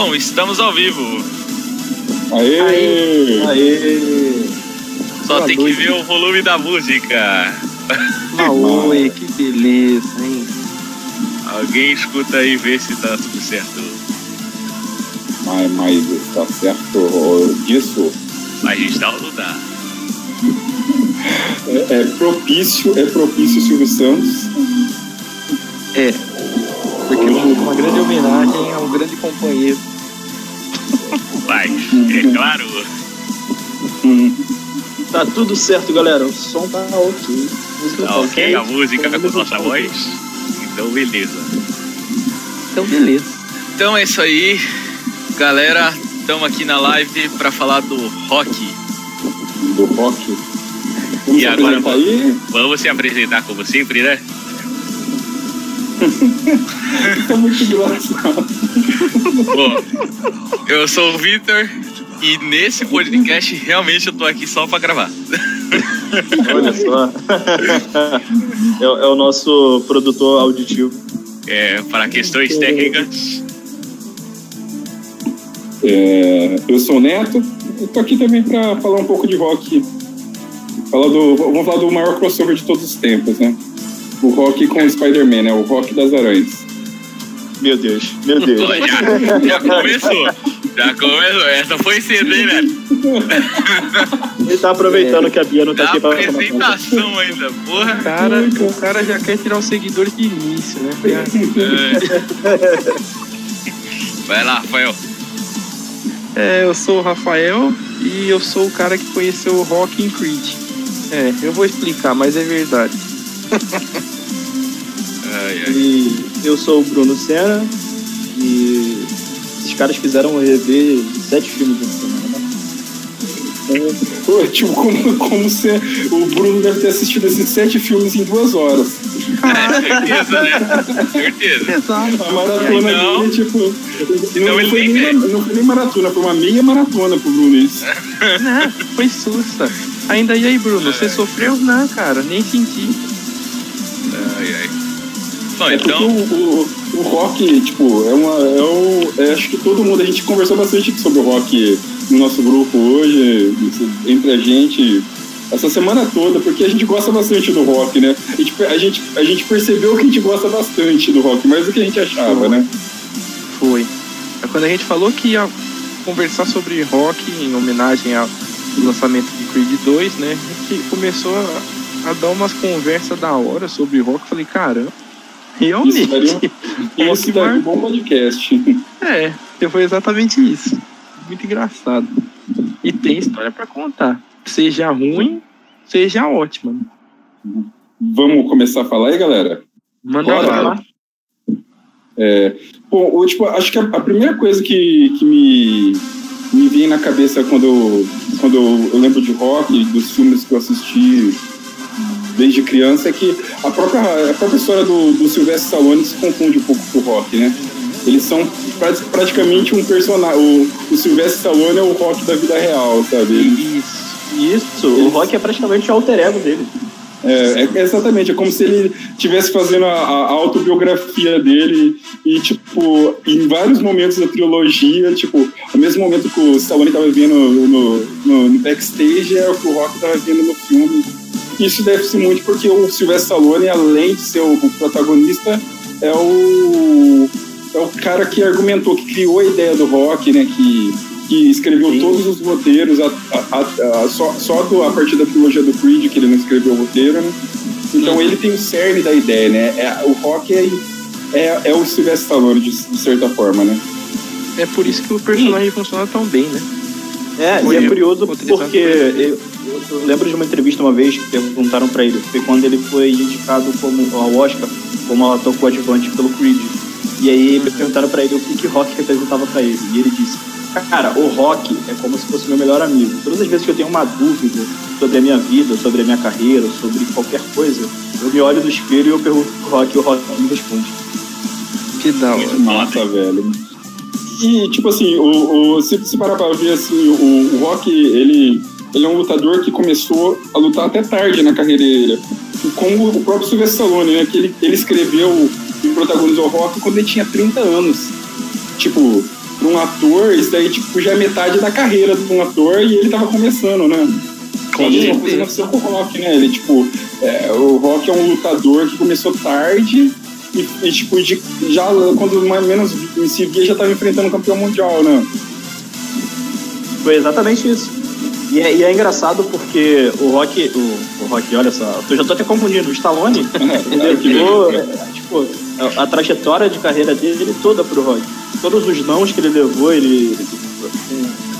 Bom, estamos ao vivo. Aê! Aê! Aê! Só Boa tem noite. que ver o volume da música. Maoi, que beleza, hein? Alguém escuta aí e vê se tá tudo certo. Mas, mas está certo ó, disso. Mas está ou não tá? É, é propício, é propício Silvio Santos. É. Porque é uma grande homenagem a um grande companheiro. Mas, é claro. Tá tudo certo, galera. O som tá ok. Música Tá ok a música Todo com nossa tá voz? Então, beleza. Então, beleza. Então é isso aí. Galera, estamos aqui na live para falar do rock. do rock. Vamos E agora aí. Vamos se apresentar como sempre, né? Tá muito engraçado. Bom, eu sou o Vitor e nesse podcast realmente eu tô aqui só para gravar. Olha só. é, é o nosso produtor auditivo. É, para questões técnicas. É, eu sou o Neto. Eu tô aqui também para falar um pouco de rock. Falar do, vamos falar do maior crossover de todos os tempos, né? O rock com o Spider-Man, né? O rock das aranhas. Meu Deus, meu Deus. Pô, já, já começou. Já começou. Essa foi cedo, hein, né? Ele tá aproveitando que a Bia não tá Da aqui pra tomar conta. apresentação ainda, porra. O cara, o cara já quer tirar os seguidores de início, né? É. Vai lá, Rafael. É, eu sou o Rafael e eu sou o cara que conheceu o Rock in Creed. É, eu vou explicar, mas é verdade. Ai, ai. E eu sou o Bruno Senna. E esses caras fizeram rever sete filmes de semana. né? Pô, tipo, como, como se o Bruno deve ter assistido esses sete filmes em duas horas. É, certeza, né? Certeza. Exato. A maratona Não. dele, tipo. Então não, ele foi nem não foi nem maratona, foi uma meia maratona pro Bruno isso. Né? Foi sussa. Ainda e aí, Bruno, você sofreu? Não, cara, nem senti. Ai, ai. Bom, É então, o, o, o rock, tipo, é uma. É o, é, acho que todo mundo, a gente conversou bastante sobre o rock no nosso grupo hoje, entre a gente, essa semana toda, porque a gente gosta bastante do rock, né? A gente, a gente, a gente percebeu que a gente gosta bastante do rock, mais do que a gente achava, né? Foi. É quando a gente falou que ia conversar sobre rock em homenagem ao lançamento de Creed 2, né? A gente começou a, a dar umas conversas da hora sobre rock. Falei, caramba, realmente. Isso daria um- Isso daí um bom podcast. É, foi exatamente isso. Muito engraçado. E tem história pra contar. Seja ruim, seja ótima. Vamos começar a falar aí, galera? Manda Bora lá. É, bom, o, tipo, acho que a, a primeira coisa que, que me, me vem na cabeça quando, quando eu lembro de rock, dos filmes que eu assisti desde criança, é que a própria, a do, do Sylvester Stallone se confunde um pouco com o rock, né? Eles são pra- praticamente um personagem. O, o Sylvester Stallone é o rock da vida real, sabe? Isso. Isso, o rock é praticamente o alter ego dele. É, é- exatamente, é como se ele estivesse fazendo a, a autobiografia dele e, tipo, em vários momentos da trilogia, tipo, ao mesmo momento que o Stallone estava vendo no, no, no backstage, é o que o Rock estava vendo no filme. Isso deve-se muito porque o Sylvester Stallone, além de ser o, protagonista, é o, é o cara que argumentou, que criou a ideia do rock, né, que, que escreveu Sim. todos os roteiros, a, a- a- só, só do- a partir da trilogia do Creed, que ele não escreveu o roteiro, né? Então Uhum. ele tem o cerne da ideia, né? É, o rock é, é, é o Sylvester Stallone, de, de certa forma, né? É por isso que o personagem funciona tão bem, né? É, Foi e é curioso porque eu, eu lembro de uma entrevista uma vez que perguntaram pra ele, foi quando ele foi indicado como ao Oscar como ator coadjuvante pelo Creed. E aí perguntaram pra ele o que, que rock representava pra ele. E ele disse: Cara, o rock é como se fosse meu melhor amigo. Todas as vezes que eu tenho uma dúvida sobre a minha vida, sobre a minha carreira, sobre qualquer coisa, eu me olho no espelho e eu pergunto pro rock e o rock me responde. Que da hora. Muito Massa, velho. E, tipo assim, o, o, se, se parar pra ver, assim, o, o Rock, ele, ele é um lutador que começou a lutar até tarde na carreira dele. Como o próprio Sylvester Stallone, né? Que ele, ele escreveu e protagonizou o Rock quando ele tinha 30 anos. Tipo, pra um ator, isso daí, tipo, já é metade da carreira de um ator e ele tava começando, né? Com a mesma coisa aconteceu com o Rock, né? Ele, tipo, é, o Rock é um lutador que começou tarde e, e tipo, de, já quando mais menos se via, já tava enfrentando o campeão mundial, né? Foi exatamente isso. E é, e é engraçado porque o Rock, o, o Rock, olha só, eu já tô até confundindo, o Stallone, ele levou, é, tipo, a, a, trajetória de carreira dele toda pro Rock. Todos os nãos que ele levou, ele,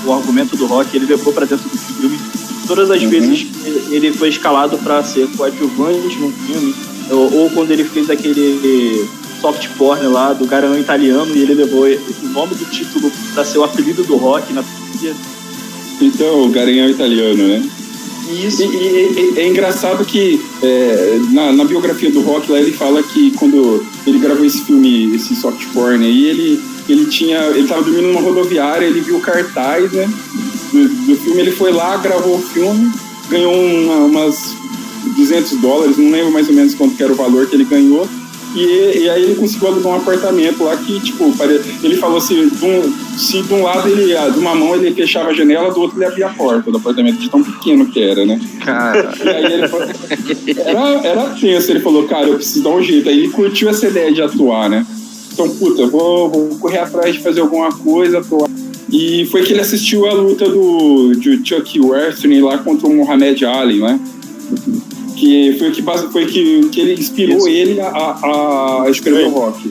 o argumento do Rock, ele levou para dentro do filme. Todas as uhum. vezes que ele foi escalado para ser coadjuvante num filme, ou, ou, quando ele fez aquele soft porn lá do Garanhão Italiano e ele levou o nome do título para ser o apelido do Rock na então, o Garanhão italiano, né? Isso. E, e, e, é engraçado que é, na, na, biografia do Rock lá ele fala que quando ele gravou esse filme, esse soft porn aí, ele, ele tinha. Ele tava dormindo numa rodoviária, ele viu o cartaz, né? Do, do filme, ele foi lá, gravou o filme, ganhou uma, umas 200 dólares, não lembro mais ou menos quanto que era o valor que ele ganhou. E, e, aí ele conseguiu alugar um apartamento lá que, tipo, ele falou assim, de um, se de um lado ele, ah, de uma mão ele fechava a janela, do outro ele abria a porta do apartamento, de tão pequeno que era, né? Cara. E aí ele falou, era, era tenso, ele falou, cara, eu preciso dar um jeito. Aí ele curtiu essa ideia de atuar, né? Então, puta, eu vou, vou correr atrás de fazer alguma coisa, atuar. E foi que ele assistiu a luta do de Chuck Wrestling lá contra o Muhammad Ali, né? Que foi que foi que, que ele inspirou Isso. ele a, a, a escrever o rock.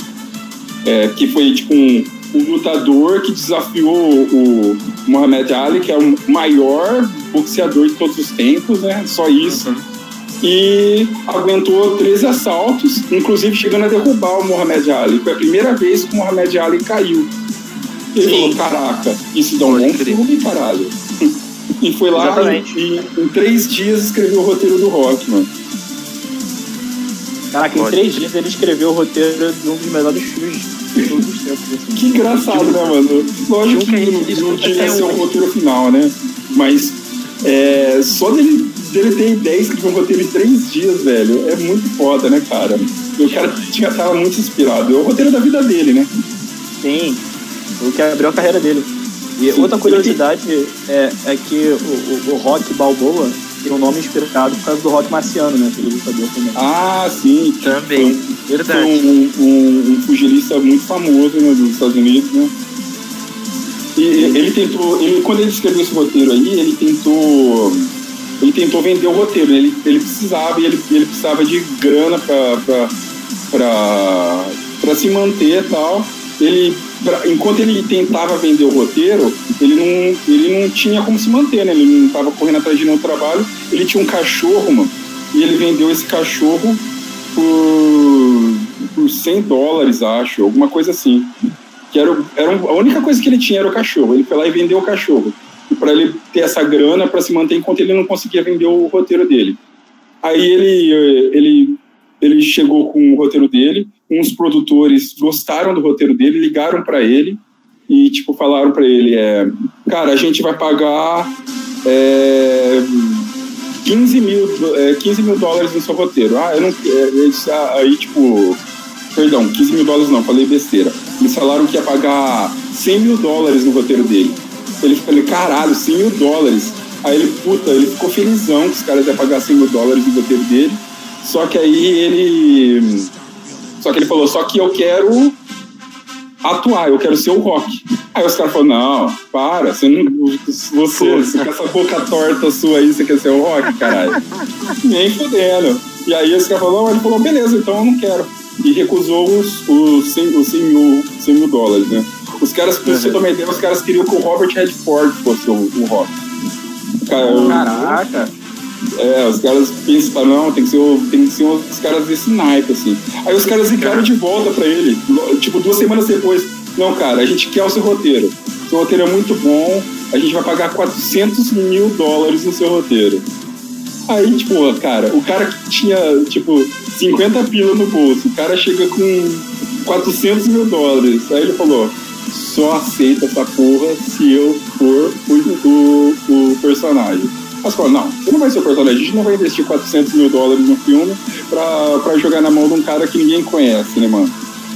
É, que foi tipo um, um, lutador que desafiou o Muhammad Ali, que é o maior boxeador de todos os tempos, né? Só isso. Uhum. E aguentou 13 assaltos, inclusive chegando a derrubar o Muhammad Ali. Foi a primeira vez que o Muhammad Ali caiu. Ele Sim. falou: Caraca, isso dá um bom filme, caralho. E foi lá e, e, em três dias escreveu o roteiro do rock, mano. Caraca, em três dias ele escreveu o roteiro de um dos melhores filmes de todos os tempos. Assim. Que engraçado, né, mano? Lógico que não, não tinha ser o roteiro final, né? Mas é, só dele, dele ter ideia de escrever um roteiro em três dias, velho, é muito foda, né, cara? E o cara tinha, tava muito inspirado. É o roteiro da vida dele, né? Sim, o que abriu a carreira dele. E outra curiosidade é, é que o, o, o, Rock Balboa tem um nome inspirado por causa do Rock Marciano, né? Aquele lutador também. Ah, sim. Também, foi, verdade. Foi um, um, um, pugilista muito famoso né, dos Estados Unidos, né? E ele tentou, ele, quando ele escreveu esse roteiro aí, ele tentou ele tentou vender o roteiro, ele, ele precisava, ele, ele precisava de grana para se manter e tal. Ele pra, enquanto ele tentava vender o roteiro, ele não, ele não tinha como se manter, né? Ele não estava correndo atrás de nenhum trabalho. Ele tinha um cachorro, mano, e ele vendeu esse cachorro por, por 100 dólares, acho, alguma coisa assim. Que era, era a única coisa que ele tinha era o cachorro. Ele foi lá e vendeu o cachorro. Para ele ter essa grana para se manter enquanto ele não conseguia vender o roteiro dele. Aí ele, ele, ele chegou com o roteiro dele uns produtores gostaram do roteiro dele, ligaram para ele e tipo falaram para ele é, cara, a gente vai pagar é, 15 mil, é, 15 mil dólares no seu roteiro. Ah, eu não, é, ah, aí tipo, perdão, 15 mil dólares não, falei besteira. Eles falaram que ia pagar 100 mil dólares no roteiro dele. Ele falou, caralho, 100 mil dólares. Aí ele, puta, ele ficou felizão que os caras iam pagar 100 mil dólares no roteiro dele. Só que aí ele só que ele falou, só que eu quero atuar, eu quero ser o rock. Aí os caras falaram, não, para, você não. Você, você com essa boca torta sua aí, você quer ser o rock, caralho. Nem fudendo. E aí os caras falaram, ele falou, beleza, então eu não quero. E recusou os, os, 100, os 100, mil, 100 mil dólares, né? Os caras, pra você uma ideia, os caras queriam que o Robert Redford fosse o, o rock. Caraca! É, os caras pensam, não, tem que ser, tem que ser os caras desse naipe, assim. Aí os caras ligaram de volta pra ele, tipo, duas semanas depois. Não, cara, a gente quer o seu roteiro. Seu roteiro é muito bom, a gente vai pagar 400 mil dólares no seu roteiro. Aí, tipo, cara, o cara que tinha, tipo, 50 pila no bolso, o cara chega com 400 mil dólares. Aí ele falou, só aceita essa porra se eu for o, o, o personagem. Mas falou, não, você não vai ser o personagem, a gente não vai investir 400 mil dólares no filme pra, pra jogar na mão de um cara que ninguém conhece, né, mano?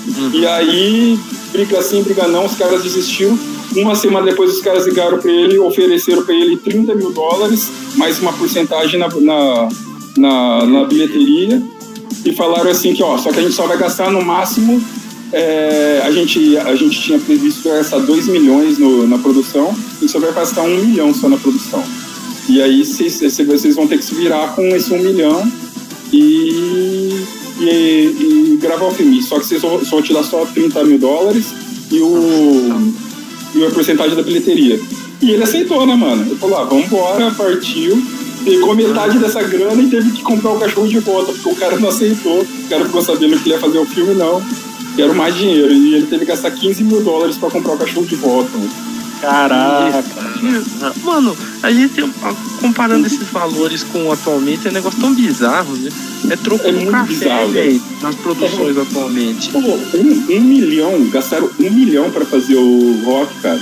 Uhum. E aí briga sim, briga não, os caras desistiram. Uma semana depois os caras ligaram para ele, ofereceram para ele 30 mil dólares, mais uma porcentagem na, na, na, na bilheteria, e falaram assim que, ó, só que a gente só vai gastar no máximo é, a, gente, a gente tinha previsto gastar 2 milhões no, na produção, a gente só vai gastar 1 um milhão só na produção. E aí vocês vão ter que se virar com esse 1 um milhão e, e, e, gravar o filme. Só que vocês vão, vão te dar só 30 mil dólares e, o, e a porcentagem da bilheteria. E ele aceitou, né, mano? Ele falou, ah, vambora, partiu pegou metade dessa grana e teve que comprar o cachorro de volta, porque o cara não aceitou. O cara ficou sabendo que ele ia fazer o filme, não. Quero mais dinheiro. E ele teve que gastar 15 mil dólares pra comprar o cachorro de volta. Caraca. Mano, a gente comparando esses valores com atualmente é um negócio tão bizarro, né? É troco é muito café, bizarro, velho, nas produções é. atualmente. Pô, um, um milhão, gastaram um milhão pra fazer o rock, cara.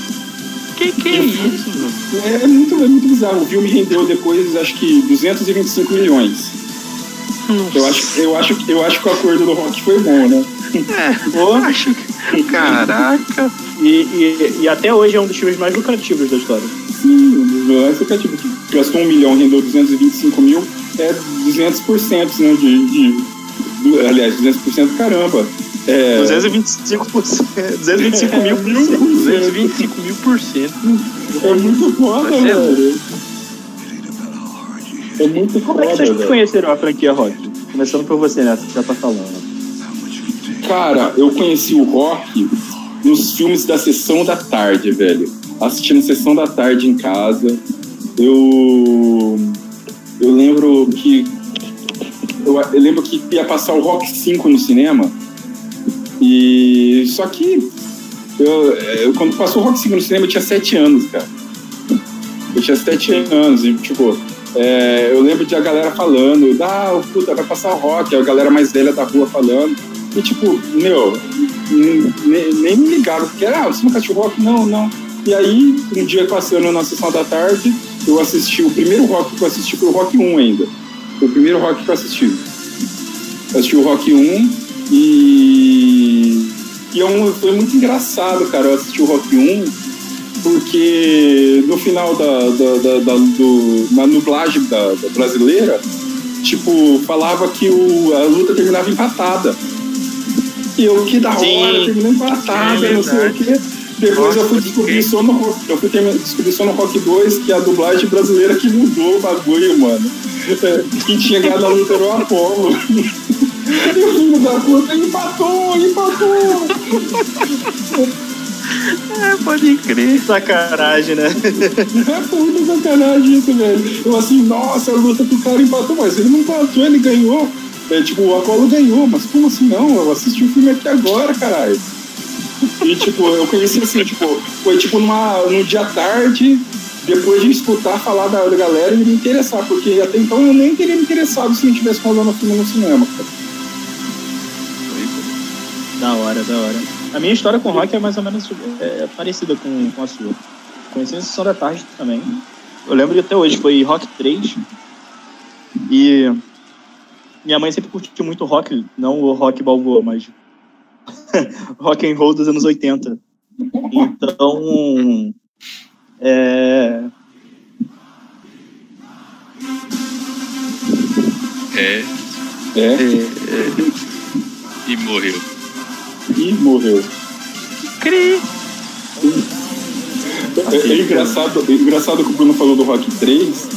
Que que é isso, mano? É, é, muito, é muito bizarro. O filme rendeu depois, acho que 225 milhões. Eu acho, eu, acho, eu acho que o acordo do rock foi bom, né? É, eu acho que. Caraca! E, e, e, até hoje é um dos filmes mais lucrativos da história. Sim, um dos mais lucrativos. Gastou um milhão, rendeu 225 mil, é 200% né, de, de, de. Aliás, 200% caramba. É... 225%. 225 mil por cento. 225 mil por cento. É muito foda, é velho. É muito Como foda. Como é que vocês conheceram a franquia Rock? Começando por você, né? Você já tá falando. Cara, eu conheci o rock nos filmes da sessão da tarde, velho. Assistindo sessão da tarde em casa. Eu. Eu lembro que. Eu, eu lembro que ia passar o Rock 5 no cinema. E. Só que. Eu, eu, quando passou o Rock 5 no cinema, eu tinha 7 anos, cara. Eu tinha 7 anos, e, tipo. É, eu lembro de a galera falando, ah, puta, vai passar o rock, a galera mais velha da rua falando. E tipo, meu, nem, nem me ligaram, porque ah, você nunca assistiu rock? Não, não. E aí, um dia passando na sessão da tarde, eu assisti, o primeiro rock que eu assisti foi o Rock 1 ainda. Foi o primeiro rock que eu assisti. Assisti o Rock 1 e. E é foi muito engraçado, cara, eu assisti o Rock 1, porque no final da, da, da, da do, na dublagem da, da brasileira, tipo, falava que o, a luta terminava empatada. E eu, que da hora, terminei empatada, é não sei o quê. Depois Nossa, eu fui descobrir só no eu fui descobrir só no Rock 2 que a dublagem brasileira que mudou o bagulho, mano. É, quem tinha ganhado a luta era o Apolo. E o filho da puta empatou, empatou! É, pode crer. Sacanagem, né? É muito sacanagem isso, velho. Eu assim, nossa, a luta que o cara empatou, mas ele não empatou, ele ganhou. É, tipo, o Apolo ganhou, mas como assim não? Eu assisti o filme aqui agora, caralho. E tipo, eu conheci assim, tipo, foi tipo numa, num dia tarde, depois de escutar falar da, da galera e me interessar, porque até então eu nem teria me interessado se não tivesse rolando o filme no cinema, cara. Da hora, da hora. A minha história com rock é mais ou menos é, parecida com, com a sua. Conheci a Sessão da Tarde também. Eu lembro de até hoje, foi Rock 3. E minha mãe sempre curtiu muito rock, não o rock balboa, mas rock and roll dos anos 80. Então, é... É. É. é. E morreu. E morreu. Cri. É, é, engraçado, é engraçado que o Bruno falou do Rock 3,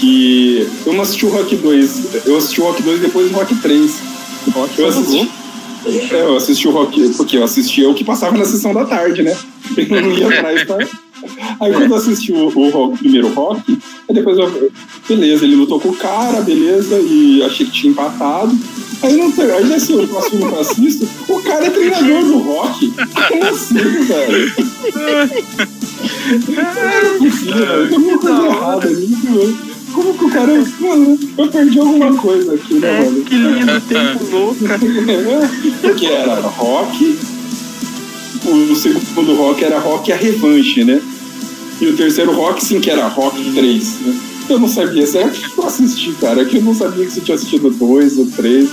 que eu não assisti o Rock 2, eu assisti o Rock 2 depois do Rock 3. Rock eu assisti. É, eu assisti o Rock, porque eu assistia o que passava na sessão da tarde, né? Eu não ia atrás pra... Aí quando eu assisti o, o, rock, o primeiro rock, aí depois eu. Beleza, ele lutou com o cara, beleza, e achei que tinha empatado. Aí não tem. Aí assim, o próximo que eu assisto, o cara é treinador do rock. Como assim, velho? Não é possível, velho. Tem alguma coisa errada ali, velho. Como que o cara. Mano, eu perdi alguma coisa aqui, né, é, mano? Que lindo, tempo louco. Porque era rock. O segundo rock era rock a revanche, né? E o terceiro rock, sim, que era rock 3, né? Eu não sabia, será que eu assisti, cara? Que eu não sabia que você tinha assistido dois ou três.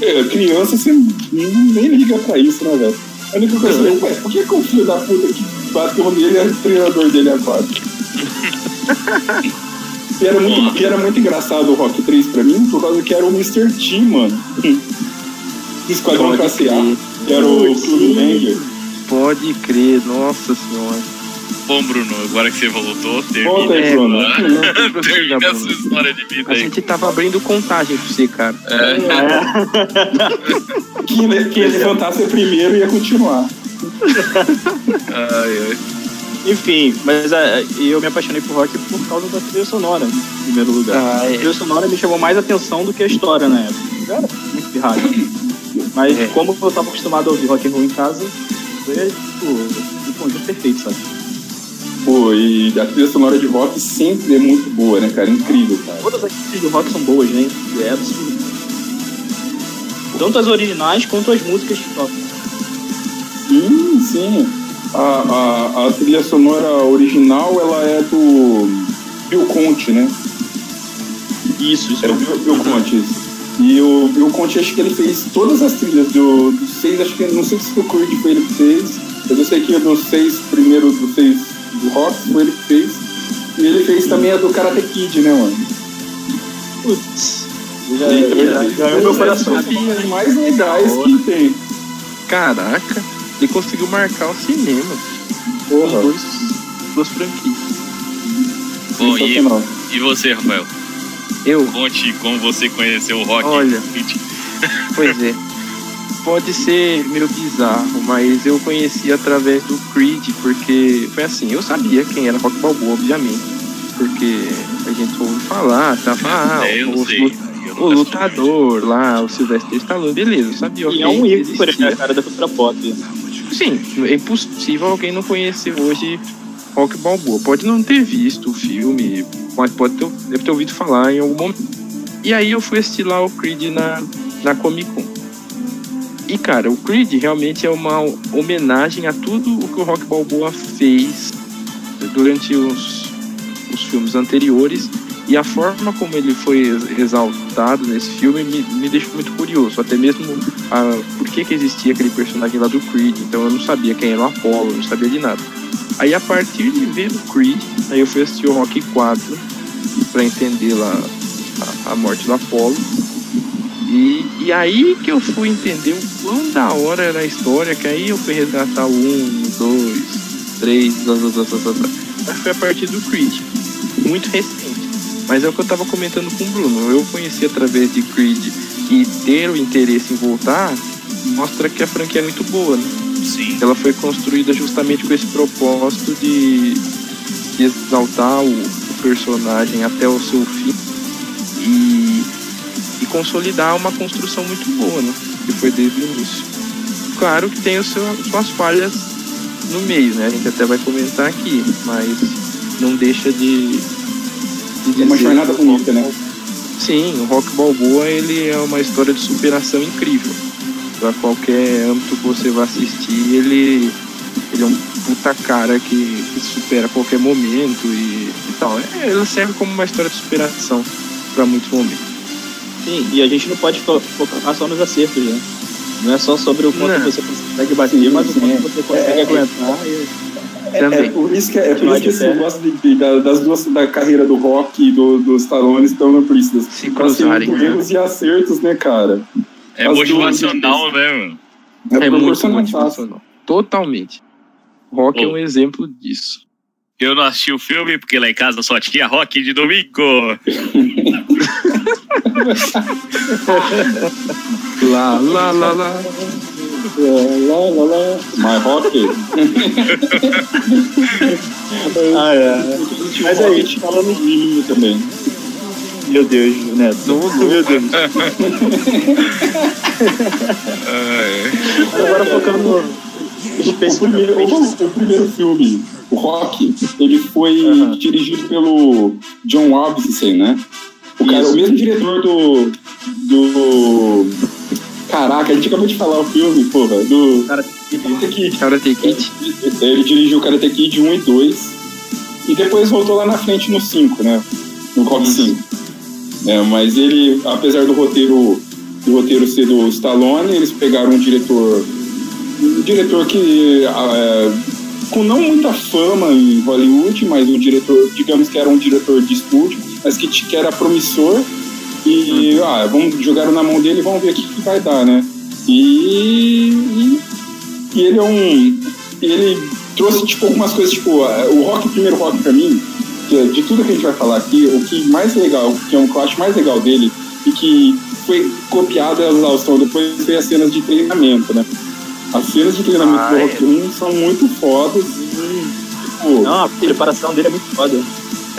É, criança, você nem liga pra isso, né, velho? A única coisa que eu falei, por que, que o filho da puta que bateu nele é o treinador dele agora? e, era muito, e era muito engraçado o Rock 3 pra mim, por causa que era o Mr. T, mano. Do Esquadrão Pode Classe A, que era o Clube Banger. Pode crer, nossa senhora. Bom, Bruno, agora que você voltou, Volta aí, termina, É, Bruno. termina a sua história de vida A aí. gente tava abrindo contagem pra você, cara. Quem, quem levantasse primeiro ia continuar. Ai, ai. Enfim, mas ah, eu me apaixonei por rock por causa da trilha sonora, em primeiro lugar. Ah, A é. trilha sonora me chamou mais atenção do que a história na época. Eu era muito pirralho. Mas É. como eu tava acostumado a ouvir rock and roll em casa, foi tipo, o conjunto perfeito, sabe? Pô, e a trilha sonora de rock sempre é muito boa, né, cara? Incrível, cara. Todas as trilhas do rock são boas, né? É absurdo. Tanto as originais quanto as músicas que tocam. Sim, sim. A, a, a trilha sonora original, ela é do Bill Conte, né? Isso, isso É o Bill, Bill Conte, isso. E o Bill Conte, acho que ele fez todas as trilhas do, dos seis, acho que não sei se o Creed foi ele que fez, mas eu sei que dos seis primeiros, dos seis do rock, foi ele que fez. E ele fez também a do Karate Kid, né, mano? Putz. Já, já, já é o meu todas as coração. trilhas sonoras mais legais que tem. Caraca, ele conseguiu marcar o cinema. Com Porra, dois, duas franquias. Bom, e, e você, Rafael? Eu, Conte como você conheceu o rock. Olha. pois é. Pode ser meio bizarro, mas eu conheci através do Creed, porque foi assim, eu sabia quem era Rock Balboa, obviamente. Porque a gente ouve falar, tava, ah, É, eu o, sei. o- o lutador lá, o Sylvester Stallone, beleza, eu sabia. E é um ícone, cara, da cultura pop. Sim, é impossível alguém não conhecer hoje Rock Balboa. Pode não ter visto o filme, mas pode ter, deve ter ouvido falar em algum momento. E aí eu fui assistir lá o Creed na, na Comic Con. E cara, o Creed realmente é uma homenagem a tudo o que o Rock Balboa fez durante os, os filmes anteriores. E a forma como ele foi ex- exaltado nesse filme me, me deixou muito curioso. Até mesmo a, por que, que existia aquele personagem lá do Creed. Então eu não sabia quem era o Apollo, não sabia de nada. Aí a partir de ver o Creed, aí eu fui assistir o Rock 4 para entender lá a, a morte do Apollo. E, e aí que eu fui entender o quão da hora era a história, que aí eu fui resgatar o 1, 2, 3, mas foi a partir do Creed. Muito recente. Mas é o que eu tava comentando com o Bruno. Eu conheci através de Creed e ter o interesse em voltar mostra que a franquia é muito boa, né? Sim. Ela foi construída justamente com esse propósito de, de exaltar o, o personagem até o seu fim e, e consolidar uma construção muito boa, né? Que foi desde o início. Claro que tem o seu, suas falhas no meio, né? A gente até vai comentar aqui, mas não deixa de, de É uma jornada bonita, né? Sim, o Rock Balboa ele é uma história de superação incrível. Pra qualquer âmbito que você vá assistir, ele, ele é um puta cara que, que supera qualquer momento e, e tal. É, ele serve como uma história de superação pra muitos momentos. Sim, e a gente não pode fo- focar só nos acertos, né? Não é só sobre o quanto Não. você consegue bater, Sim, mas o quanto é. você consegue É, é, aguentar. e- É, Também. é por isso que, é por Vai isso que de esse pé. negócio de, de- da- das duas da carreira do rock e do, dos Stallone estão no Priscila. Se cruzarem, né? erros e acertos, né, cara? É As motivacional, né, mano? É, É muito motivacional. Totalmente. Rock é um exemplo disso. Eu não assisti o filme porque lá em casa só tinha rock de domingo. Lá, lá, lá, lá. Lá, lá, lá. My rock. Ah, é. Mas aí, falando de mim também. Meu Deus, Neto. Não, não. Meu Deus. Agora focando no. O primeiro, o, primeiro filme, o Rock, ele foi Aham. dirigido pelo John Robinson, né? O, cara, Isso. o mesmo diretor do, do. Caraca, a gente acabou de falar o filme, porra, do. Cara, Karate Kid. Karate Kid. Ele dirigiu o Karate Kid 1 e 2. E depois voltou lá na frente no 5, né? No Rock 5. É, mas ele, apesar do roteiro, do roteiro ser do Stallone, eles pegaram um diretor um diretor que é, com não muita fama em Hollywood, mas um diretor, digamos que era um diretor de estúdio, mas que, que era promissor. E ah, vamos jogar na mão dele e vamos ver o que, que vai dar, né? E, e, ele é um. Ele trouxe tipo, algumas coisas, tipo, o rock, o primeiro rock pra mim, é de tudo que a gente vai falar aqui, o que mais legal, que é um que eu acho mais legal dele, e que foi copiado a exaustão depois foi as cenas de treinamento, né? As cenas de treinamento ah, do Rock 1 são muito fodas. tipo, Não, a preparação dele é muito foda.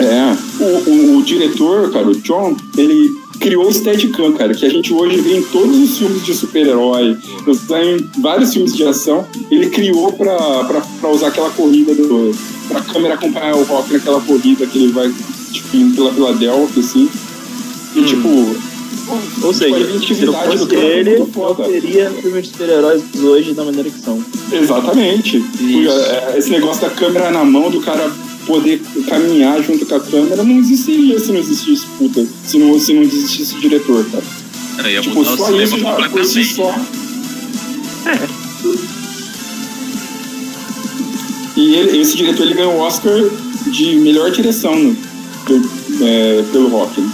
É. O, o, o, diretor, cara, o John, ele criou o Steadicam, cara, que a gente hoje vê em todos os filmes de super-herói, em vários filmes de ação. Ele criou pra, pra, pra usar aquela corrida do. pra câmera acompanhar o Rock naquela corrida que ele vai, tipo, indo pela Filadélfia, assim. E, hum. tipo, ou seja, se não fosse ele, não teria filmes de super-heróis hoje da maneira que são. Exatamente. É, esse negócio da câmera na mão, do cara poder caminhar junto com a câmera, não existiria se não existisse puta, se não, se não existisse diretor, cara. É, ia tipo, só isso já só. É. E ele, esse diretor ele ganhou o Oscar de melhor direção no, é, pelo Rock. Né?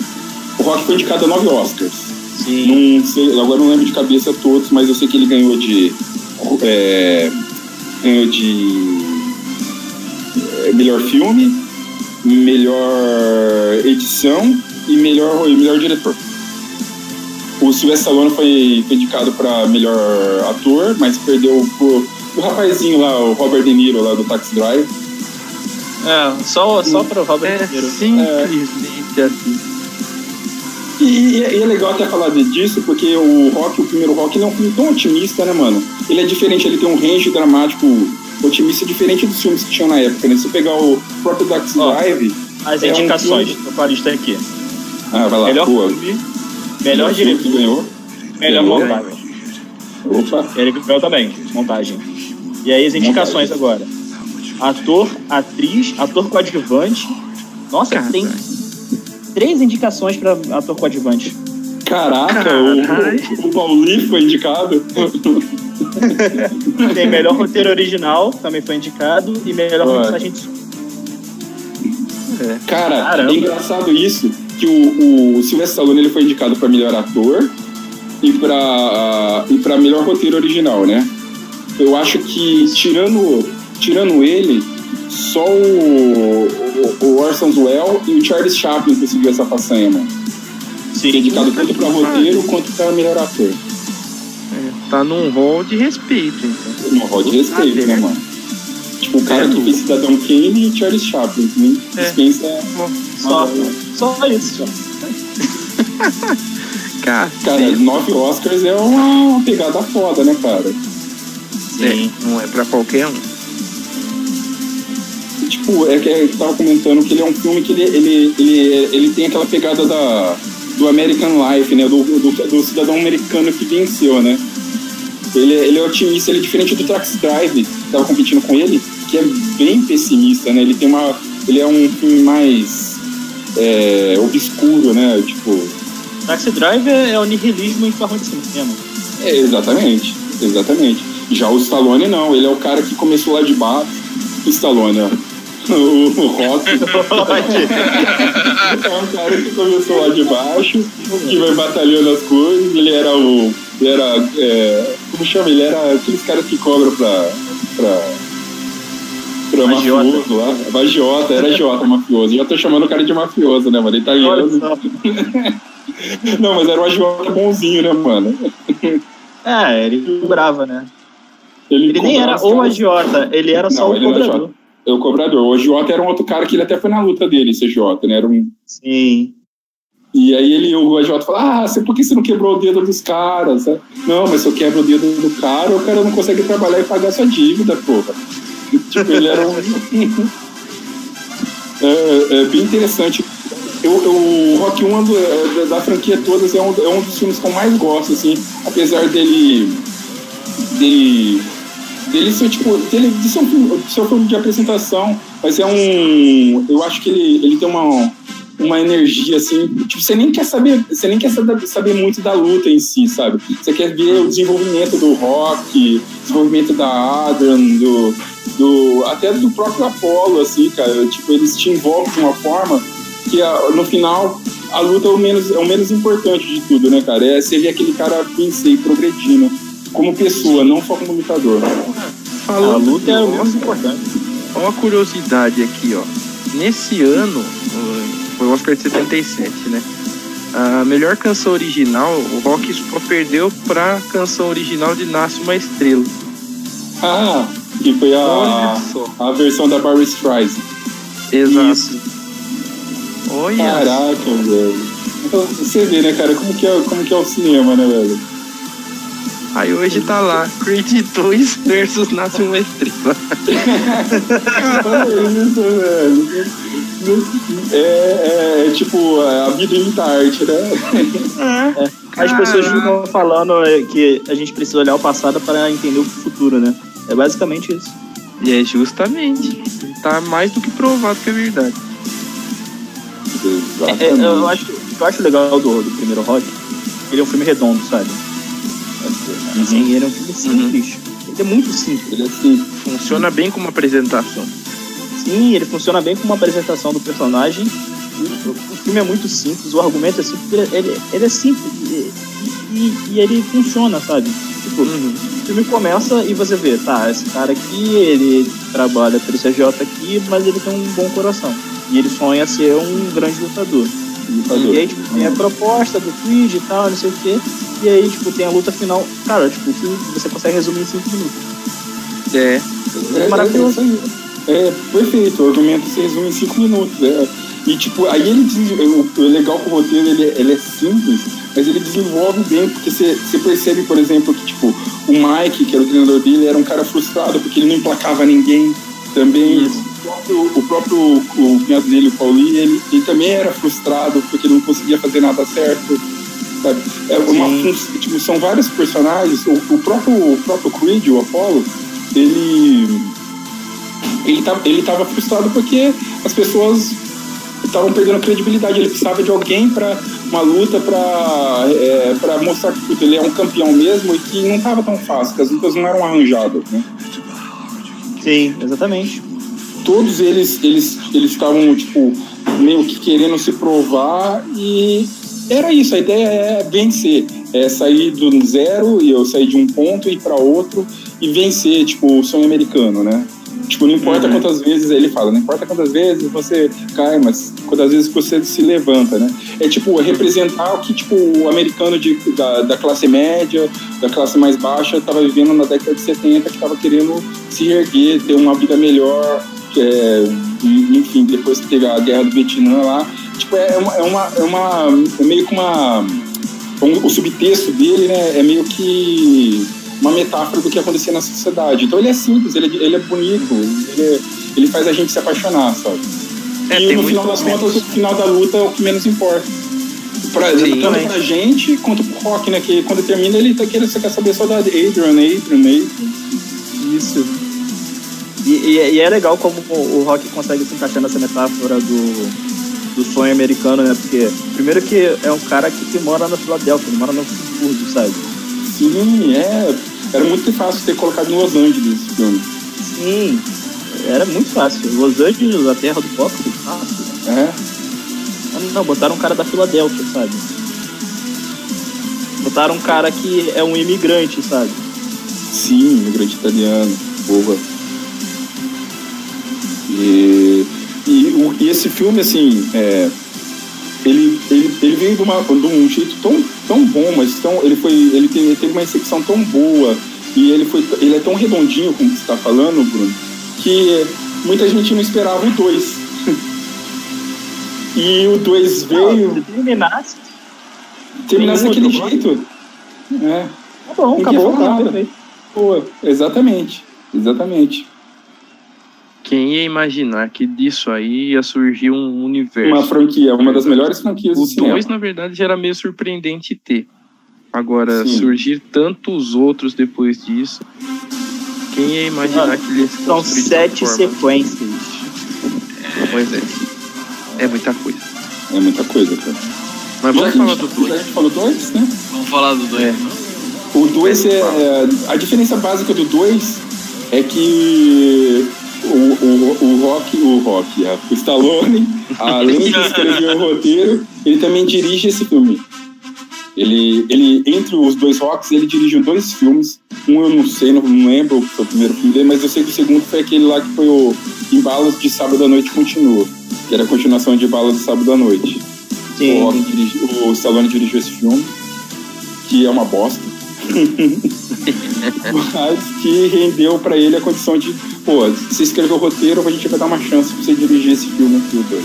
O Rock foi indicado a nove Oscars. Sim. Não sei, agora não lembro de cabeça todos, mas eu sei que ele ganhou de. É, ganhou de. É, melhor filme, melhor edição e melhor, melhor diretor. O Sylvester Stallone foi, foi indicado para melhor ator, mas perdeu pro, o rapazinho lá, o Robert De Niro lá do Taxi Drive. É, só, só para o Robert é, De Niro. Simplesmente é. assim. E, e, é legal até falar disso, porque o Rock, o primeiro Rock, ele é um filme tão otimista, né, mano? Ele é diferente, ele tem um range dramático otimista diferente dos filmes que tinham na época, né? Se você pegar o próprio Dark Drive... As é indicações, um filme... eu lista aqui. Ah, vai lá, melhor boa. Filme, melhor diretor, ganhou. melhor ganhou. montagem. Opa. Ele ganhou também, montagem. E aí as indicações montagem. agora. Ator, atriz, ator coadjuvante. Nossa, Caramba. tem três indicações para ator coadjuvante. Caraca, o, o Paulinho foi indicado. Tem melhor roteiro original, também foi indicado, e melhor mensagem de é. Cara, Caramba. é engraçado isso, que o, o Sylvester Stallone ele foi indicado para melhor ator e para uh, e para melhor roteiro original, né? Eu acho que tirando tirando ele, só o, o, o Orson Welles e o Charles Chaplin conseguiu essa façanha, mano. Sim. Dedicado tanto pra roteiro quanto pra melhor ator. É, tá num rol de respeito, então. Num rol de respeito, ah, né, mano? Tipo, o cara é, que fez Cidadão Kane e Charles Chaplin, né? É. Dispensa. Só, só isso, cara, cara nove Oscars é uma, uma pegada foda, né, cara? Sim, é, não é pra qualquer um tipo, é que eu tava comentando que ele é um filme que ele, ele, ele, ele tem aquela pegada da, do American Life, né? Do, do, do cidadão americano que venceu, né? Ele, ele é otimista, ele é diferente do Taxi Drive, que tava competindo com ele, que é bem pessimista, né? Ele tem uma. Ele é um filme mais é, obscuro, né? Tipo. Taxi Drive é, é o nihilismo em forma de cinema. É, exatamente, exatamente. Já o Stallone não, ele é o cara que começou lá de baixo. O Stallone, ó o, rock. é um cara que começou lá de baixo, que vai batalhando as coisas. Ele era o. Ele era. É, como chama? Ele era aqueles caras que cobram pra. pra pra mafioso lá. Vagiota, era Jota mafioso. Já tô chamando o cara de mafioso, né, mano? Italiano. Não, mas era o agiota bonzinho, né, mano? É, ele cobrava, né? Ele, ele nem era o agiota, ele era só Não, o cobrador é o cobrador. O Jota era um outro cara que ele até foi na luta dele, esse Jota, né? Era um... Sim. E aí ele, o AJ falou, ah, você, por que você não quebrou o dedo dos caras? Não, mas se eu quebro o dedo do cara, o cara não consegue trabalhar e pagar sua dívida, porra. tipo, ele era um... é, é, bem interessante. Eu, eu, o Rock 1 do, da, da, franquia todas é um, é um dos filmes que eu mais gosto, assim, apesar dele dele dele ser, tipo, dele, de ser um, filme, um filme de apresentação, mas é um. Eu acho que ele, ele tem uma, uma energia assim, tipo, você nem quer saber, você nem quer saber muito da luta em si, sabe? Você quer ver o desenvolvimento do Rock, desenvolvimento da Adrian, do, do até do próprio Apollo, assim, cara. Tipo, eles te envolvem de uma forma que no final a luta é o menos é o menos importante de tudo, né, cara? É você ver aquele cara vencer e progredindo como pessoa, não só como lutador. Falando a luta é o menos importante. Uma curiosidade aqui, ó. Nesse ano, foi o Oscar de 77, né? A melhor canção original, o Rock só perdeu pra canção original de Nasce uma Estrela. Ah, que foi a, a versão da Barry Streisand. Exato. Isso. Olha. Caraca, velho. Então, você vê, né, cara, como que é, como que é o cinema, né, velho? Aí hoje tá lá, Creed 2 versus Nasce uma Estrela. isso, velho. É, é, é, tipo, a vida imita arte, né? É. é. As pessoas ficam falando que a gente precisa olhar o passado para entender o futuro, né? É basicamente isso. E é justamente. Tá mais do que provado que é verdade. É, é, eu, acho, eu acho legal do, do primeiro rock. Ele é um filme redondo, sabe? Assim, uhum. ele é um filme simples. Uhum. Ele é muito simples. Ele é simples. Funciona bem como apresentação. Sim, ele funciona bem como uma apresentação do personagem. O, o filme é muito simples, o argumento é simples, ele, ele é simples e, e, e, ele funciona, sabe? Tipo, uhum. o filme começa e você vê, tá, esse cara aqui, ele trabalha pelo CJ aqui, mas ele tem um bom coração. E ele sonha ser um grande lutador. Lutador. E aí, tipo, tem a proposta do Creed e tal, não sei o quê. E aí, tipo, tem a luta final. Cara, tipo, o filme você consegue resumir em 5 minutos. É. É, é maravilhoso. É, é, perfeito, o argumento se resume em 5 minutos. É. E tipo, aí ele o, o legal com o roteiro, ele, ele é simples, mas ele desenvolve bem, porque você percebe, por exemplo, que tipo, o Mike, que era o treinador dele, era um cara frustrado porque ele não emplacava ninguém. Também Isso. O próprio, o próprio o cunhado dele, o Paulinho, ele, ele também era frustrado porque não conseguia fazer nada certo. Sabe? É uma, tipo, são vários personagens. O, o, próprio, o próprio Creed, o Apollo, ele ele tá, ele estava frustrado porque as pessoas estavam perdendo credibilidade. Ele precisava de alguém para uma luta para é, mostrar que puto, ele é um campeão mesmo e que não estava tão fácil, que as lutas não eram arranjadas. Né? Sim, exatamente. Todos eles eles eles estavam tipo meio que querendo se provar e era isso. A ideia é vencer, é sair do zero e eu sair de um ponto e ir para outro e vencer, tipo o sonho americano, né? Tipo, não importa uhum. quantas vezes ele fala, não importa quantas vezes você cai, mas quantas vezes você se levanta, né? É tipo, representar o que tipo, o americano de, da, da classe média, da classe mais baixa, estava vivendo na década de 70, que estava querendo se erguer, ter uma vida melhor, é, enfim, depois que teve a guerra do Vietnã lá. Tipo, é uma. É, uma, é, uma, é meio que uma. Um, o subtexto dele, né, é meio que uma metáfora do que acontecia na sociedade. Então ele é simples, ele é, ele é bonito, ele, é, ele faz a gente se apaixonar, sabe? É, e no final das contas, o final da luta é o que menos importa. Pra, Sim, tanto pra gente quanto pro Rock, né? Que quando termina ele tá querendo, você quer saber só da Adrian, Adrian, Adrian. Isso. E, e, e, é legal como o Rock consegue se encaixar nessa metáfora do, do sonho americano, né? Porque, primeiro que é um cara que, que mora na Filadélfia, ele mora no subúrbio, sabe? Sim, é. Era muito fácil ter colocado em Los Angeles esse filme. Sim, era muito fácil. Los Angeles, a terra do pop, fácil. É. Não, botaram um cara da Filadélfia, sabe? Botaram um cara que é um imigrante, sabe? Sim, imigrante italiano. Boa. E, e, e esse filme, assim, é, ele, ele, ele veio de, uma, de um jeito tão, tão bom, mas tão, ele, foi, ele, teve, ele teve uma execução tão boa e ele, foi, ele é tão redondinho, como você está falando, Bruno, que muita gente não esperava o 2. e o 2 veio. Se terminasse. Terminasse daquele jeito. É. Tá bom, acabou. Nada. Pô, exatamente. Exatamente. Quem ia imaginar que disso aí ia surgir um universo? Uma franquia, uma das melhores franquias o do 2, na verdade, já era meio surpreendente ter. Agora, Sim. surgir tantos outros depois disso. Quem ia imaginar ah, que ele ia se São sete sequências. Pois é. É muita coisa. É muita coisa, cara. Mas vamos falar do já que 2. a gente falou dois, né? Vamos falar do dois. É. O 2 é, é. A diferença básica do 2 é que o, o, o Rock, o Rock, é, o Stallone, além de escrever o roteiro, ele também dirige esse filme. Ele, ele, entre os dois Rocks, ele dirigiu dois filmes. Um eu não sei, não, não lembro o que foi o primeiro filme dele, mas eu sei que o segundo foi aquele lá que foi o Embalos de Sábado à Noite Continua, que era a continuação de Embalos de Sábado à Noite. O, Rock dirigi- o Stallone dirigiu esse filme, que é uma bosta. Mas que rendeu pra ele a condição de, pô, você escreveu o roteiro, a gente vai dar uma chance pra você dirigir esse filme aqui, o dois.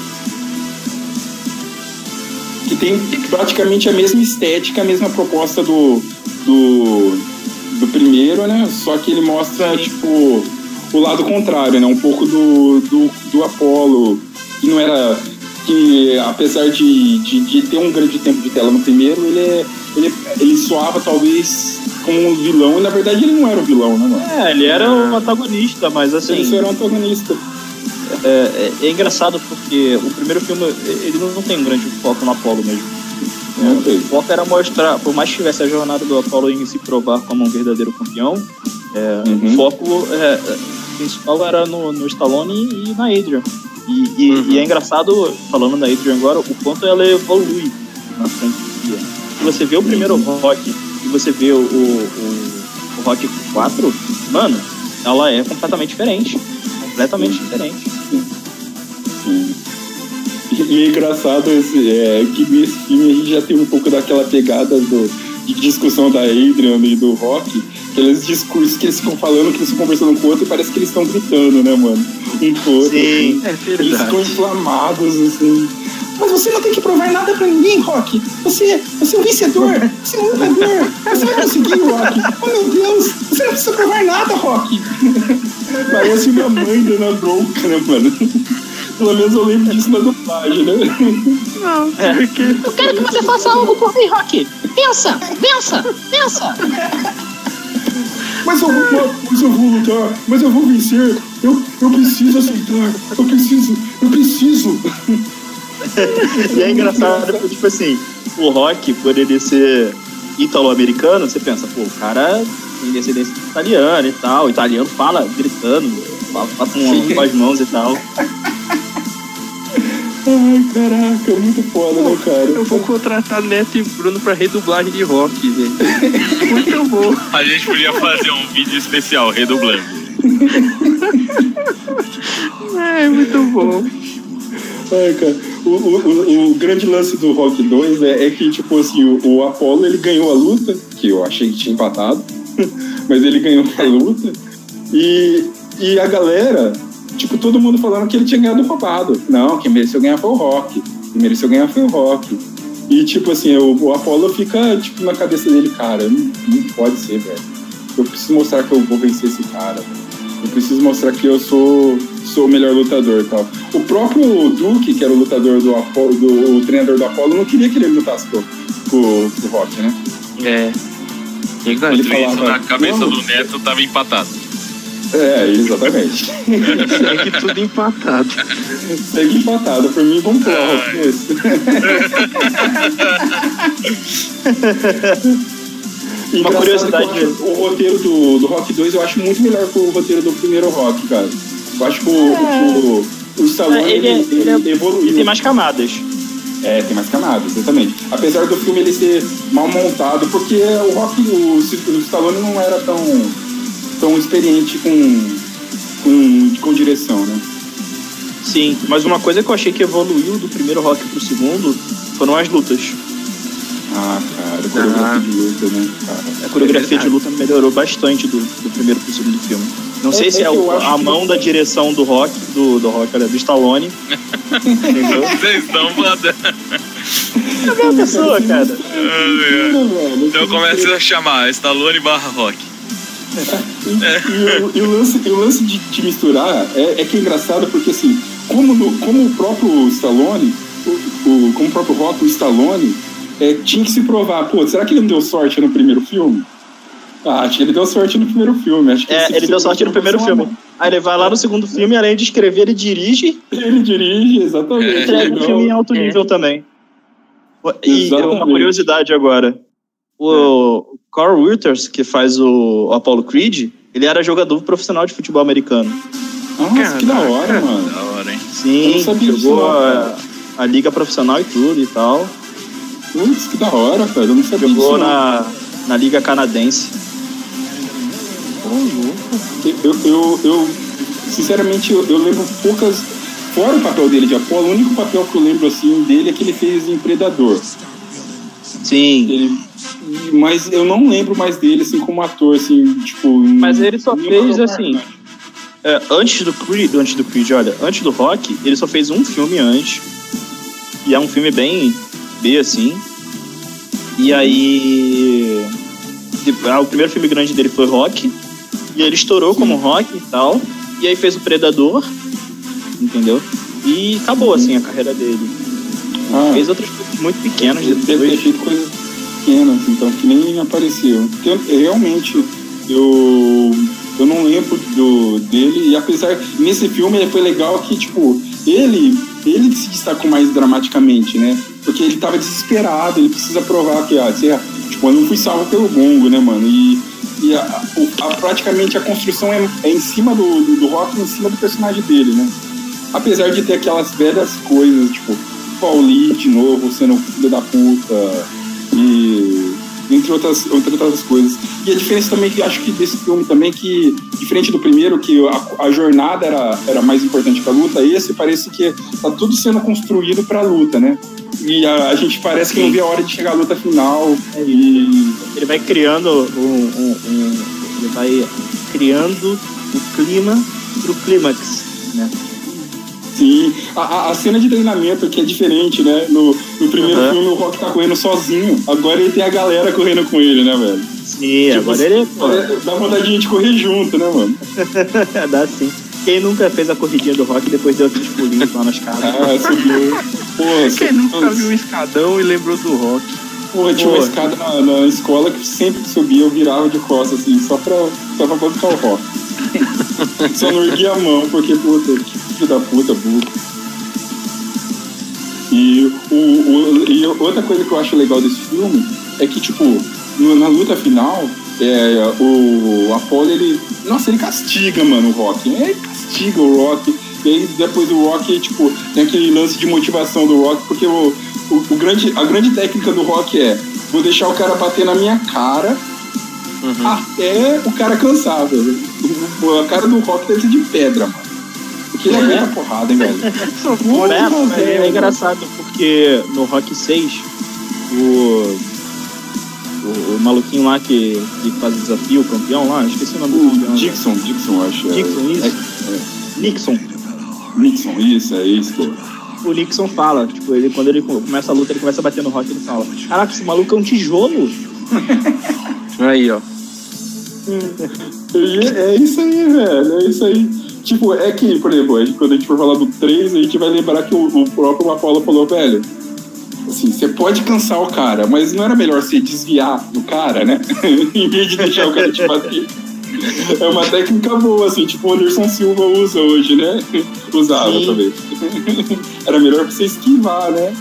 Que tem praticamente a mesma estética, a mesma proposta do, do, do primeiro, né? Só que ele mostra, tipo, o lado contrário, né? Um pouco do, do, do Apollo, que não era. Que apesar de, de, de ter um grande tempo de tela no primeiro, ele, é, ele, ele soava talvez como um vilão, e na verdade ele não era um vilão, né, mano? É, ele era o antagonista, mas assim. Ele só era um antagonista. É, é- é engraçado porque o primeiro filme ele não, tem um grande foco no Apollo mesmo. Não sei. O foco era mostrar, por mais que tivesse a jornada do Apollo em se provar como um verdadeiro campeão, é, Uhum. o foco é, é, principal era no, no Stallone e na Adrian. E, e- Uhum. e é engraçado, falando da Adrian agora, o quanto ela evolui na franquia. Se você vê o primeiro Rock e você vê o, o, o- o Rock 4, mano, ela é completamente diferente. Completamente diferente. Sim. E, e é engraçado esse, é, que nesse filme a gente já tem um pouco daquela pegada do, de discussão da Adrian e do Rock, aqueles discursos que eles ficam falando, que eles ficam conversando com o outro e parece que eles estão gritando, né, mano? Um com o outro. Sim. É Eles verdade. ficam inflamados, assim. Mas você não tem que provar nada pra ninguém, Rock. Você, você é um vencedor. Você é um lutador. Você vai conseguir, Rock. Oh, meu Deus. Você não precisa provar nada, Rock. Parece uma mãe dando a bronca, né, mano? Pelo menos eu lembro disso na dublagem, né? Não, porque Eu quero que você faça algo por mim, Rock. Pensa, pensa, pensa. Mas eu vou, mas eu vou lutar. Mas eu vou vencer. Eu, eu preciso aceitar. Eu preciso. Eu preciso. E é engraçado, porque, tipo assim, o rock, por ele ser italo-americano, você pensa, pô, o cara tem descendência italiana e tal, o italiano fala gritando, fala, fala com, com as mãos e tal. Ai, caraca, muito foda, né, cara? eu vou contratar Neto e Bruno pra redublagem de rock, velho. Muito bom. A gente podia fazer um vídeo especial redublando. É, muito bom. Ai, cara, o, o, o, grande lance do Rock 2 é, é que, tipo assim, o, o Apollo ele ganhou a luta, que eu achei que tinha empatado, mas ele ganhou a luta, e, e a galera, tipo, todo mundo falando que ele tinha ganhado roubado. Não, quem mereceu ganhar foi o Rock. Quem mereceu ganhar foi o Rock. E, tipo assim, o, o Apollo fica, tipo, na cabeça dele, cara, não, não pode ser, velho. Eu preciso mostrar que eu vou vencer esse cara. Eu preciso mostrar que eu sou, sou o melhor lutador e tal. O próprio Duke, que era o lutador do Apollo, do, o treinador do Apollo, não queria que ele lutasse com, com, com o Rock, né? É. Ele isso falava, na cabeça "Não." do Neto tava empatado. É, exatamente. Segue tudo empatado. Segue empatado. Por mim, vamos pro. Rock esse. Engraçado curiosidade que eu acho O roteiro do, do Rock 2 eu acho muito melhor que o roteiro do primeiro Rock, cara. Eu acho que o, o, o Stallone É, ele é- ele, ele é- evoluiu. E tem mais camadas. É, tem mais camadas, exatamente. Apesar do filme ele ser mal montado, porque o Rock, o, o Stallone não era tão, tão experiente com, com, com direção, né? Sim, mas uma coisa que eu achei que evoluiu do primeiro rock pro segundo foram as lutas. Ah, cara, coreografia Ah. de luta, né, cara? A coreografia É de luta melhorou bastante do, do primeiro pro segundo filme. Não sei é se é, o- a que- mão da direção do rock, do, do rock, olha, do Stallone. Entendeu? Vocês estão mandando. É a mesma pessoa, cara. Então começa a chamar Stallone barra Rock. E, o, e o lance, e o lance de, de misturar é, é que é engraçado porque assim, como, no- como o próprio Stallone, o, o- como o próprio Rock, o Stallone, é, tinha que se provar, pô, será que ele não deu sorte no primeiro filme? Ah, acho que ele deu sorte no primeiro filme. Acho que É, ele deu sorte no primeiro filme. Aí ele vai lá no segundo filme, além de escrever, ele dirige Ele dirige, exatamente. entrega um filme em alto nível também. E Exatamente. uma curiosidade agora. O Carl Wilters, que faz o Apollo Creed, ele era jogador profissional de futebol americano. Nossa, que da hora, Caraca. mano. Da hora, hein? Sim, disso, jogou a, a liga profissional e tudo e tal. Putz, que da hora, cara. Eu não sabia disso. Jogou não. na, na liga canadense. Eu, eu, eu sinceramente, eu, eu lembro poucas. Fora o papel dele de Apolo, o único papel que eu lembro assim dele é que ele fez em Predador. Sim. Ele, mas eu não lembro mais dele assim como ator, assim, tipo. em Mas ele só fez, assim. É, antes do Creed, antes do Creed, olha, antes do Rock, ele só fez um filme antes. E é um filme bem B, assim. E aí. ah, O primeiro filme grande dele foi Rock. E ele estourou como Rock e tal. E aí fez o Predador. Entendeu? E acabou, assim, a carreira dele. Ah, Fez outras coisas muito pequenas Ele deve ter depois. feito coisas pequenas, então, que nem apareceu. Porque eu- realmente, eu, eu não lembro do, dele, e apesar, nesse filme foi legal que, tipo, ele, ele se destacou mais dramaticamente, né? Porque ele tava desesperado, ele precisa provar que, ah, você, tipo, eu não fui salvo pelo gongo, né, mano? E, e a, a- praticamente a construção é, é em cima do, do, do rock, em cima do personagem dele, né? Apesar de ter aquelas velhas coisas, tipo, Pauli de novo sendo filho da puta e entre outras, entre outras coisas. E a diferença também que acho que desse filme também que diferente do primeiro que a, a jornada era, era mais importante que a luta, esse parece que tá tudo sendo construído para a luta, né? E a, a gente parece que não vê a hora de chegar à luta final e Ele vai criando um, um- um- Ele vai criando o clima pro clímax, né? Sim, a, a- a cena de treinamento que é diferente, né? No, no primeiro Aham. filme o Rock tá correndo sozinho, agora ele tem a galera correndo com ele, né, velho? Sim, Tipo, agora ele pô, É, Dá vontade de correr junto, né, mano? dá sim. Quem nunca fez a corridinha do rock e depois deu aqueles pulinhos lá nas casas? Ah, subiu. Porra, Quem nunca viu um escadão e lembrou do rock? Porra, tinha uma escada na, na escola que sempre que subia eu virava de costas, assim, só pra, só pra buscar o rock. só não erguia a mão, porque, puta, que filho da puta, burro. E, o, o- e outra coisa que eu acho legal desse filme é que, tipo, na luta final, é, o Apollo, ele. Nossa, ele castiga, mano, o Rock. Ele castiga o Rock. E aí depois o Rock, tipo, tem aquele lance de motivação do Rock, porque o, o, o grande, a grande técnica do Rock é vou deixar o cara bater na minha cara até o cara cansar, velho. A cara do Rock deve ser de pedra, mano. Ele É. porrada, hein, velho. É, é, é engraçado porque no Rock 6, o, o, o maluquinho lá que, que faz o desafio, o campeão lá, esqueci o nome do O campeão. Dixon, Dixon, eu acho. é. Dixon, isso? É, Nixon. é. Nixon, isso, é isso. que é. O Nixon fala, tipo, ele, quando ele começa a luta, ele começa a bater no Rock, ele fala: Caraca, esse maluco é um tijolo. Aí, ó. E É isso aí, velho. É isso aí. Tipo, é que, por exemplo, gente- quando a gente for falar do 3, a gente vai lembrar que o, o próprio Apollo falou, velho. Assim, você pode cansar o cara, mas não era melhor você desviar do cara, né? em vez de deixar o cara te bater. É uma técnica boa, assim, tipo o Anderson Silva usa hoje, né? Usava Sim. também. Era melhor pra você esquivar, né?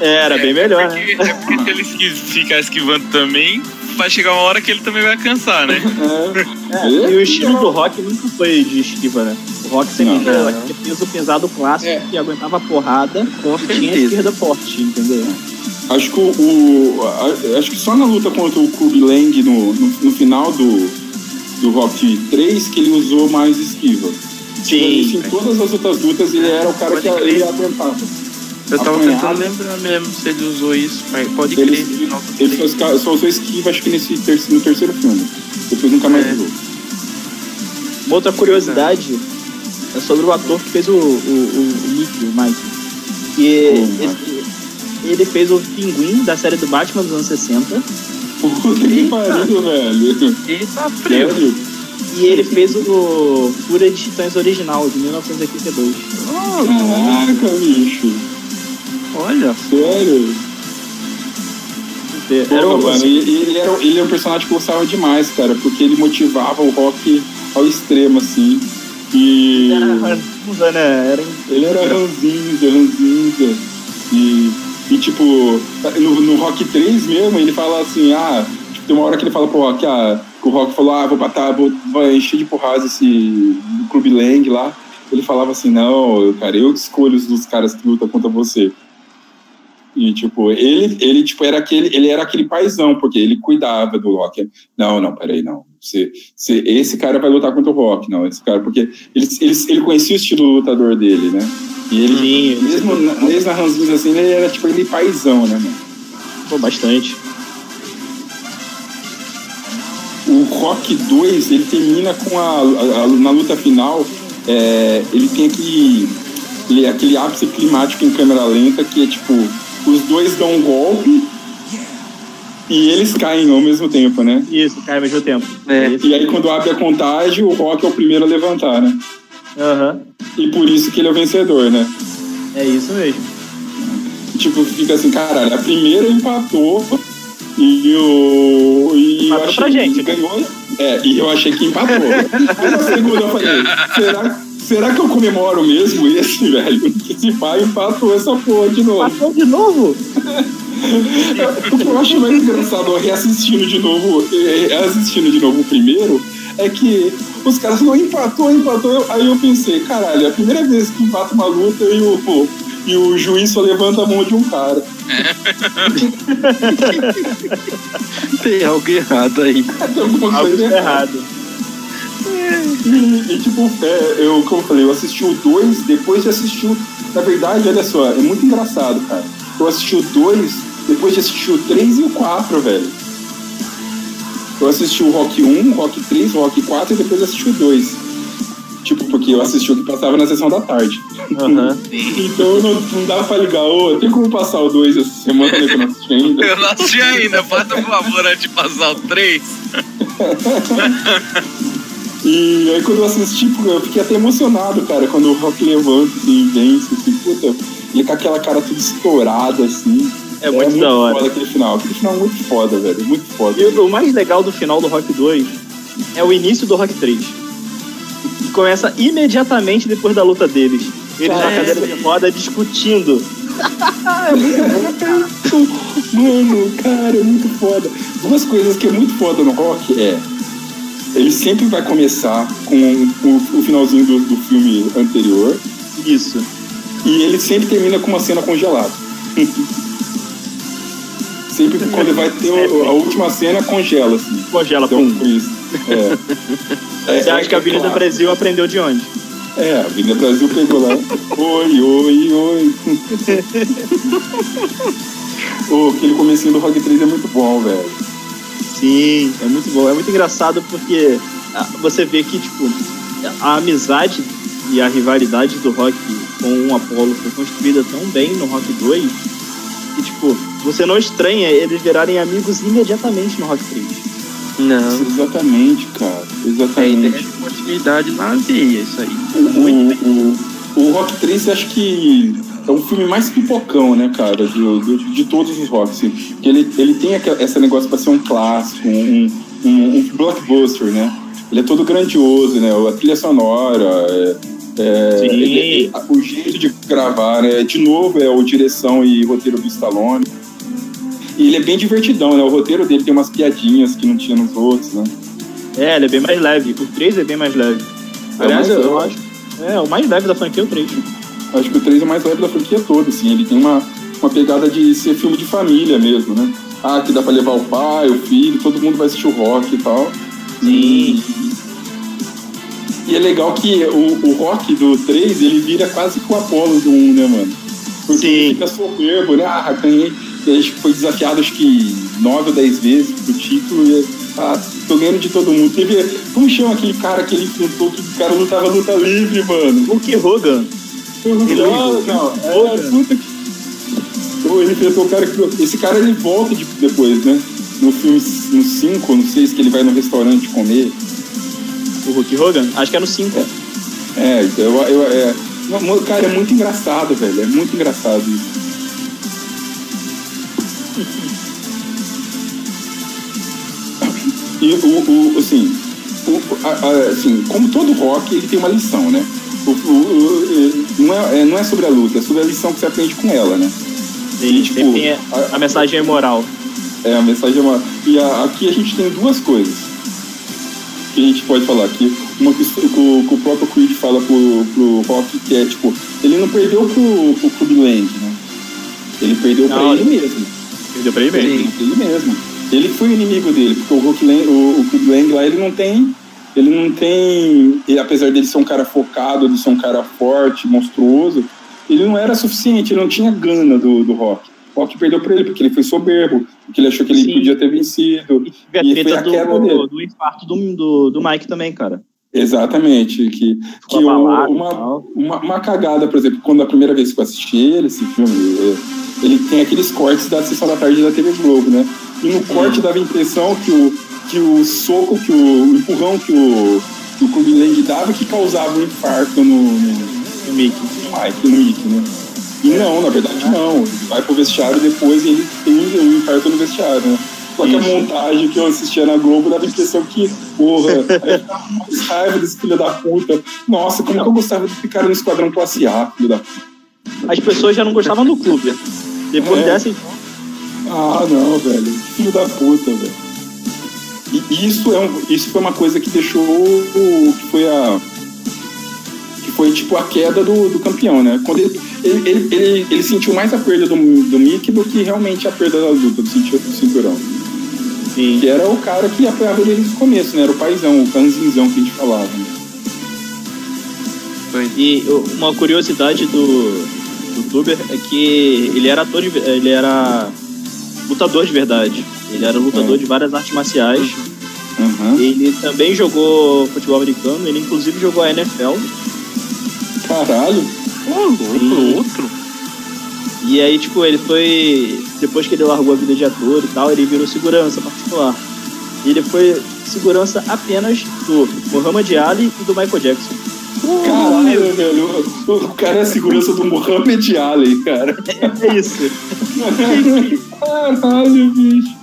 É, era bem melhor, né? Porque, é porque se ele ficar esquivando também, vai chegar uma hora que ele também vai cansar, né? É. É, e o estilo do Rock nunca foi de esquiva, né? O Rock sempre Não. foi aquele peso pesado clássico É. que aguentava porrada Com e tinha esquerda forte, entendeu? Acho que o, o- a- acho que só na luta contra o Kub Lang no, no, no final do, do Rock 3 que ele usou mais esquiva. Sim. Em todas as outras lutas ele era o cara que Pode crer. ele aguentava. Eu tava tentando lembrar mesmo se ele usou isso. mas Pode Ele, crer. ele três. só, só usou esquiva acho que nesse terceiro, no terceiro filme. Depois nunca mais É. usou. Uma outra curiosidade é sobre o ator que fez o, o, o, o Mickey, o Mike. Que Oh, ele, ele fez o pinguim da série do Batman dos anos 60 Puta que pariu, velho. Eita, frio. Sério? e ele fez o Fúria de Titãs original, de 1982. Caraca, bicho. Olha. Sério? Era Porra, o, mano, ele, ele era, ele é um personagem que eu gostava demais, cara, porque ele motivava o rock ao extremo, assim. E Era ranzinza, né? Era ele era ranzinza, ranzinza. E, e tipo, no, no Rock 3 mesmo, ele fala assim, ah, tipo, tem uma hora que ele fala pro Rock, ah, que o Rock falou, ah, vou matar, vou, vou encher de porrada esse Clube Lang lá. Ele falava assim, não, cara, eu escolho os caras que lutam contra você. E, tipo, ele, ele, tipo, era aquele, ele era aquele paizão, porque ele cuidava do Rock. Não, não, peraí, não. Você, você, esse cara vai lutar contra o Rock, não, esse cara, porque ele, ele, ele conhecia o estilo lutador dele, né? E ele, Sim, mesmo, na- mesmo na ranzinza assim, ele era, tipo, ele paizão, né, mano? Pô, bastante. O Rock 2, ele termina com a, a- a- na luta final, é, ele tem aquele, aquele ápice climático em câmera lenta, que é tipo, os dois dão um golpe e eles caem ao mesmo tempo, né? Isso, cai ao mesmo tempo. É. Isso. E aí quando abre a contagem, o Rock é o primeiro a levantar, né? Aham. E por isso que ele é o vencedor, né? É isso mesmo. Tipo, fica assim, caralho, a primeira empatou e o. E eu Empatou achei pra que gente, né? ganhou. É, e eu achei que empatou. Mas na segunda eu falei, será, será que eu comemoro mesmo esse, velho? Que esse pai empatou essa porra de novo. Passou de novo? O que eu acho mais engraçado reassistindo de novo, eh, assistindo de novo o primeiro, é que os caras não empatou, empatou. Aí eu pensei, caralho, é a primeira vez que empata uma luta e o, e o juiz só levanta a mão de um cara. Tem algo errado aí. Tem alguma Algo coisa errada. E, e, tipo, é, eu, como eu falei, eu assisti o 2 depois de assistir o. Na verdade, olha só, é muito engraçado, cara. Eu assisti o 2 depois de assistir o 3 e o 4, velho. Eu assisti o Rock 1, o Rock 3, o Rock 4 e depois assisti o 2. Tipo, porque eu assisti o que passava na sessão da tarde. Aham. Então não, não dava pra ligar, ô, tem como passar o 2 essa semana né, que eu não assisti ainda? Eu não assisti ainda, faça um favor antes de passar o 3. E aí quando eu assisti, eu fiquei até emocionado, cara, quando o Rock levanta, assim, vence, assim, puta, ele com aquela cara tudo estourada, assim. É muito da hora. foda aquele final. Aquele final é muito foda, velho, muito foda. E o o mais legal do final do Rock 2 é o início do Rock 3. Que começa imediatamente depois da luta deles. Eles na É. cadeira de roda discutindo. Mano, cara, é muito foda. Duas coisas que é muito foda no Rock é. Ele sempre vai começar com o, o finalzinho do, do filme anterior. Isso. E ele sempre termina com uma cena congelada. sempre quando vai ter o- a última cena, congela, assim. Congela, Então, pum. por isso. É. É, Você acha que a Avenida claro. Brasil aprendeu de onde? É, a Avenida Brasil pegou lá. Oi, oi, oi. Ô, aquele comecinho do Rock 3 é muito bom, velho. Sim, é muito bom. É muito engraçado porque ah, você vê que, tipo, a amizade e a rivalidade do Rock com o Apollo foi construída tão bem no Rock 2 que, tipo, você não estranha eles virarem amigos imediatamente no Rock 3. Não. Exatamente, cara. É ideia Exatamente. de continuidade na veia, isso aí. O, o, o Rock 3, eu acho que é o filme mais pipocão, né, cara, de, de, de todos os Rocks. assim. Porque ele, ele tem aquela- esse negócio pra ser um clássico, um, um, um blockbuster, né? Ele é todo grandioso, né? A trilha sonora, é, é, Sim. ele- o jeito de gravar, né? De novo, é o direção e roteiro do Stallone. E ele é bem divertidão, né? O roteiro dele tem umas piadinhas que não tinha nos outros, né? É, ele é bem mais leve. O 3 é bem mais leve. É Aliás, mais eu, eu acho. É, o mais leve da franquia é o 3. Acho que o 3 é mais leve da franquia toda, assim. Ele tem uma, uma pegada de ser filme de família mesmo, né? Ah, que dá pra levar o pai, o filho, todo mundo vai assistir o rock e tal. Sim. E é legal que o, o rock do 3, ele vira quase que o Apollo do 1, né, mano? Porque Sim. ele fica soberbo, né? Ah, ganhei. Acho que foi desafiado, acho que 9 ou 10 vezes pro título. E, tô ganhando de todo mundo. Teve. Como chama aquele cara que ele enfrentou que o cara lutava luta livre, mano? Hulk Hogan. Não, não, é, puta que. Ele enfrentou o cara que. Esse cara ele volta de- depois, né? No filme no 5, no 6, que ele vai no restaurante comer. O Hulk Hogan? Acho que é no 5. É, então eu, eu, é, cara, é muito engraçado, velho. É muito engraçado isso. E o, o assim, o- a- assim, como todo rock, ele tem uma lição, né? O- o- não, é, é- não é sobre a luta, é sobre a lição que você aprende com ela, né? Sim, tipo, tem a, a- mensagem é moral. É, a mensagem é uma. E a- aqui a gente tem duas coisas que a gente pode falar aqui. Uma que, o- que o- próprio Creed fala pro, pro Rock, que é tipo, ele não perdeu pro, pro Clube Land, né? Ele perdeu pra Não, ele mesmo. Perdeu pra ele Ele mesmo. pra ele mesmo. Ele foi o inimigo dele, porque o Rock Land, o, o Clube Land lá, ele não tem. Ele não tem. ele, apesar dele ser um cara focado, de ser um cara forte, monstruoso, ele não era suficiente, ele não tinha gana do, do Rock. O Rock perdeu pra ele, porque ele foi soberbo, porque ele achou que ele Sim. podia ter vencido. E a E foi a queda do, dele. do infarto do, do, do Mike também, cara. Exatamente. Que, que o- uma, uma, uma cagada, por exemplo, quando a primeira vez que eu assisti ele, esse filme, ele tem aqueles cortes da sessão da tarde da TV Globo, né? E no corte dava a impressão que o, que o soco, que o, o empurrão que o, que o Clube Land dava que causava um infarto no, no, Mickey. no Mike, no Mickey, né? E não, na verdade não. Ele vai pro vestiário depois e ele tem o infarto no vestiário, né? Só que a montagem que eu assistia na Globo dava a impressão que, porra, aí ficava mais raiva desse filho da puta. Nossa, como que eu gostava de ficar no Esquadrão Classe A, filho da puta. As pessoas já não gostavam do clube. Depois É. dessa, então, Ah, não, velho. Filho da puta, velho. E isso, é um, isso foi uma coisa que deixou o. que foi a. que foi tipo a queda do, do campeão, né? Quando ele, ele, ele, ele, ele sentiu mais a perda do, do Mickey do que realmente a perda da luta, do, do cinturão. sim. Que era o cara que apoiava ele desde o começo, né? Era o paizão, o canzinzão que a gente falava. Né? E uma curiosidade do, do Tuber é que ele era ator de, ele era lutador de verdade. Ele era lutador É. de várias artes marciais. Aham. Ele também jogou futebol americano, ele inclusive jogou a NFL. Caralho. Louco, outro. E aí, tipo, ele foi. Depois que ele largou a vida de ator e tal, ele virou segurança particular. E ele foi segurança apenas do Muhammad Ali e do Michael Jackson. Caralho, velho. O, cara é a segurança do Muhammad Ali, cara. É isso. Caralho, bicho.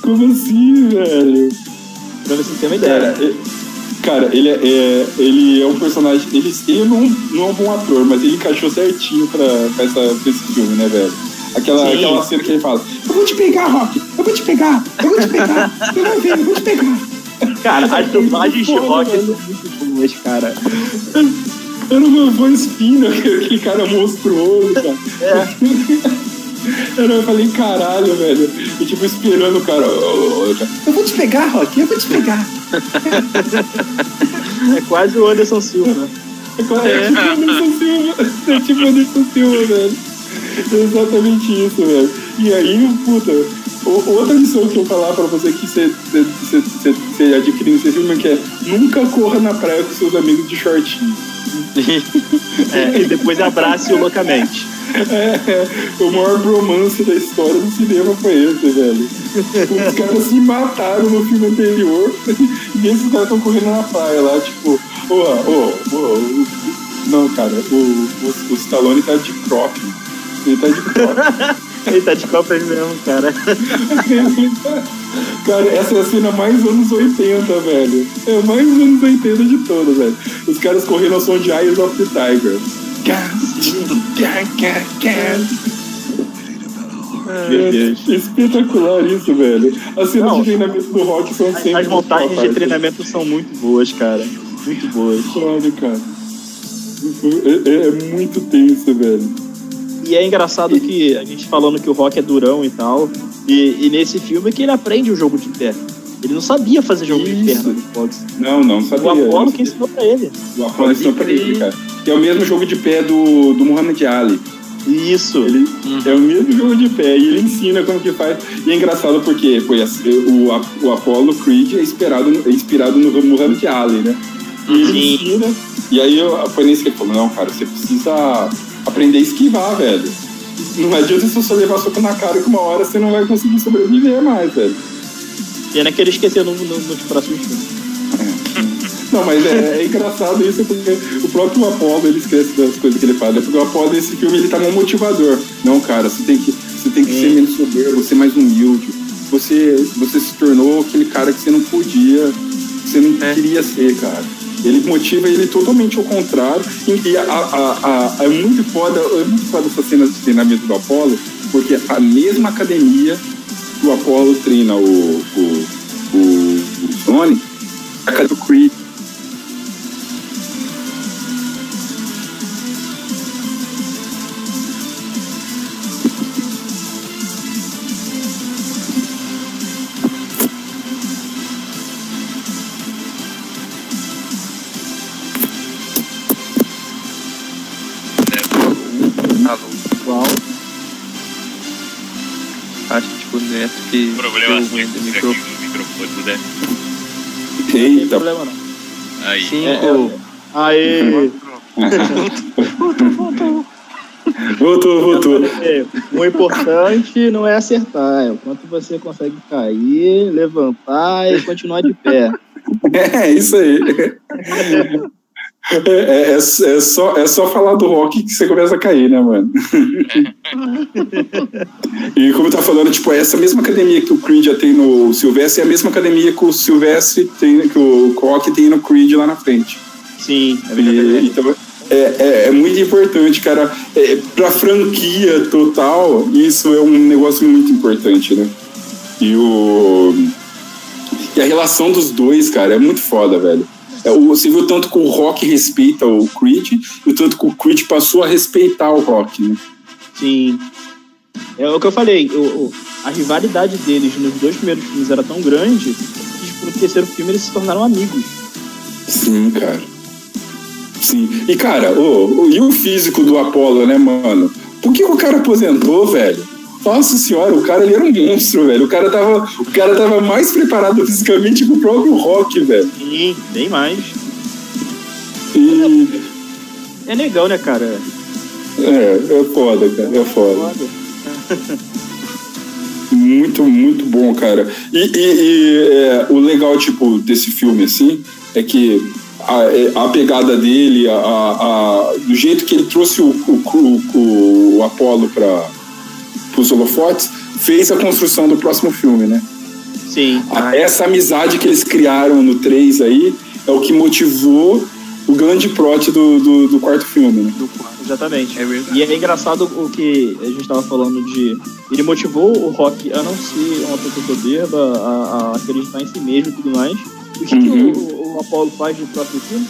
Como assim, velho? Pra você ter uma ideia. Cara, é- cara ele, é, é- ele é um personagem. Ele, ele não, não é um bom ator, mas ele encaixou certinho pra, pra, essa, pra esse filme, né, velho? Aquela, Sim. aquela cena que ele fala: Eu vou te pegar, Rock! Eu vou te pegar! Eu vou te pegar! Você vai ver, eu vou te pegar! Cara, as dublagens de rock são muito boas, cara. Era uma voz fina, aquele cara monstruoso, cara. É. Eu falei, caralho, velho. E tipo, esperando o cara. "Ô, ô, cara, Eu vou te pegar, Rock, eu vou te pegar. É quase o Anderson Silva. É tipo Anderson Silva. É tipo Anderson Silva, velho. É exatamente isso, velho. E aí, puta, o- outra lição que eu falar pra você que você, você, você, você, você adquire nesse filme é que é nunca corra na praia com seus amigos de shortinho. É, e depois abrace-o loucamente. É, o maior bromance da história do cinema foi esse, velho. Os caras se mataram no filme anterior e esses caras estão correndo na praia lá, tipo, ô, ô, ô, ô, não, cara, o, o, o Stallone tá de crop. Ele tá de crop. Ele tá de copas mesmo, cara. Cara, essa é a cena mais anos 80, velho. É mais anos 80 de todas, velho. Os caras correndo ao som de Eyes of the Tiger. É espetacular isso, velho. As cenas Não. de treinamento do rock são sempre. As montagens de treinamento. são muito boas, cara. Muito boas. Foda, cara. É, é- é muito tenso, velho. E é engraçado que a gente falando que o Rock é durão e tal. E, e nesse filme é que ele aprende o jogo de pé. Ele não sabia fazer jogo de pé Isso. no boxe. Não, não sabia. O Apollo que ensinou pra ele. O Apollo ensinou pra ele, cara. Que é o mesmo jogo de pé do, do Muhammad Ali. Isso. Ele é o mesmo jogo de pé e ele ensina como que faz. E é engraçado porque foi assim, o, o Apollo Creed é inspirado, no- é inspirado no Muhammad Ali, né? E ele Sim. ensina. E aí eu- foi nesse que ele falou: não, cara, você precisa aprender a esquivar, velho. Não adianta você só levar soco na cara que uma hora você não vai conseguir sobreviver mais, velho. Pena que ele esqueceu no, no, nos próximos filmes. Não, mas é, é engraçado isso porque o próprio Apollo ele esquece das coisas que ele fala. Porque o Apollo nesse filme ele tá um motivador. Não, cara, você tem que, você tem que ser menos soberbo, ser mais humilde. Você, você se tornou aquele cara que você não podia você não É. queria ser, cara. Ele motiva ele totalmente ao contrário. E a, a- a- é muito foda, é muito foda essa cena de treinamento do Apollo, porque a mesma academia que o Apollo treina o, o, o, o a academia do Creed. Que o Neto que Problema deu ruim do técnico microfone. aqui no microfone tem Eita, problema não. Aí. Cinco. É, é, Aê! voltou, voltou. É, o importante não é acertar, é o quanto você consegue cair, levantar e continuar de pé. É, isso aí. É, é- é- é só, é só falar do rock que você começa a cair, né, mano? e como eu tava falando, tipo, essa mesma academia que o Creed já tem no Silvestre é a mesma academia que o Silvestre tem, que o rock tem no Creed lá na frente. Sim, é E, verdade. então, é, é, é muito importante, cara. É, pra franquia total, isso é um negócio muito importante, né? E o. E a relação dos dois, cara, é muito foda, velho. O- você viu tanto que o Rock respeita o Creed e o tanto que o Creed passou a respeitar o Rock, né? Sim. É o que eu falei, o, a rivalidade deles nos dois primeiros filmes era tão grande que no terceiro filme eles se tornaram amigos. Sim, cara. Sim. E, cara, o, o- e o físico do Apollo, né, mano? Por que o cara aposentou, velho? Nossa senhora, o cara ele era um monstro, velho. O cara tava, o cara tava mais preparado fisicamente que o próprio Rock, velho. Sim, bem mais. E. É legal, né, cara? É, é foda, cara. É foda. Foda. Muito, muito bom, cara. E, e- e, é, o legal, tipo, desse filme, assim, é que a, é, a pegada dele, a, a- do jeito que ele trouxe o, o, o, o Apollo para os holofotes, fez a construção do próximo filme, né? Sim. Essa amizade que eles criaram no 3 aí é o que motivou o grande plot do, do, do quarto filme, né? Do quarto. Exatamente. É. E é engraçado o que a gente estava falando de. Ele motivou o Rock a não ser uma pessoa soberba, a, a acreditar em si mesmo e tudo mais. O que, Uhum. que o, o Apollo faz no próximo filme?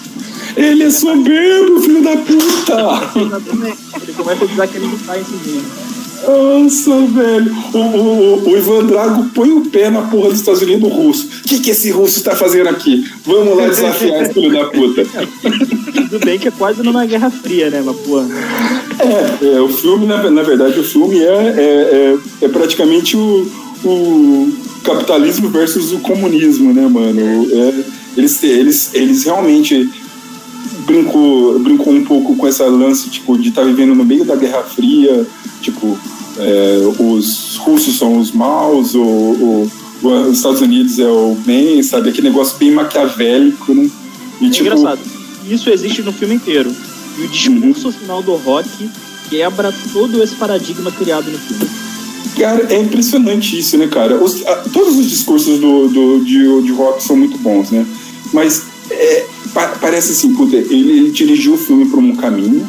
Ele é soberbo, filho da puta! Exatamente. Ele começa a desacreditar em si mesmo. Nossa, velho. O, o, o Ivan Drago põe o pé na porra dos Estados Unidos russo. O que, que esse russo tá fazendo aqui? Vamos lá desafiar esse filho da puta. Tudo bem que é quase numa Guerra Fria, né? Mas, pô. É, é, o filme, na, na verdade, o filme é, é, é, é praticamente o, o capitalismo versus o comunismo, né, mano? É, eles, eles, eles realmente brincou, brincou um pouco com essa lance, tipo, de estar vivendo no meio da Guerra Fria, tipo, é, os russos são os maus, o, o- os Estados Unidos é o bem, sabe? Aquele negócio bem maquiavélico, né? E, É tipo, engraçado. Isso existe no filme inteiro. E o discurso final do Rock quebra todo esse paradigma criado no filme. Cara, é impressionante isso, né, cara? Os- a- todos os discursos do, do- de, de rock são muito bons, né? Mas é, pa- parece assim, puta, ele, ele dirigiu o filme por um caminho.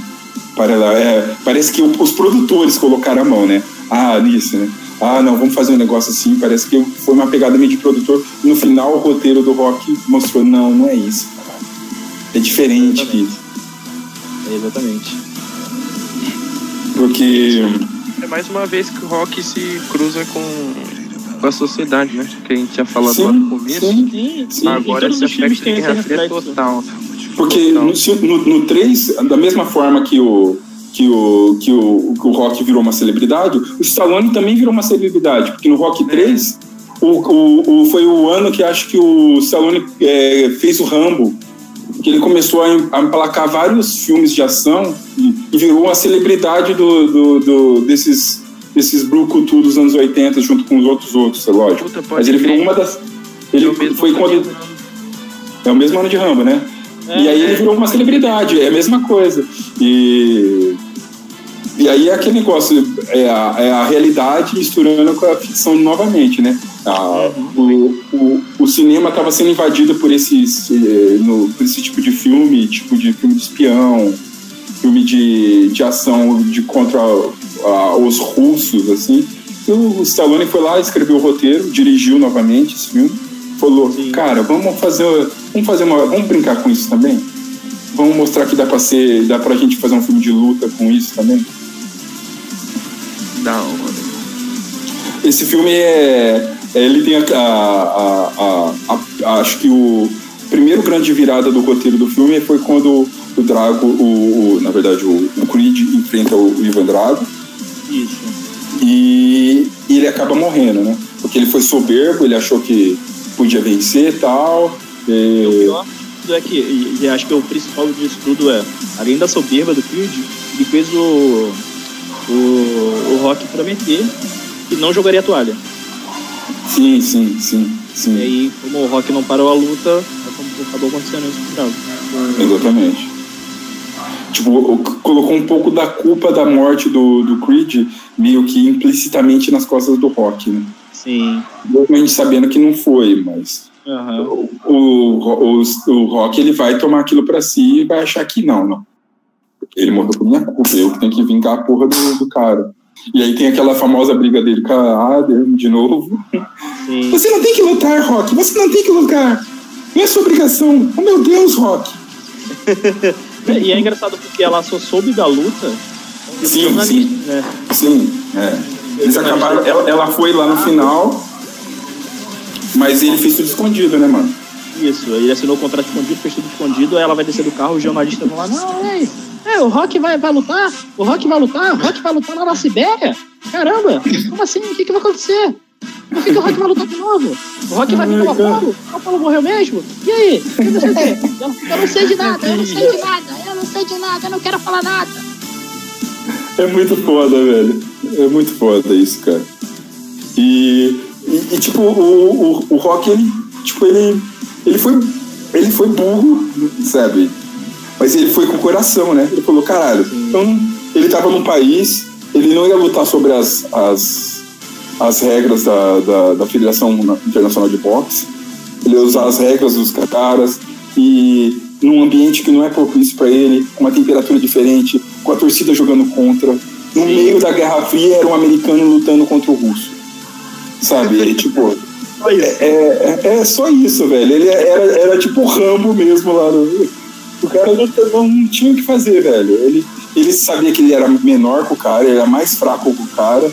Para lá, é, parece que os produtores colocaram a mão, né? Ah, nisso, né? Ah, não, vamos fazer um negócio assim. Parece que foi uma pegada meio de produtor. No final, o roteiro do rock mostrou: não, não é isso, cara. É diferente que isso. É, exatamente. Porque. É mais uma vez que o rock se cruza com, com a sociedade, né? Que a gente tinha falado Sim, lá no começo. sim. Sim, Sim. Agora esse aspecto tem reflexo. total. Porque no, no, no 3, da mesma forma que o, que, o, que, o, que o Rock virou uma celebridade, o Stallone também virou uma celebridade. Porque no Rock 3 o, o, o- foi o ano que acho que o Stallone é, fez o Rambo. Que ele começou a, em- a emplacar vários filmes de ação e, e virou uma celebridade do, do, do- desses, desses brucutu dos anos 80 junto com os outros outros, é lógico. Puta, Mas ele virou uma das. Ele É foi quando. É o mesmo ano de Rambo, né? E aí ele virou uma celebridade, é a mesma coisa. E, e aí é aquele negócio, é a, é a realidade misturando com a ficção novamente, né? Ah, o, o, o cinema estava sendo invadido por, esses, eh, no, por esse tipo de filme, tipo de filme de espião, filme de, de ação de contra ah, os russos, assim. E o Stallone foi lá, escreveu o roteiro, dirigiu novamente esse filme, falou, cara, vamos fazer, vamos fazer uma, vamos brincar com isso também. Vamos mostrar que dá para ser, dá pra gente fazer um filme de luta com isso também. Da hora. Esse filme é. Ele tem a, a- a- a- Acho que o primeiro grande virada do roteiro do filme foi quando o Drago, o, o- na verdade, o, o Creed enfrenta o, o Ivan Drago Isso. e, e ele acaba morrendo, né? Porque ele foi soberbo, ele achou que podia vencer e tal. E o pior de tudo é que, e, e acho que o principal disso tudo é, além da soberba do Creed, ele fez o, o, o Rock prometer que não jogaria a toalha. sim, sim, sim, sim. E aí, como o Rock não parou a luta, é acabou acontecendo isso com o. Exatamente. Tipo, colocou um pouco da culpa da morte do, do Creed meio que implicitamente nas costas do Rock, né? Sim. Mesmo a gente sabendo que não foi, mas Aham. o, o, o, o Rock ele vai tomar aquilo pra si e vai achar que não, não. Ele morreu por minha culpa, eu que tenho que vingar a porra do, do cara. E aí tem aquela famosa briga dele com a Adam de novo. Sim. Você não tem que lutar, Rock, você não tem que lutar. Não é sua obrigação. Oh meu Deus, Rock. E é engraçado porque ela só soube da luta. Sim, sim. Né? Sim, é. Eles acabaram. Ela, ela foi lá no final, mas ele fez tudo escondido, né, mano? Isso, ele assinou o contrato escondido, fez tudo escondido, ela vai descer do carro, os jornalistas vão lá, não, ei, é, o Rock vai, vai lutar, o Rock vai lutar, o Rock vai lutar lá na Sibéria. Caramba, como assim? O que, que vai acontecer? Por que, que o Rock vai lutar de novo? O Rock vai vir com o Apolo? O Apolo morreu mesmo? E aí? Eu não sei o quê. Eu- Eu não sei de nada, eu não sei de nada, eu não sei de nada, eu não quero falar nada. É muito foda, velho. É muito foda isso, cara. E, e, e, tipo, o, o, o Rock, ele, tipo, ele, ele foi. Ele foi burro, sabe? Mas ele foi com o coração, né? Ele falou, caralho. Então, ele tava num país, ele não ia lutar sobre as, as, as regras da, da, da Federação Internacional de Boxe. Ele ia usar as regras dos caras e num ambiente que não é propício para ele, com uma temperatura diferente, com a torcida jogando contra. No meio da Guerra Fria era um americano lutando contra o russo. Sabe? Ele, tipo. É, é, é só isso, velho. Ele era, era tipo o Rambo mesmo lá no. O cara não, não tinha o que fazer, velho. Ele, ele sabia que ele era menor que o cara, ele era mais fraco que o cara.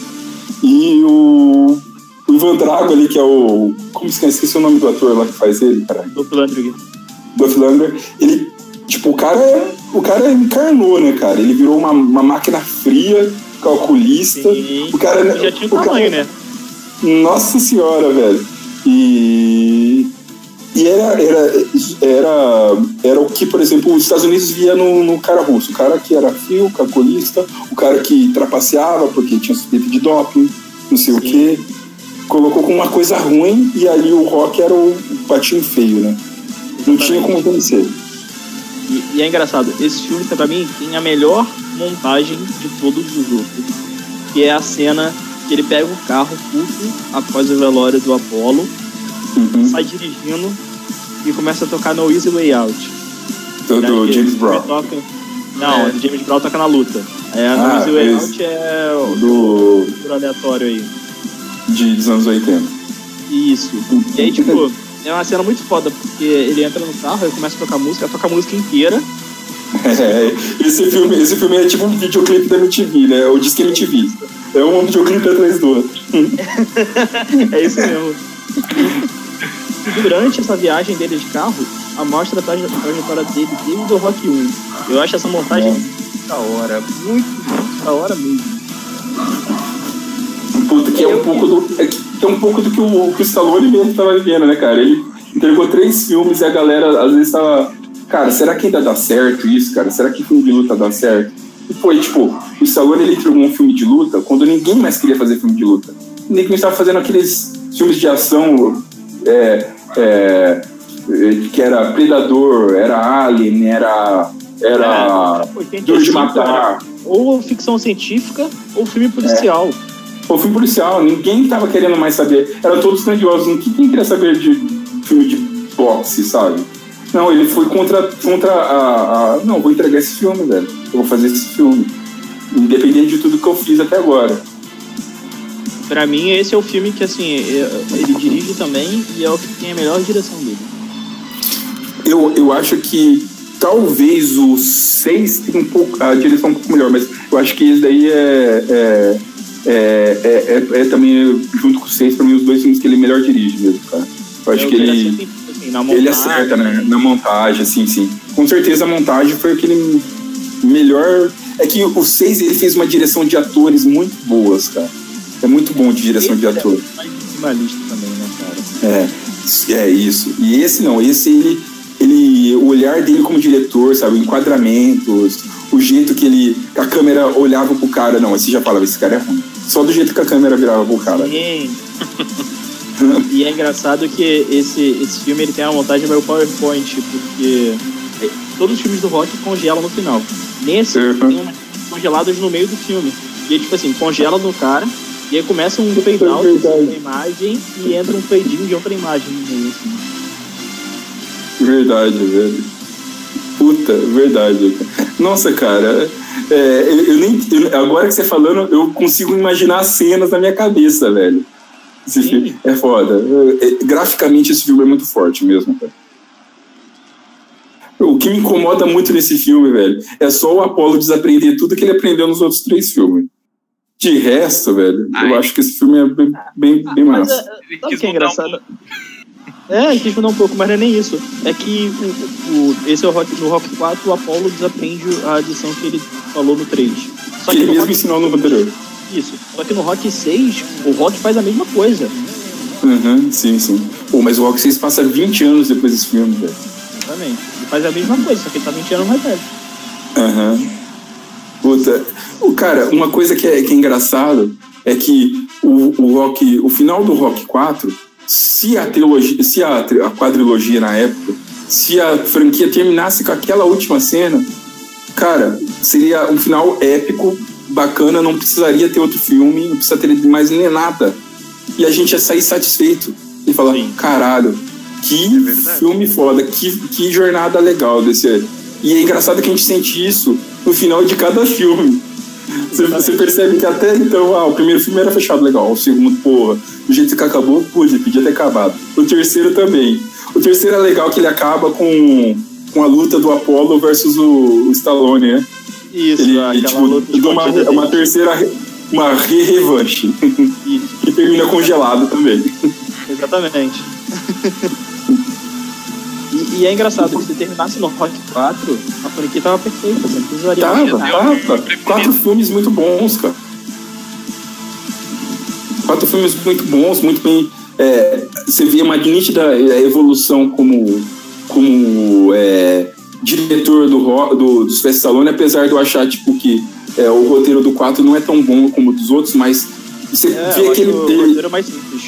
E o, o Ivan Drago ali, que é o. Como se esqueci o nome do ator lá que faz ele, cara? Dolph Lundgren, ele, tipo, o cara, é- o cara encarnou, né, cara? Ele virou uma, uma máquina fria, calculista. Sim. O cara, Já tinha o cara- tamanho, né? Nossa senhora, velho. E, e era, era, era, era o que, por exemplo, os Estados Unidos via no, no cara russo. O cara que era frio, calculista, o cara que trapaceava porque tinha suspeita de doping, não sei o quê. Colocou com uma coisa ruim e ali o rock era o patinho feio, né? Não tinha como vencer. E, e é engraçado, esse filme, pra mim, tem a melhor montagem de todos os outros. Que é a cena que ele pega o carro puto após o velório do Apollo, Uhum. sai dirigindo e começa a tocar No Easy Way Out. Do, do Né, James ele Brown. Toca... Não, É. o James Brown toca na luta. É, No Ah, Easy Way é Out é o Do, do aleatório aí. de, dos anos 80. Isso. E aí, tipo, é uma cena muito foda, porque ele entra no carro e começa a tocar música, toca a música inteira. É, esse, filme, esse filme é tipo um videoclipe da MTV, né? O Disque MTV. É um videoclipe atrás do outro. É isso mesmo. Durante essa viagem dele de carro, a mostra a traje- a trajetória dele desde o Rock 1. Eu acho essa montagem muito da hora. Muito, da hora mesmo. Puta, que é um pouco do, é que é um pouco do que o, que o Stallone mesmo tava vivendo, né, cara? Ele entregou três filmes e a galera às vezes tava. Cara, será que ainda dá certo isso, cara? Será que filme de luta dá certo? E foi, tipo, o Stallone ele entregou um filme de luta quando ninguém mais queria fazer filme de luta. Ninguém estava fazendo aqueles filmes de ação é, é, que era Predador, era Alien, era. Era. É, 85 Duro de Matar. Ou ficção científica ou filme policial. O filme policial, ninguém tava querendo mais saber. Eram todos grandiosos. Ninguém queria saber de filme de boxe, sabe? Não, ele foi contra, contra a, a. Não, vou entregar esse filme, velho. Eu vou fazer esse filme. Independente de tudo que eu fiz até agora. Pra mim, esse é o filme que, assim, ele dirige também e é o que tem a melhor direção dele. Eu, eu acho que talvez o 6 tenha um pouco. A direção um pouco melhor, mas eu acho que esse daí é. é é, é, é, é também, junto com o 6, pra mim, os dois filmes que ele melhor dirige mesmo, cara. Eu acho É que ele. acerta em tudo, assim, Ele montagem, acerta, né? Na montagem, sim, sim. Com certeza a montagem foi aquele melhor. É que o 6 ele fez uma direção de atores muito boas, cara. É muito bom de direção de Esse é ator. mais minimalista também, né, cara? É, é isso. E esse não, esse ele, ele, o olhar dele como diretor, sabe, o enquadramentos, o jeito que ele, que a câmera olhava pro cara, não, esse já falava, esse cara é ruim. Só do jeito que a câmera virava pro cara. Sim. e é engraçado que esse, esse filme ele tem uma montagem meio PowerPoint, porque é, todos os filmes do Rock congelam no final. Nesse, Uhum. tem umas congeladas no meio do filme. E tipo assim, congela no cara, e aí começa um fade out verdade. da imagem e entra um fade in de outra imagem no meio, assim. Verdade, velho. Puta, verdade. Nossa, cara. é, eu, eu nem, eu- agora que você falando, eu consigo imaginar as cenas na minha cabeça, velho. Esse Sim. filme é foda. É, graficamente, esse filme é muito forte mesmo, cara. O que me incomoda muito nesse filme, velho, é só o Apollo desaprender tudo que ele aprendeu nos outros três filmes. De resto, velho, eu Ai. acho que esse filme é bem, bem, bem Mas massa. é, sabe o que é um engraçado? pouco. É, ele quis mudar um pouco, mas não é nem isso. É que o, o- esse é o rock, no Rock 4 o Apollo desaprende a adição que ele falou no 3. Só Que que ele no mesmo Rock, ensinou no anterior. Isso. Só que no Rock 6, o Rock faz a mesma coisa. Uhum, sim, sim. Pô, mas o Rock 6 passa 20 anos depois desse filme, velho. Exatamente. Ele faz a mesma coisa, só que ele tá 20 anos mais velho. Aham. Puta. O cara, uma coisa que é, que é engraçado é que o, o Rock, o final do Rock 4, se a trilogia, se a, a quadrilogia na época, se a franquia terminasse com aquela última cena, cara, seria um final épico, bacana, não precisaria ter outro filme, não precisa ter mais nem nada. E a gente ia sair satisfeito e falar, Sim. caralho, que É filme foda, que, que jornada legal desse aí. E é engraçado que a gente sente isso no final de cada filme. Você, você percebe que até então, ah, o primeiro filme era fechado legal, o segundo, porra, do jeito que acabou, puxa, podia ter acabado. O terceiro também. O terceiro é legal que ele acaba com, com a luta do Apollo versus o, o Stallone, né? Isso, Ele, aquela tipo, luta de dá uma, uma dele. terceira, uma re-revanche, Isso, que termina congelado também. exatamente. e, e é engraçado, que se terminasse no Rock 4, a franquia tava perfeita, você não precisaria Tava, tava. Quatro filmes muito bons, cara. Quatro filmes muito bons, muito bem. é, você vê uma nítida evolução como, como é, diretor do, do, do Sylvester Stallone, apesar de eu achar tipo, que é, o roteiro do 4 não é tão bom como o dos outros, mas você É, vê que ele, o ele, roteiro mais simples.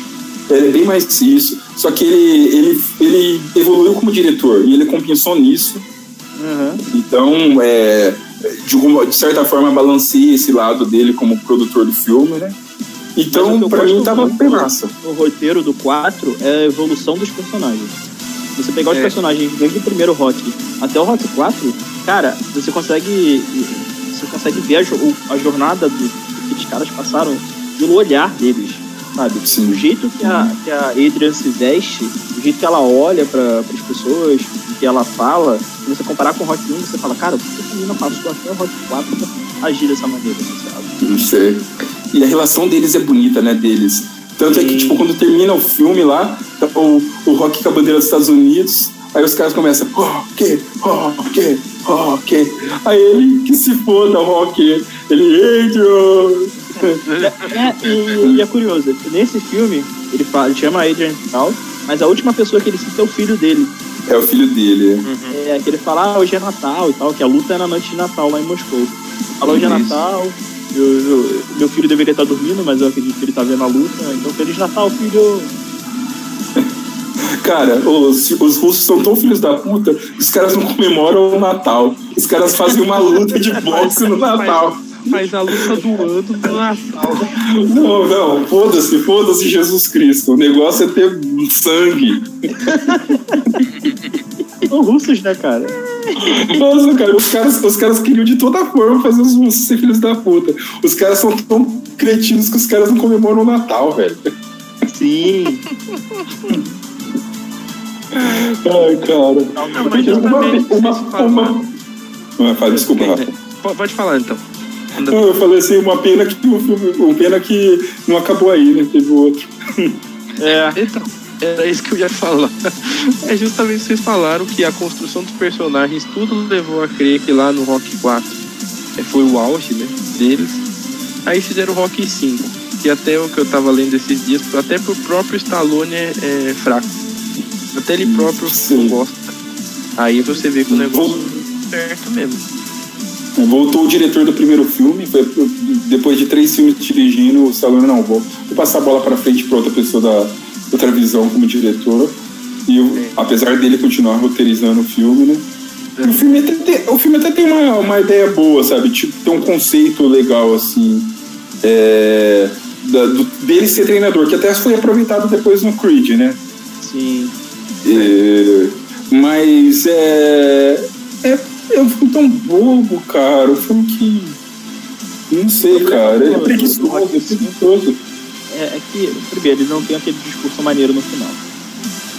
ele é bem mais isso. Só que ele, ele, ele evoluiu como diretor e ele compensou nisso. Uhum. Então, é, de, alguma- de certa forma, balanceei esse lado dele como produtor do filme, né? O Então, pra mim, tava muito bem massa. No roteiro do 4 é a evolução dos personagens. Você pegar os É. personagens desde o primeiro Rock até o Rock 4, cara, você consegue. Você consegue ver a, a jornada do, que os caras passaram pelo olhar deles, sabe? Sim. O jeito que a, que a Adrian se veste, o jeito que ela olha para as pessoas, o que ela fala, se você comparar com o Rock 1, você fala, cara, por que essa menina passou até o Rock 4 pra agir dessa maneira, sabe? Não sei. E a relação deles é bonita, né? Deles. Tanto é que, tipo, quando termina o filme lá, tá o, o Rock com a bandeira dos Estados Unidos, aí os caras começam, Rock, Rock, Rock. Aí ele, que se foda, Rock. Ele, Adrian. É, e, e é curioso, nesse filme, ele, fala, ele chama Adrian e tal, mas a última pessoa que ele cita é o filho dele. É o filho dele. É, que ele fala, ah, hoje é Natal e tal, que a luta é na noite de Natal lá em Moscou. Fala, hoje é Isso. Natal, eu- eu- meu filho deveria estar dormindo, mas eu acredito que ele tá vendo a luta, então Feliz Natal, filho! Cara, os, os russos são tão filhos da puta, os caras não comemoram o Natal. Os caras fazem uma luta de boxe no Natal. faz a luta do ano no Natal. Não, não, foda-se, foda-se Jesus Cristo. O negócio é ter sangue. São russos, né, cara? Nossa, cara, os caras, os caras queriam de toda forma fazer os russos ser filhos da puta. Os caras são tão cretinos que os caras não comemoram o Natal, velho. Sim. Ai, cara. Não, mas uma, vocês uma, falaram- uma... Ah, fala, desculpa, Rafa. Po- Pode falar então. Não, eu falei assim, uma pena que o filme, uma pena que não acabou aí, né? Teve outro. É. Então, era isso que eu ia falar. É justamente vocês falaram que a construção dos personagens tudo levou a crer que lá no Rock 4 é, foi o auge né, deles. Aí fizeram o Rock 5, que até o que eu tava lendo esses dias, até pro próprio Stallone é, é fraco. Até ele próprio Sim. gosta. Aí você vê que o negócio é certo mesmo. Voltou o diretor do primeiro filme, foi, depois de três filmes dirigindo, o Stallone, não, vou, vou passar a bola pra frente pra outra pessoa da outra visão como diretor. E eu, É. apesar dele continuar roteirizando o filme, né? O filme até tem, o filme até tem uma, uma ideia boa, sabe? Tipo, tem um conceito legal, assim, é, da- do- dele ser treinador, que até foi aproveitado depois no Creed, né? Sim. É, mas é, é. É um filme tão bobo, cara. Um filme que. Não sei, cara. É preguiçoso, é preguiçoso. É, é que, primeiro, ele não tem aquele discurso maneiro no final.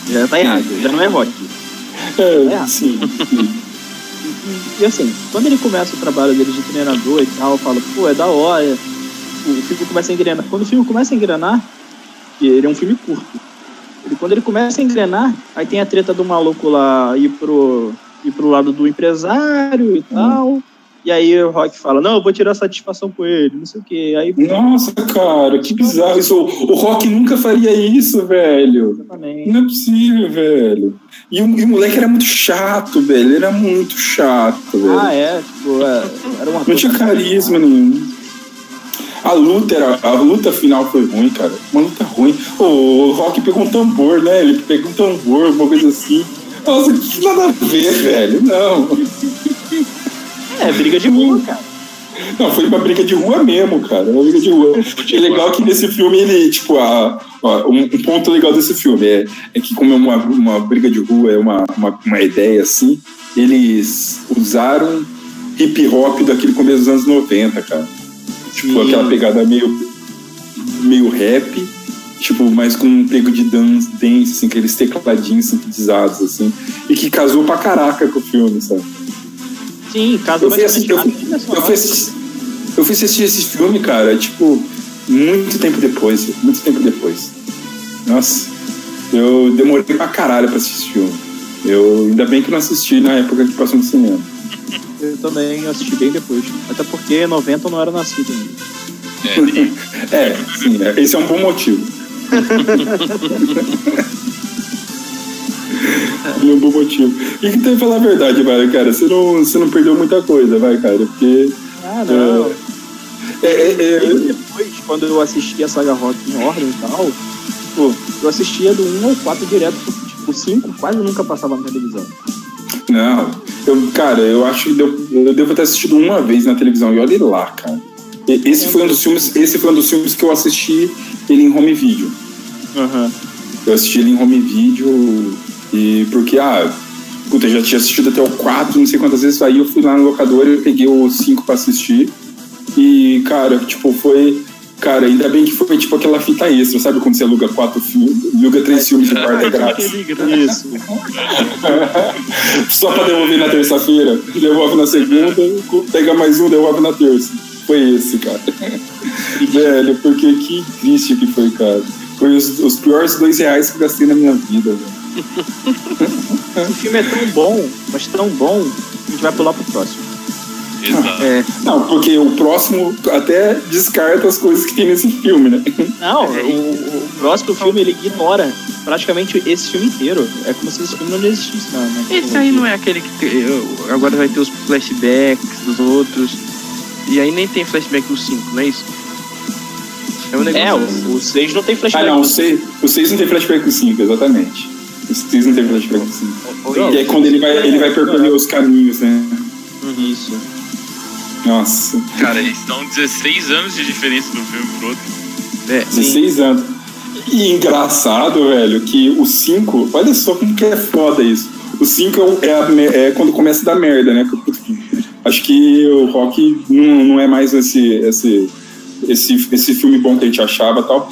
Já tá errado, já não é rock. É, É. sim. E, e assim, quando ele começa o trabalho dele de treinador e tal, fala, pô, é da hora. O filme começa a engrenar. Quando o filme começa a engrenar, que ele é um filme curto. Quando ele começa a engrenar, aí tem a treta do maluco lá ir pro, ir pro lado do empresário e tal. E aí o Rock fala, não, eu vou tirar satisfação com ele, não sei o quê. Aí, Nossa, cara, que bizarro isso. O, Rock nunca faria isso, velho. exatamente. Não é possível, velho. E o, e o moleque era muito chato, velho. Ele era muito chato, velho. Ah, é, tipo, é, era uma Não tinha carisma nenhum. A luta, era, a luta final foi ruim, cara. Uma luta ruim. O Rock pegou um tambor, né? Ele pegou um tambor, uma coisa assim. Nossa, que nada a ver, velho. Não. É, briga de rua, cara. Não, foi uma briga de rua mesmo, cara. Uma briga de rua. É legal que nesse filme ele, tipo, a, ó, um, um ponto legal desse filme é, é que, como é uma, uma briga de rua, é uma, uma, uma ideia assim, eles usaram hip hop daquele começo dos anos 90, cara. Tipo, Sim. aquela pegada meio, meio rap, tipo, mas com um pego de dance, dance, assim, aqueles tecladinhos sintetizados, assim, e que casou pra caraca com o filme, sabe? Sim, caso Eu fui, assistir, eu, fui, eu, fui assistir, eu fui assistir esse filme, cara, tipo, muito tempo depois, muito tempo depois. Nossa, eu demorei pra caralho pra assistir esse filme. Eu, ainda bem que não assisti na época que passou no cinema. Eu também assisti bem depois. Até porque 90 eu não era nascido ainda. É, É, sim, é, esse é um bom motivo. é um bom motivo. E que tem que falar a verdade, vai, cara. Você não, você não perdeu muita coisa, vai, cara. Porque. Ah, não. É, é, é, Mesmo depois, quando eu assisti a saga Rock em ordem e tal, tipo, eu assistia do 1 ao 4 direto, tipo, o 5 quase nunca passava na televisão. Não, eu, cara, eu acho que deu- eu devo ter assistido uma vez na televisão e olha lá, cara. Esse foi um dos filmes, esse foi um dos filmes que eu assisti ele em home video. Aham. Eu assisti ele em home video e porque ah, puta, eu já tinha assistido até o 4, não sei quantas vezes, aí eu fui lá no locador e peguei o 5 pra assistir. E, cara, tipo, foi. Cara, ainda bem que foi tipo aquela fita extra, sabe? Quando você aluga quatro filmes, aluga três filmes de quarta grátis. Isso. Só pra devolver na terça-feira. Devolve na segunda, pega mais um, devolve na terça. Foi esse, cara. Velho, porque que triste que foi, cara. Foi os, os piores dois reais que eu gastei na minha vida, velho. O filme é tão bom, mas tão bom, a gente vai pular pro próximo. Exato. É, Não, porque o próximo até descarta as coisas que tem nesse filme, né? Não, o, o próximo filme ele ignora praticamente esse filme inteiro. É como se esse filme não existisse. Não, né? Esse aí não é aquele que te- agora vai ter os flashbacks dos outros. E aí nem tem flashback do 5, não é isso? É um negócio. É, o 6 não tem Ah, flashback. não, o 6, o seis não tem flashback do 5, exatamente. O 6 não tem flashback do 5. Oi, E é quando ele vai, ele vai percorrer os caminhos, né? Isso. Nossa, Cara, eles estão 16 anos de diferença do filme pro outro. É, 16 anos. E engraçado, velho, que o 5, olha só como que é foda isso. O 5 é, é, é quando começa a dar merda, né? Acho que o Rock não, não é mais esse, esse, esse, esse filme bom que a gente achava e tal.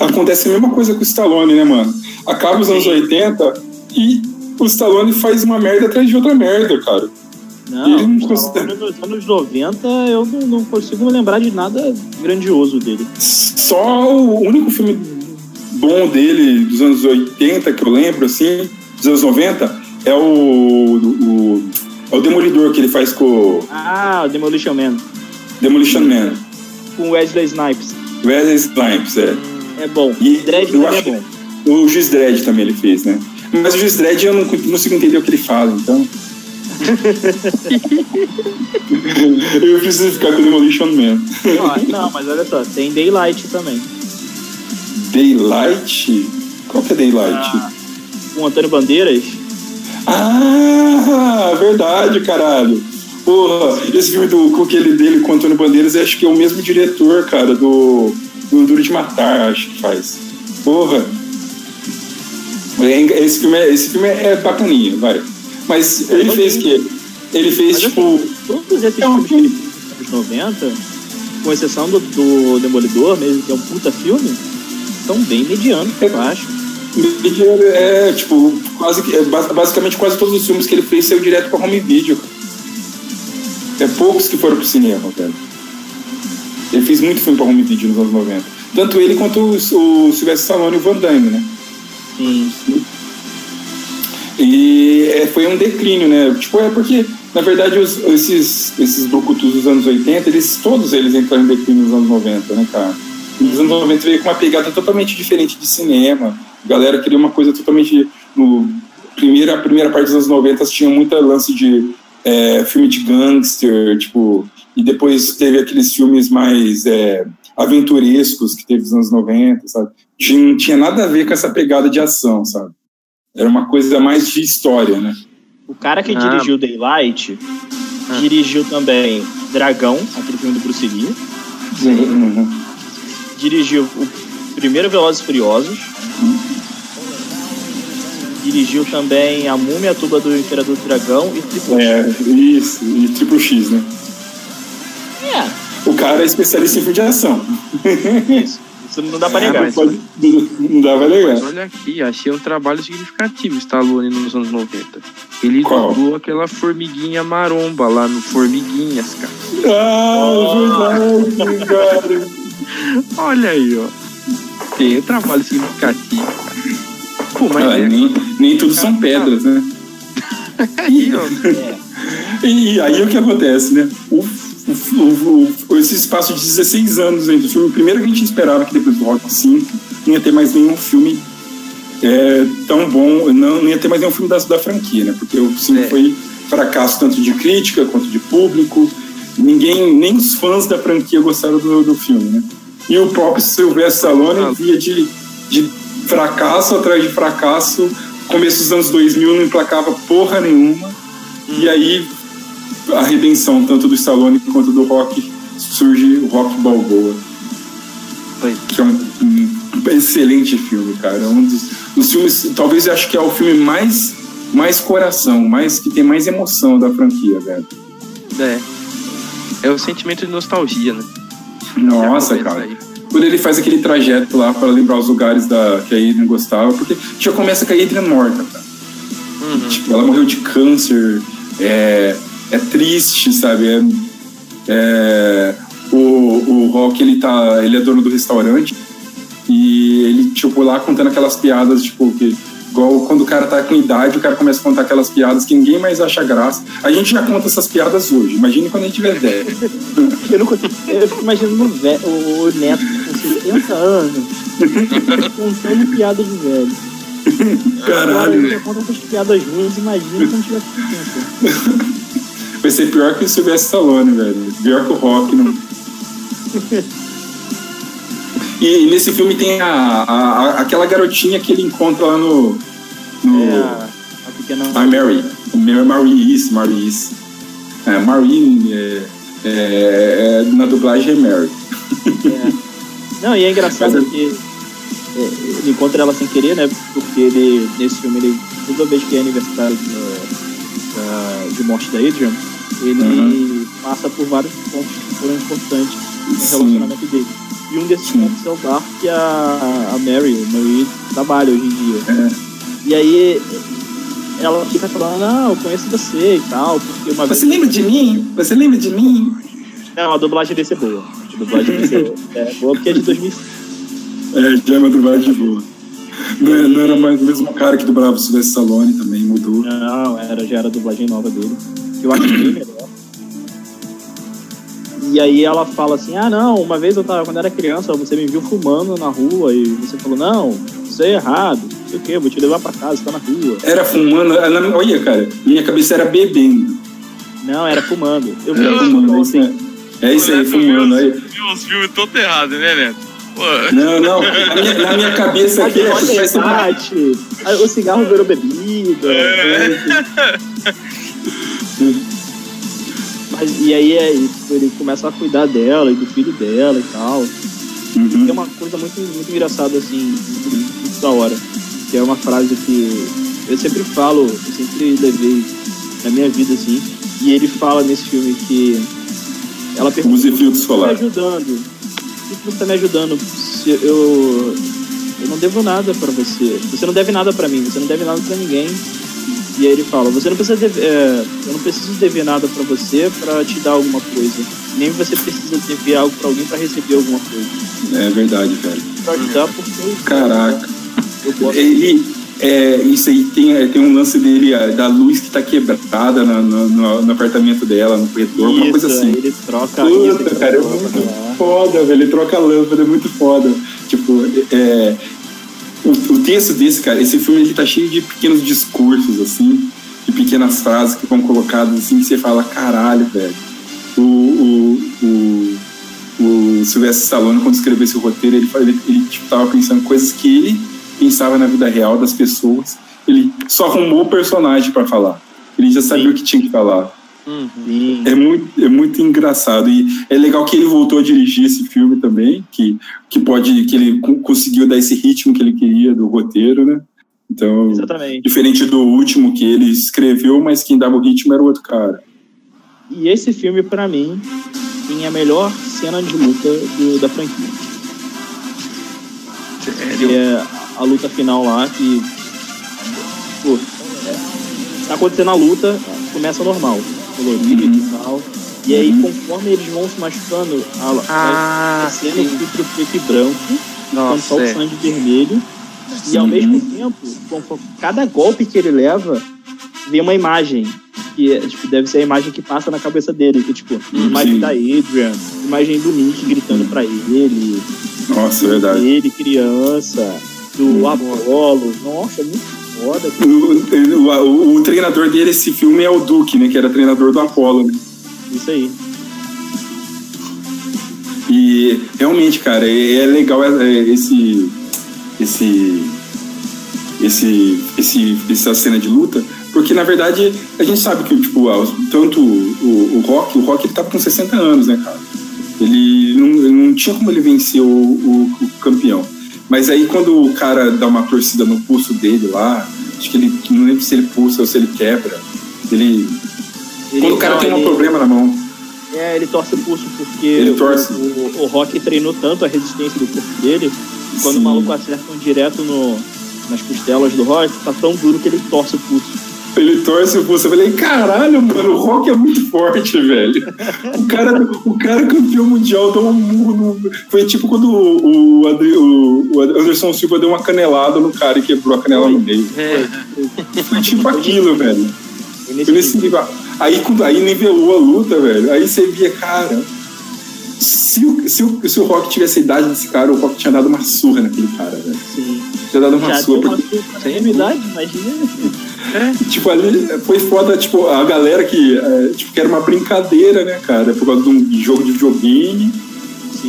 Acontece a mesma coisa com o Stallone, né, mano? Acaba os anos 80 e o Stallone faz uma merda atrás de outra merda, cara. Não, Ele não considera- nos anos 90 eu não, não consigo me lembrar de nada grandioso dele. Só o único filme bom dele dos anos 80 que eu lembro, assim, dos anos 90, é o, o, é o Demolidor que ele faz com o Ah, o Demolition Man, Demolition Man. com Wesley Snipes. Wesley Snipes, é. É bom. E Dredd também é bom. O Juiz Dredd também ele fez, né? Mas o Juiz Dredd eu não consigo entender o que ele fala, então. eu preciso ficar com o Demolition Man. Não, mas olha só, tem Daylight também. Daylight? Qual que é Daylight? Ah, com Antônio Bandeiras. Ah, verdade, caralho. Porra, esse filme do, com aquele dele com o Antônio Bandeiras, acho que é o mesmo diretor, cara, do, do Duro de Matar, acho que faz. Porra. É, Esse filme é, esse filme é bacaninha, vai. Mas ele fez o quê? Ele fez, Mas tipo. Todos esses É um filmes anos 90, com exceção do, do Demolidor, mesmo que é um puta filme, são bem medianos, eu acho. É, tipo, quase que. é, bas- basicamente quase todos os filmes que ele fez saiu direto pra home video. É poucos que foram pro cinema, velho. Ele fez muito filme pra home video nos anos 90. Tanto ele quanto o, o Sylvester Stallone e o Van Damme, né? Sim. E é, foi um declínio, né? Tipo, é porque, na verdade, os- esses, esses brucutus dos anos 80, eles, todos eles entraram em declínio nos anos 90, né, cara? Nos anos 90 veio com uma pegada totalmente diferente de cinema. A galera queria uma coisa totalmente. No, primeira, a primeira parte dos anos 90 tinha muita lance de é, filme de gangster, tipo. E depois teve aqueles filmes mais é, aventurescos que teve nos anos 90, sabe? Tinha- Não tinha nada a ver com essa pegada de ação, sabe? Era uma coisa mais de história, né? O cara que Ah. dirigiu Daylight Ah. dirigiu também Dragão, aquele filme do Bruce Lee. Uhum. Dirigiu o primeiro Velozes e Furiosos. Dirigiu também A Múmia, a Tuba do Imperador do Dragão e Triple É, isso, e Triple X, né? É, O cara é especialista em filme de ação. isso. Isso não dá pra É, negar. mas- Pode- não dá pra Mas negar. olha aqui, achei um trabalho significativo Stallone nos anos 90. Ele Qual? dublou aquela formiguinha maromba lá no Formiguinhas, cara. Ah, verdade, cara. Olha aí, ó. Tem um trabalho significativo. Pô, mas Ah, é, nem, nem tudo são pedras, né? aí, ó. E aí o que acontece, né? O, o- o- o- esse espaço de 16 anos entre o filme, primeiro que a gente esperava que depois do Rock 5 não ia ter mais nenhum filme é, tão bom, não, não ia ter mais nenhum filme da, da franquia, né? Porque o 5 É. foi fracasso tanto de crítica quanto de público. Ninguém, nem os fãs da franquia gostaram do, do filme, né? E o próprio Sylvester Stallone via de, de fracasso atrás de fracasso. Começo dos anos 2000 não emplacava porra nenhuma. E aí a redenção tanto do Stallone quanto do Rock surge o Rock Balboa. Foi. Que é um, um excelente filme, cara. É um dos, dos filmes, talvez eu acho que é o filme mais, mais coração, mais que tem mais emoção da franquia, velho. É. É o sentimento de nostalgia, né? Nossa, cara. aí. Quando ele faz aquele trajeto lá para lembrar os lugares da, que a Adrian gostava, porque já começa com a Adrian morta, cara. Uhum. Tipo, ela morreu de câncer, é, é triste, sabe? É, é, o, o Rock, ele, tá, ele é dono do restaurante e ele, tipo, lá contando aquelas piadas, tipo, que igual quando o cara tá com idade, o cara começa a contar aquelas piadas que ninguém mais acha graça. A gente já conta essas piadas hoje, imagine quando a gente tiver velho. Eu não consigo. Eu fico imaginando o, o, neto com 60 anos contando piada de velho. Agora Caralho, ele conta essas piadas ruins, imagina quando tiver 60. Vai ser pior que o Sylvester Stallone, velho. Pior que o Rock, não. E nesse filme tem a, a- a- aquela garotinha que ele encontra lá no. no É a, a pequena. a Mary. Mary Maurice, Maurice. É, Maureen. É, É, é, na dublagem é Mary. É. Não, e é engraçado Mas é- que ele encontra ela sem querer, né? Porque ele, nesse filme, ele, toda vez que é aniversário da- de morte da Adrian, ele Uhum. passa por vários pontos que foram importantes no Sim. relacionamento dele. E um desses Sim. pontos é o bar que a, a Mary, a Marie, trabalha hoje em dia. É. E aí ela fica falando, não, eu conheço você e tal, porque uma Você vez. lembra de mim? Você lembra de mim? Não, a dublagem desse é boa. A dublagem desse é, é boa porque é de 2005. É, já é uma dublagem boa. Não, é- não era mais o mesmo cara que dublava o Sylvester Stallone também, mudou. Não, era, já era a dublagem nova dele. Que eu acho bem melhor. E aí ela fala assim, ah não, uma vez eu tava, quando era criança, você me viu fumando na rua e você falou, não, isso é errado, não sei o que, vou te levar pra casa, você tá na rua. Era fumando, ela- olha, cara, minha cabeça era bebendo. Não, era fumando. Eu vi fumando, é isso, é. É isso aí, fumando. Aí. Viu, viu os filmes todos errados, né, Neto? Pô, Não, não, na minha, na minha cabeça aqui é Olha, vai debate, aí o cigarro virou bebida. É. E aí é, tipo, ele começa a cuidar dela e do filho dela e tal. Uhum. Tem uma coisa muito, muito engraçada, assim, muito, muito da hora. Que é uma frase que eu sempre falo, eu sempre levei na minha vida, assim. E ele fala nesse filme que ela pergunta Use filtro tá me solar. ajudando. Por que você tá me ajudando? Se eu, eu não devo nada pra você. Você não deve nada pra mim, você não deve nada pra ninguém. E aí ele fala, você não precisa dever, é, eu não preciso dever nada pra você pra te dar alguma coisa. Nem você precisa dever algo pra alguém pra receber alguma coisa. É verdade, velho. Pra ajudar porque Caraca. eu. Ele, é, isso aí tem, é, tem um lance dele, é, da luz que tá quebrada no, no- no apartamento dela, no corredor, uma coisa Isso, assim. ele troca Puta, isso, cara, é muito lá. foda, velho. Ele troca a lâmpada, é muito foda. Tipo, é, o, o texto desse, cara, esse filme ele tá cheio de pequenos discursos, assim, de pequenas frases que vão colocadas assim, que você fala, caralho, velho. O, o, o, o Sylvester Stallone, quando escreveu esse roteiro, ele, ele, ele tipo, tava pensando coisas que ele pensava na vida real das pessoas. Ele só arrumou o personagem pra falar. Ele já sabia Sim. o que tinha que falar. Sim. É muito, é muito engraçado. E é legal que ele voltou a dirigir esse filme também, que, que pode. que ele co- conseguiu dar esse ritmo que ele queria do roteiro, né? Então, Exatamente. diferente do último que ele escreveu, mas quem dava o ritmo era o outro cara. E esse filme, pra mim, tem a melhor cena de luta do- da franquia. Que é a luta final lá, que. Pô, é, tá acontecendo a luta, começa normal, colorido Uhum. e tal. E aí, Uhum. conforme eles vão se machucando, a, Ah, a cena fica preto e branco, ficando só o é. sangue vermelho. E ao Uhum. mesmo tempo, conforme- cada golpe que ele leva, vem uma imagem. Que é, tipo, deve ser a imagem que passa na cabeça dele. Que, tipo, imagem Sim. da Adrian, imagem do Nick gritando pra ele, Nossa, é verdade. ele criança, do Hum. Apollo. Nossa, é muito O, o, o- treinador dele, esse filme, é o Duke, né? Que era treinador do Apollo, né? Isso aí. E realmente, cara, é, é legal é, é, esse, esse, esse, esse, essa cena de luta, porque na verdade a gente sabe que tipo, tanto o, o Rock, o Rock ele tava com 60 anos, né, cara? Ele não, não tinha como ele vencer o, o, o campeão. Mas aí quando o cara dá uma torcida no pulso dele lá, acho que ele não lembro se ele pulsa ou se ele quebra. Ele. Ele, Quando o cara não, tem um ele- problema na mão. É, ele torce o pulso porque Ele o- torce. O, o Rock treinou tanto a resistência do corpo dele, que quando Sim. o maluco acerta um direto no, nas costelas do Rock, tá tão duro que ele torce o pulso. Ele torce o pulso. Eu falei, caralho, mano, o Rock é muito forte, velho. O cara, o cara campeão mundial deu um murro no. Foi tipo quando o, o, Adri- o- o Anderson Silva deu uma canelada no cara e quebrou a canela no meio. É, Foi tipo aquilo, velho. Foi nesse Foi nível. Aí, quando- aí nivelou a luta, velho. Aí você via, cara. Se o, se, o, se o Rock tivesse a idade desse cara, o Rock tinha dado uma surra naquele cara, velho. Sim. Tinha dado uma Já uma Porque, surra na mesma idade, imagina. tipo, ali foi foda, tipo, a galera que, é, tipo, que era uma brincadeira, né, cara? Por causa de um jogo de videogame. Sim.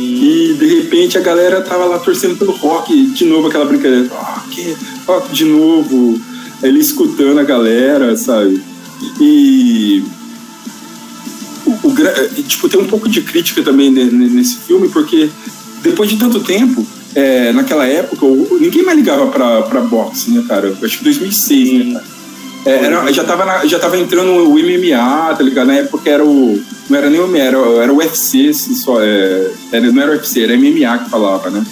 E de repente a galera tava lá torcendo pelo rock, de novo aquela brincadeira, rock, rock de novo, ele escutando a galera, sabe? E o, o, tipo, tem um pouco de crítica também ne- ne- nesse filme, porque depois de tanto tempo, é, naquela época, o- ninguém mais ligava pra, pra boxe, né, cara? Eu Acho que 2006, né, cara? É, era- já, tava na- já tava entrando o MMA, tá ligado? Na época era o. Não era nem o MMA, era, era o UFC, só, é, era- não era o UFC, era MMA que falava, né?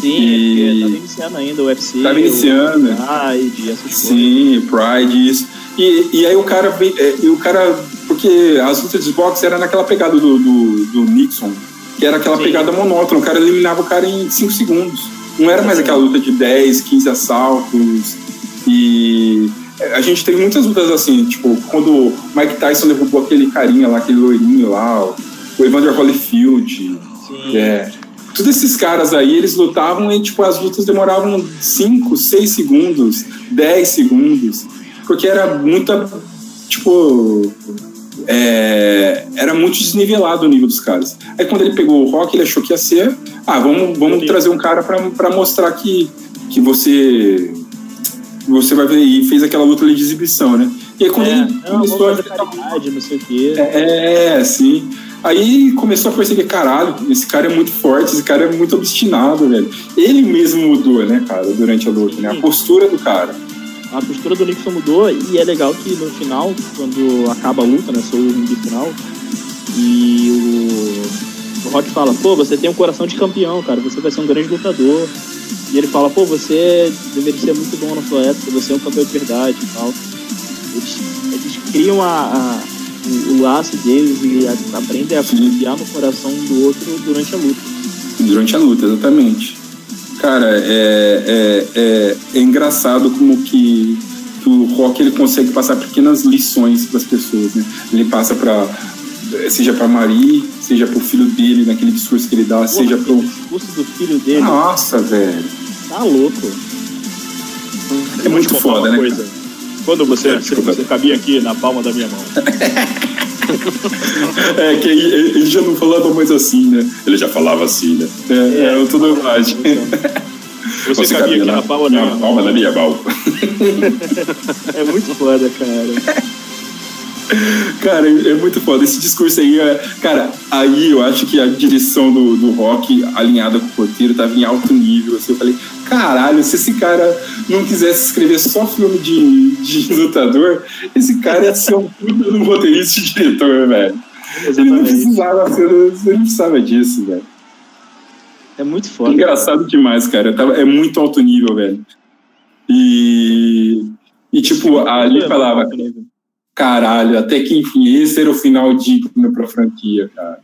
Sim, E- porque tava iniciando ainda o UFC. Tava iniciando, né? Ah, e essas coisas. Sim, Pride, isso. E, e aí o cara é, e o cara. Porque as lutas de boxe era naquela pegada do, do, do Nixon, que era aquela Sim. pegada monótona. O cara eliminava o cara em 5 segundos. Não era mais aquela luta de 10, 15 assaltos. E a gente teve muitas lutas assim, tipo, quando o Mike Tyson derrubou aquele carinha lá, aquele loirinho lá, o o Evander Holyfield. Sim. É. Todos esses caras aí, eles lutavam e, tipo, as lutas demoravam 5, 6 segundos, 10 segundos, porque era muita, tipo, é, era muito desnivelado o nível dos caras. Aí quando ele pegou o rock, ele achou que ia ser, ah, vamos, vamos trazer um cara pra mostrar que, que você você vai ver, e fez aquela luta ali de exibição, né? E aí quando É, ele não, começou a caridade, não sei o quê. é, sim. Aí começou a perceber, caralho, esse cara é muito forte, esse cara é muito obstinado, velho. Ele mesmo mudou, né, cara, durante a luta, né? A postura do cara. A postura do Nixon mudou e é legal que no final, quando acaba a luta, né? Sou o final. E o, o Rock fala, pô, você tem um coração de campeão, cara, você vai ser um grande lutador. E ele fala, pô, você deveria ser muito bom na sua época, você é um campeão de verdade e tal. Eles, eles criam a, a- o, o laço deles e aprendem a confiar no coração do outro durante a luta. Durante a luta, exatamente. Cara, é, é, é, é engraçado como que, que o Rock ele consegue passar pequenas lições para as pessoas, né? Ele passa para seja para Marie, seja para o filho dele naquele discurso que ele dá, seja Porra, para o discurso do filho dele Nossa, velho. tá louco. É muito foda, né? coisa. Quando você, desculpa. você cabia aqui na palma da minha mão. É, que ele, ele já não falava mais assim, né? Ele já falava assim, né? É, é, eu tô na imagem. Você, cabia aqui na palma da minha palma da minha mão. É muito foda, cara. Cara, é é muito foda. Esse discurso aí é. Cara, aí eu acho que a direção do, do rock alinhada com o roteiro tava em alto nível. Assim, eu falei, caralho, se esse cara não quisesse escrever só filme de, de lutador, esse cara ia ser um puta de um roteirista e diretor, velho. Ele não Exatamente. precisava ser, ele não precisava disso, velho. É muito foda. Engraçado demais, cara. É muito alto nível, velho. E. E tipo, ali falava, caralho, até que enfim, esse era o final digno pra franquia, cara.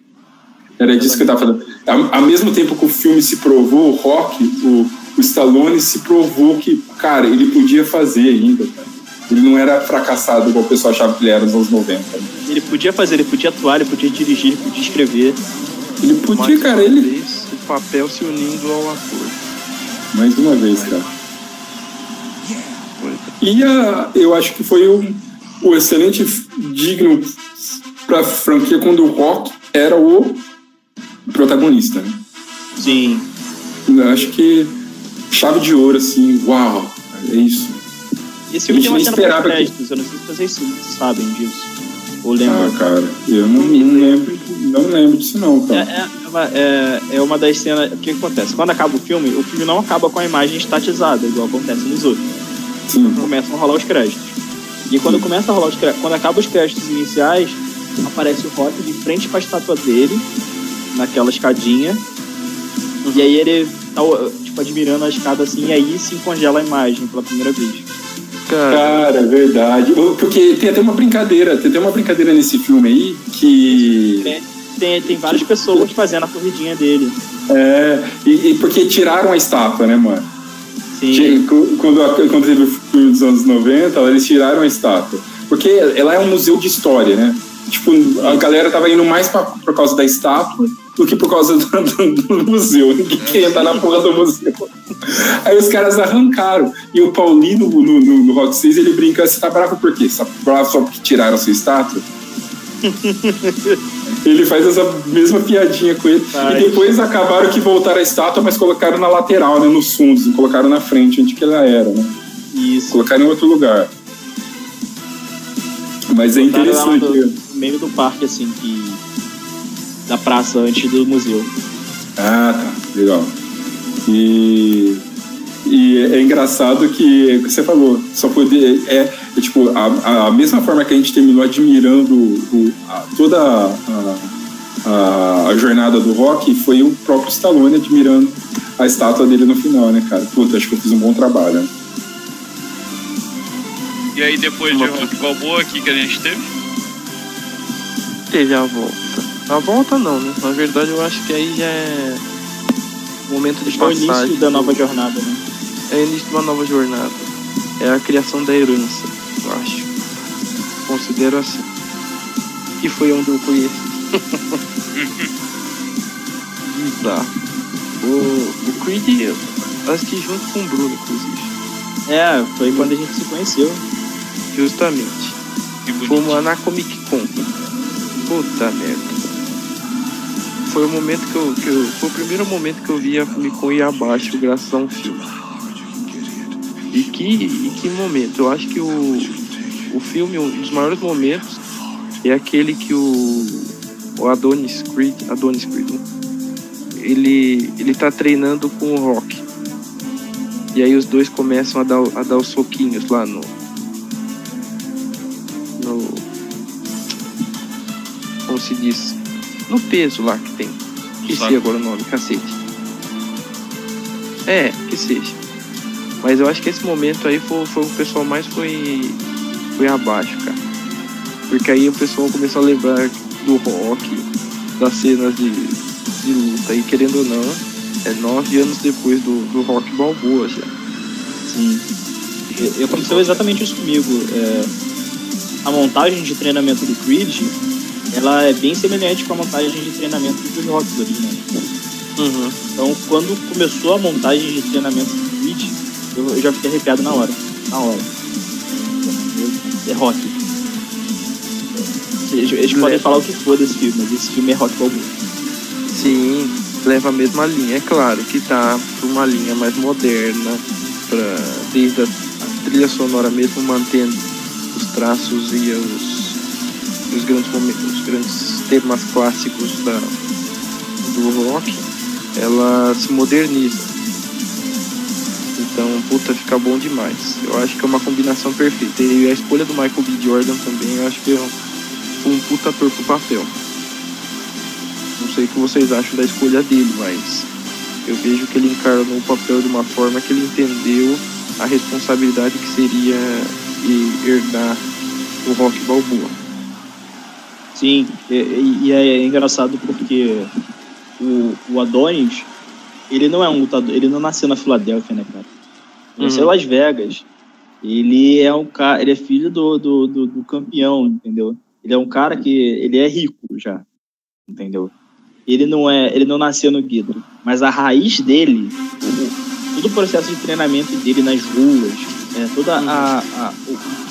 Era disso que eu tava falando. Ao, ao mesmo tempo que o filme se provou, o Rock, o, o Stallone se provou que, cara, ele podia fazer ainda, cara. Ele não era fracassado igual o pessoal achava que ele era nos anos 90. né? Ele podia fazer, ele podia atuar, ele podia dirigir, ele podia escrever. Ele podia, Mais cara, uma ele. vez, o papel se unindo ao ator. Mais uma vez, cara. E a, eu acho que foi um, o excelente digno pra franquia quando o Rock era o protagonista. Né? Sim. Eu acho que chave de ouro, assim, uau, é isso. Esse filme A tem uma cena esperava que- pós-créditos, eu não sei se vocês sabem disso. Ou Ah, lembram. cara, eu não, não lembro, não lembro disso não, É, cara. é, uma, é, é uma das cenas. O que acontece? Quando acaba o filme, o filme não acaba com a imagem estatizada, igual acontece nos outros. Sim, Começam a rolar os créditos. E quando começa a rolar os créditos, quando acaba os créditos iniciais, aparece o Rock de frente pra estátua dele, naquela escadinha. E aí ele tá, tipo, admirando a escada assim, e aí se congela a imagem pela primeira vez. Cara, cara, é verdade. Porque tem até uma brincadeira, tem até uma brincadeira nesse filme aí que. Tem, tem várias pessoas fazendo a corridinha dele. É, e, e porque tiraram a estátua, né, mano? Sim. Quando, a- quando teve o filme dos anos 90, eles tiraram a estátua. Porque ela é um museu de história, né? Tipo, a galera tava indo mais pra, por causa da estátua do que por causa do, do- do museu. Ninguém queria entrar na porra do museu. Aí os caras arrancaram. E o Paulino, no, no, no Rock 6, ele brinca, você tá bravo por quê? Você tá bravo só porque tiraram a sua estátua? ele faz essa mesma piadinha com ele. Faz. E depois acabaram que voltaram a estátua, mas colocaram na lateral, né? Nos fundos, não colocaram na frente, onde que ela era, né? Isso. Colocaram em outro lugar. Mas é interessante. No meio do parque, assim, que da praça antes do museu. Ah, tá. Legal. E, e é engraçado que você falou, só poder. É, é tipo, a, a mesma forma que a gente terminou admirando o, a, toda a, a, a, jornada do rock, foi o próprio Stallone admirando a estátua dele no final, né, cara? Puta, acho que eu fiz um bom trabalho. Né? E aí depois de Rock Balboa, aqui que a gente teve? Teve a volta. A volta não, né? Na verdade eu acho que aí já é momento de é o início da nova jornada, né? É o início de uma nova jornada. É a criação da herança, eu acho. Considero assim. E foi onde eu conheci. Bizarro. O, o Creed eu assisti junto com o Bruno, inclusive. É, foi quando a gente se conheceu. Justamente. Fomos na Comic Con. Puta merda. Foi o momento que eu, que eu. Foi o primeiro momento que eu vi a Comic ir abaixo graças a um filme. E que, e que momento? Eu acho que o, o filme, um dos maiores momentos, é aquele que o, o Adonis Creed. Adonis Creed, né? ele, ele tá treinando com o Rock. E aí os dois começam a dar, a dar os soquinhos lá no, como se diz, no peso lá que tem. Esqueci agora o nome, cacete. É, que seja. Mas eu acho que esse momento aí foi, foi o pessoal mais foi, foi abaixo, cara. Porque aí o pessoal começou a lembrar do rock, das cenas de, de luta. E querendo ou não, é nove anos depois do, do rock balboa já. Sim. Eu, aconteceu exatamente isso comigo. É, a montagem de treinamento do Creed ela é bem semelhante com a montagem de treinamento dos rocks originais. Uhum. Então, quando começou a montagem de treinamento do Creed, eu, eu já fiquei arrepiado na hora. Na hora. É rock. Eles, eles podem falar o que for desse filme, mas esse filme é rock balboa. Sim, leva a mesma linha. É claro que tá pra uma linha mais moderna, pra, desde a, a trilha sonora mesmo mantendo os traços e os os grandes momentos, os grandes temas clássicos da, do rock, ela se moderniza. Então, puta, fica bom demais. Eu acho que é uma combinação perfeita. E a escolha do Michael B. Jordan também, eu acho que é um, um puta ator pro papel. Não sei o que vocês acham da escolha dele, mas eu vejo que ele encarnou o papel de uma forma que ele entendeu a responsabilidade que seria herdar o rock balboa. Sim, e, e é engraçado porque o, o Adonis, ele não é um lutador, ele não nasceu na Filadélfia, né, cara? Ele nasceu em uhum. Las Vegas. Ele é um cara, ele é filho do, do, do, do, campeão, entendeu? Ele é um cara que ele é rico já, entendeu? Ele não é, ele não nasceu no Guido, mas a raiz dele, o, todo o processo de treinamento dele nas ruas, é, toda a, a o,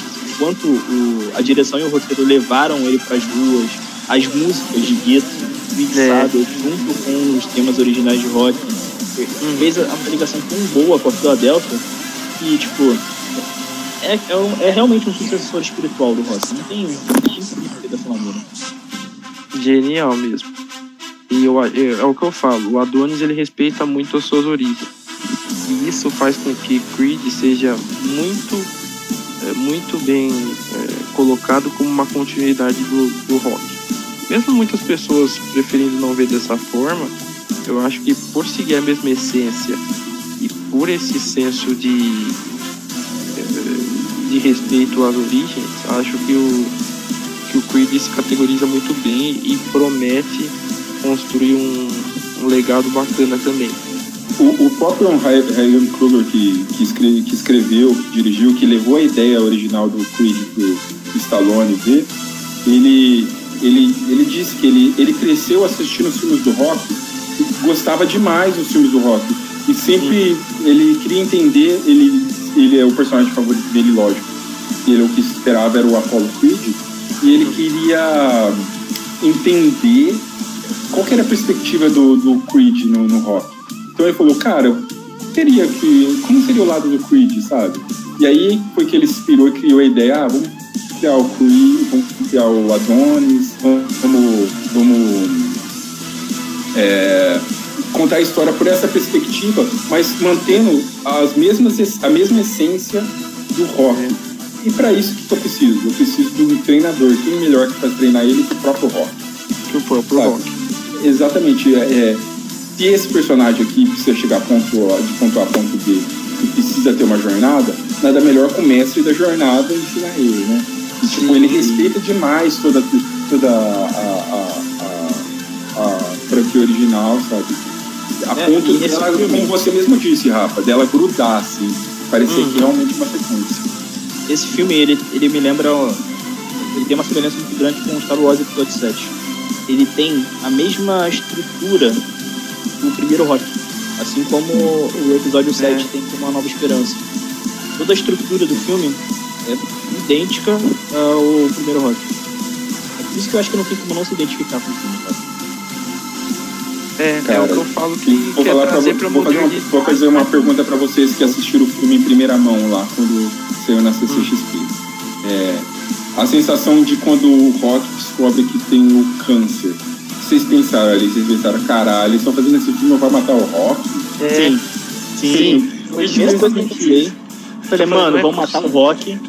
quanto o, a direção e o roteiro levaram ele para as ruas, as músicas de gueto mixadas é. junto com os temas originais de rock, uhum. fez uma ligação tão boa com a Philadelphia que, tipo, é, é, é, realmente um sucessor espiritual do rock. Não tem, tem dessa maneira. Genial mesmo. E eu, é, é o que eu falo, o Adonis ele respeita muito as suas origens. E isso faz com que Creed seja muito é, muito bem é, colocado como uma continuidade do, do rock. Mesmo muitas pessoas preferindo não ver dessa forma, eu acho que por seguir a mesma essência e por esse senso de, é, de respeito às origens, acho que o, que o Creed se categoriza muito bem e promete construir um, um legado bacana também. O, o próprio Ryan Kruger que, que, escreve, que escreveu, que dirigiu, que levou a ideia original do Creed pro Stallone ver, ele, ele, ele disse que ele, ele cresceu assistindo os filmes do rock e gostava demais dos filmes do rock. E sempre ele queria entender, ele, ele é o personagem favorito dele, lógico. Ele o que esperava era o Apollo Creed, e ele queria entender qual era a perspectiva do, do Creed no, no rock. Então ele falou, cara, teria que. Como seria o lado do Creed, sabe? E aí foi que ele inspirou e criou a ideia, ah, vamos criar o Creed, vamos criar o Adonis, vamos, vamos é, contar a história por essa perspectiva, mas mantendo as mesmas, a mesma essência do rock. E para isso, que eu preciso? Eu preciso de um treinador. Quem melhor que faz treinar ele que o próprio rock? Que o próprio Sabe? rock. Exatamente. É, é, se esse personagem aqui precisa chegar ponto, A- de ponto A a ponto B e precisa ter uma jornada, nada melhor que o mestre da jornada ensinar ele, né? E, tipo, ele respeita demais toda, toda a, a, a, franquia original, sabe? A É, ponto e dela, filme- como você mesmo disse, Rafa, dela grudar, assim, parecer Uhum. realmente uma sequência. Esse filme, ele, ele me lembra. Ele tem uma semelhança muito grande com Star Wars Episódio 7. Ele tem a mesma estrutura do primeiro rock. Assim como o episódio 7 tem como uma nova esperança. Toda a estrutura do filme é idêntica ao primeiro rock. É por isso que eu acho que não tem como não se identificar com o filme, cara. É, é Cara, o que eu falo que Vou, quer falar trazer pra vou, fazer uma, vou fazer uma pergunta para vocês que assistiram o filme em primeira mão lá, quando saiu na CCXP. É, a sensação de quando o Rock descobre que tem o câncer. Vocês pensaram ali, vocês pensaram, caralho, eles estão fazendo esse filme pra matar o Rock? Sim. Sim. Foi a primeira coisa que eu pensei. Falei, mano, vamos matar o Rock.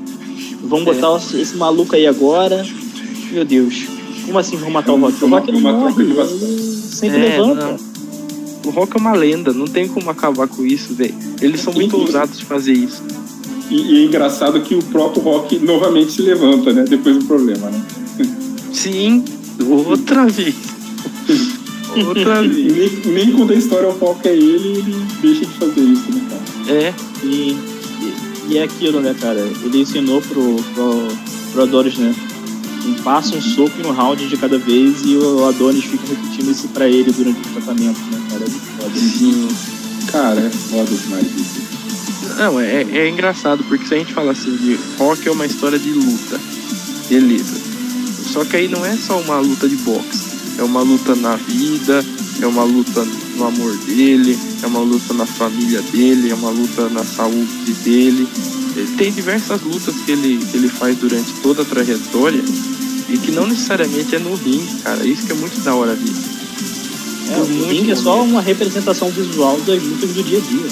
Vamos botar esse maluco aí agora. Meu Deus. Como assim vamos matar o Rock? O Rock não morre. sempre É, levanta. não. O rock é uma lenda, não tem como acabar com isso, velho. Eles são muito Inclusive- ousados de fazer isso. E, e é engraçado que o próprio Rock novamente se levanta, né? Depois do problema, né? Sim, outra vez. Outra E nem, nem quando a história foca é ele, ele deixa de fazer isso, né, cara? É, E, e é aquilo, né, cara? Ele ensinou pro, pro, pro Adonis, né? Um passo, um soco e um round de cada vez e o Adonis fica repetindo isso pra ele durante o tratamento, né, cara? É foda. sim. Cara, é foda demais isso. Não, é, é engraçado, porque se a gente fala assim de rock é uma história de luta, beleza. Só que aí não é só uma luta de boxe, é uma luta na vida, é uma luta no amor dele, é uma luta na família dele, é uma luta na saúde dele. Ele tem diversas lutas que ele, que ele faz durante toda a trajetória e que não necessariamente é no ringue, cara. Isso que é muito da hora disso. É, o ringue é só momento. uma representação visual das lutas do dia a dia.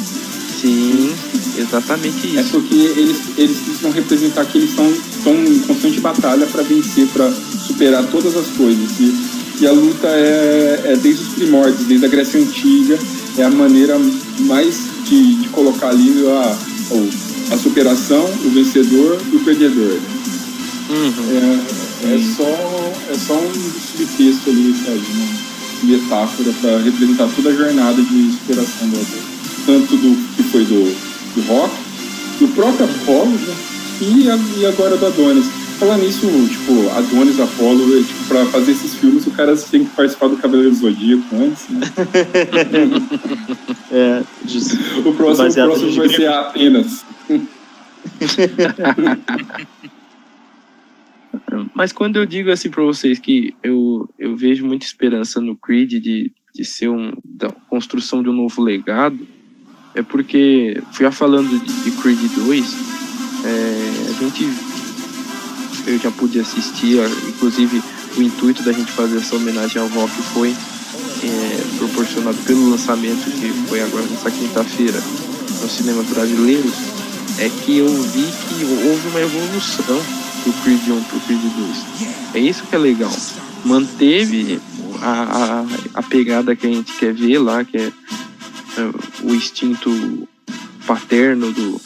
Sim, exatamente É isso. porque eles, eles precisam representar que eles estão estão em constante batalha para vencer, para superar todas as coisas. E, e a luta é, é desde os primórdios, desde a Grécia Antiga, é a maneira mais de, de colocar ali a, a superação, o vencedor e o perdedor. Uhum. É, é, só, é só um subtexto ali, sabe? Uma metáfora para representar toda a jornada de superação do ator. Tanto do que foi do, do rock, do próprio Apollo né? e, a- e agora do Adonis. Falando nisso, tipo, Adonis, Apollo, é, tipo, pra fazer esses filmes, o cara tem que participar do Cavaleiro do Zodíaco antes, né? É, de- O próximo, o próximo vai ser Atenas. Mas quando eu digo assim pra vocês que eu, eu vejo muita esperança no Creed de, de ser um da construção de um novo legado, é porque já falando de, de Creed 2, é, a gente eu já pude assistir, inclusive o intuito da gente fazer essa homenagem ao rock foi é, proporcionado pelo lançamento que foi agora nessa quinta-feira nos cinemas brasileiros, é que eu vi que houve uma evolução do Creed 1 pro Creed 2. É isso que é legal. Manteve a, a, a pegada que a gente quer ver lá, que é, é, o instinto paterno do,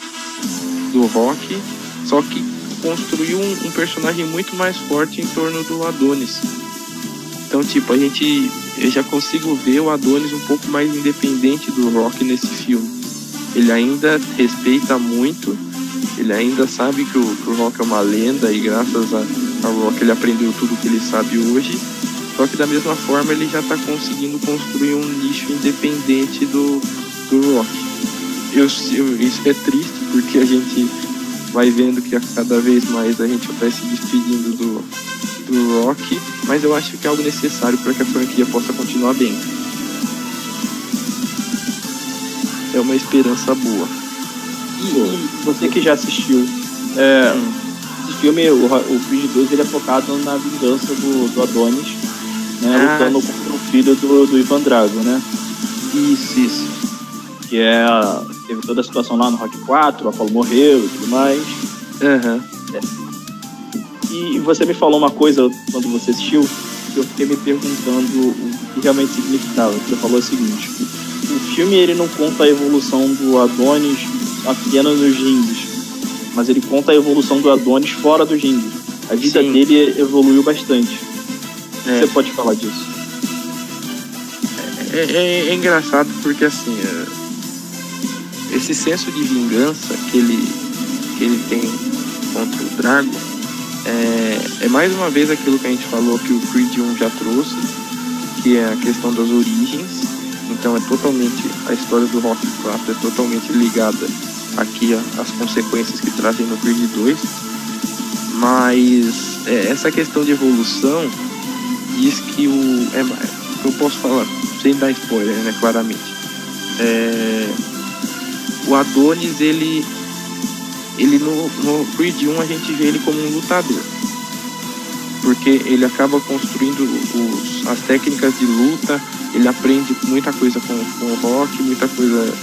do rock, só que construiu um, um personagem muito mais forte em torno do Adonis. Então, tipo, a gente. Eu já consigo ver o Adonis um pouco mais independente do rock nesse filme. Ele ainda respeita muito, ele ainda sabe que o, que o rock é uma lenda e graças a, ao rock ele aprendeu tudo que ele sabe hoje. Só que da mesma forma ele já está conseguindo construir um nicho independente do, do rock. Eu, eu- isso é triste porque a gente vai vendo que cada vez mais a gente vai se despedindo do, do rock, mas eu acho que é algo necessário para que a franquia possa continuar bem. É uma esperança boa. E, você que já assistiu, é, esse filme, o, o Creed 2, ele é focado na vingança do, do Adonis, né, Ah, lutando contra um filho do, do Ivan Drago, né? Isso, isso. Que é. Teve toda a situação lá no Rock 4, o Apollo morreu e tudo mais. Aham. E você me falou uma coisa quando você assistiu, que eu fiquei me perguntando o que realmente significava. Você falou o seguinte: o filme ele não conta a evolução do Adonis apenas nos rings, mas ele conta a evolução do Adonis fora dos rings. A vida Sim. dele evoluiu bastante. É. Você pode falar disso? É, é- é engraçado porque assim, é, esse senso de vingança que ele, que ele tem contra o Drago é, é mais uma vez aquilo que a gente falou que o Creed 1 já trouxe, que é a questão das origens. Então é totalmente a história do Rock 4 é totalmente ligada aqui às consequências que trazem no Creed 2. Mas é, essa questão de evolução diz que o. É, eu posso falar sem dar spoiler, né? Claramente. É, o Adonis, ele. Ele no, no Creed 1 a gente vê ele como um lutador. Porque ele acaba construindo os, as técnicas de luta, ele aprende muita coisa com, com o rock, muita coisa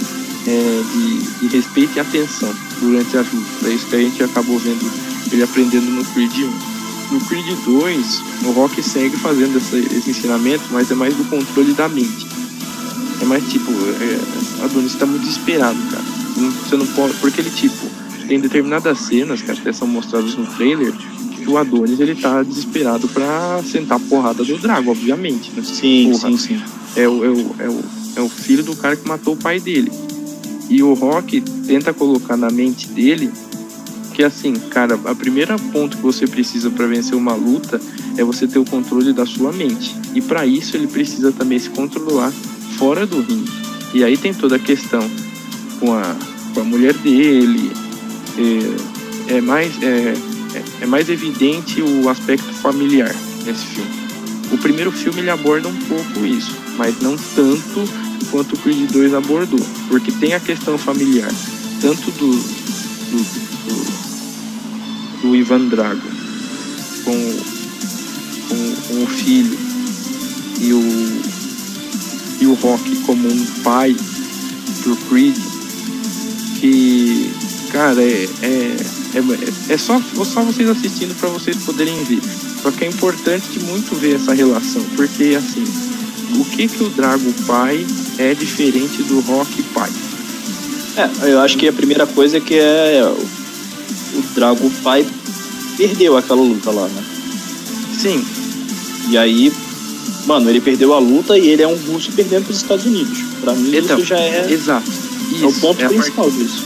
é, de, de respeito e atenção durante as lutas. É isso que a gente acabou vendo ele aprendendo no Creed 1. No Creed 2, o Rock segue fazendo essa- esse ensinamento, mas é mais do controle da mente. É mais tipo, é, Adonis tá muito desesperado, cara. Você não pode. Porque ele, tipo, tem determinadas cenas que até são mostradas no trailer que o Adonis ele tá desesperado pra sentar a porrada do Drago, obviamente. Né? Sim, Porra, sim, sim. é o, é, o, é, o, é o filho do cara que matou o pai dele. E o Rock tenta colocar na mente dele que assim, cara, a primeira ponto que você precisa para vencer uma luta é você ter o controle da sua mente. E para isso ele precisa também se controlar fora do ringue. E aí tem toda a questão com a, com a mulher dele. É, é mais é, é- é mais evidente o aspecto familiar nesse filme. O primeiro filme ele aborda um pouco isso, mas não tanto quanto o Creed 2 abordou, porque tem a questão familiar, tanto do, do, do, do Ivan Drago com, com, com o filho e o, e o Rock como um pai pro Creed, que, cara, é, é, é, é só, só vocês assistindo para vocês poderem ver. Só que é importante muito ver essa relação, porque assim, o que que o Drago pai é diferente do Rock pai? É, eu acho que a primeira coisa é que é o, o Drago pai perdeu aquela luta lá, né? Sim, E aí, mano, ele perdeu a luta e ele é um russo perdendo pros Estados Unidos. Pra mim Então, isso já é, exato. É o Isso, ponto é principal disso.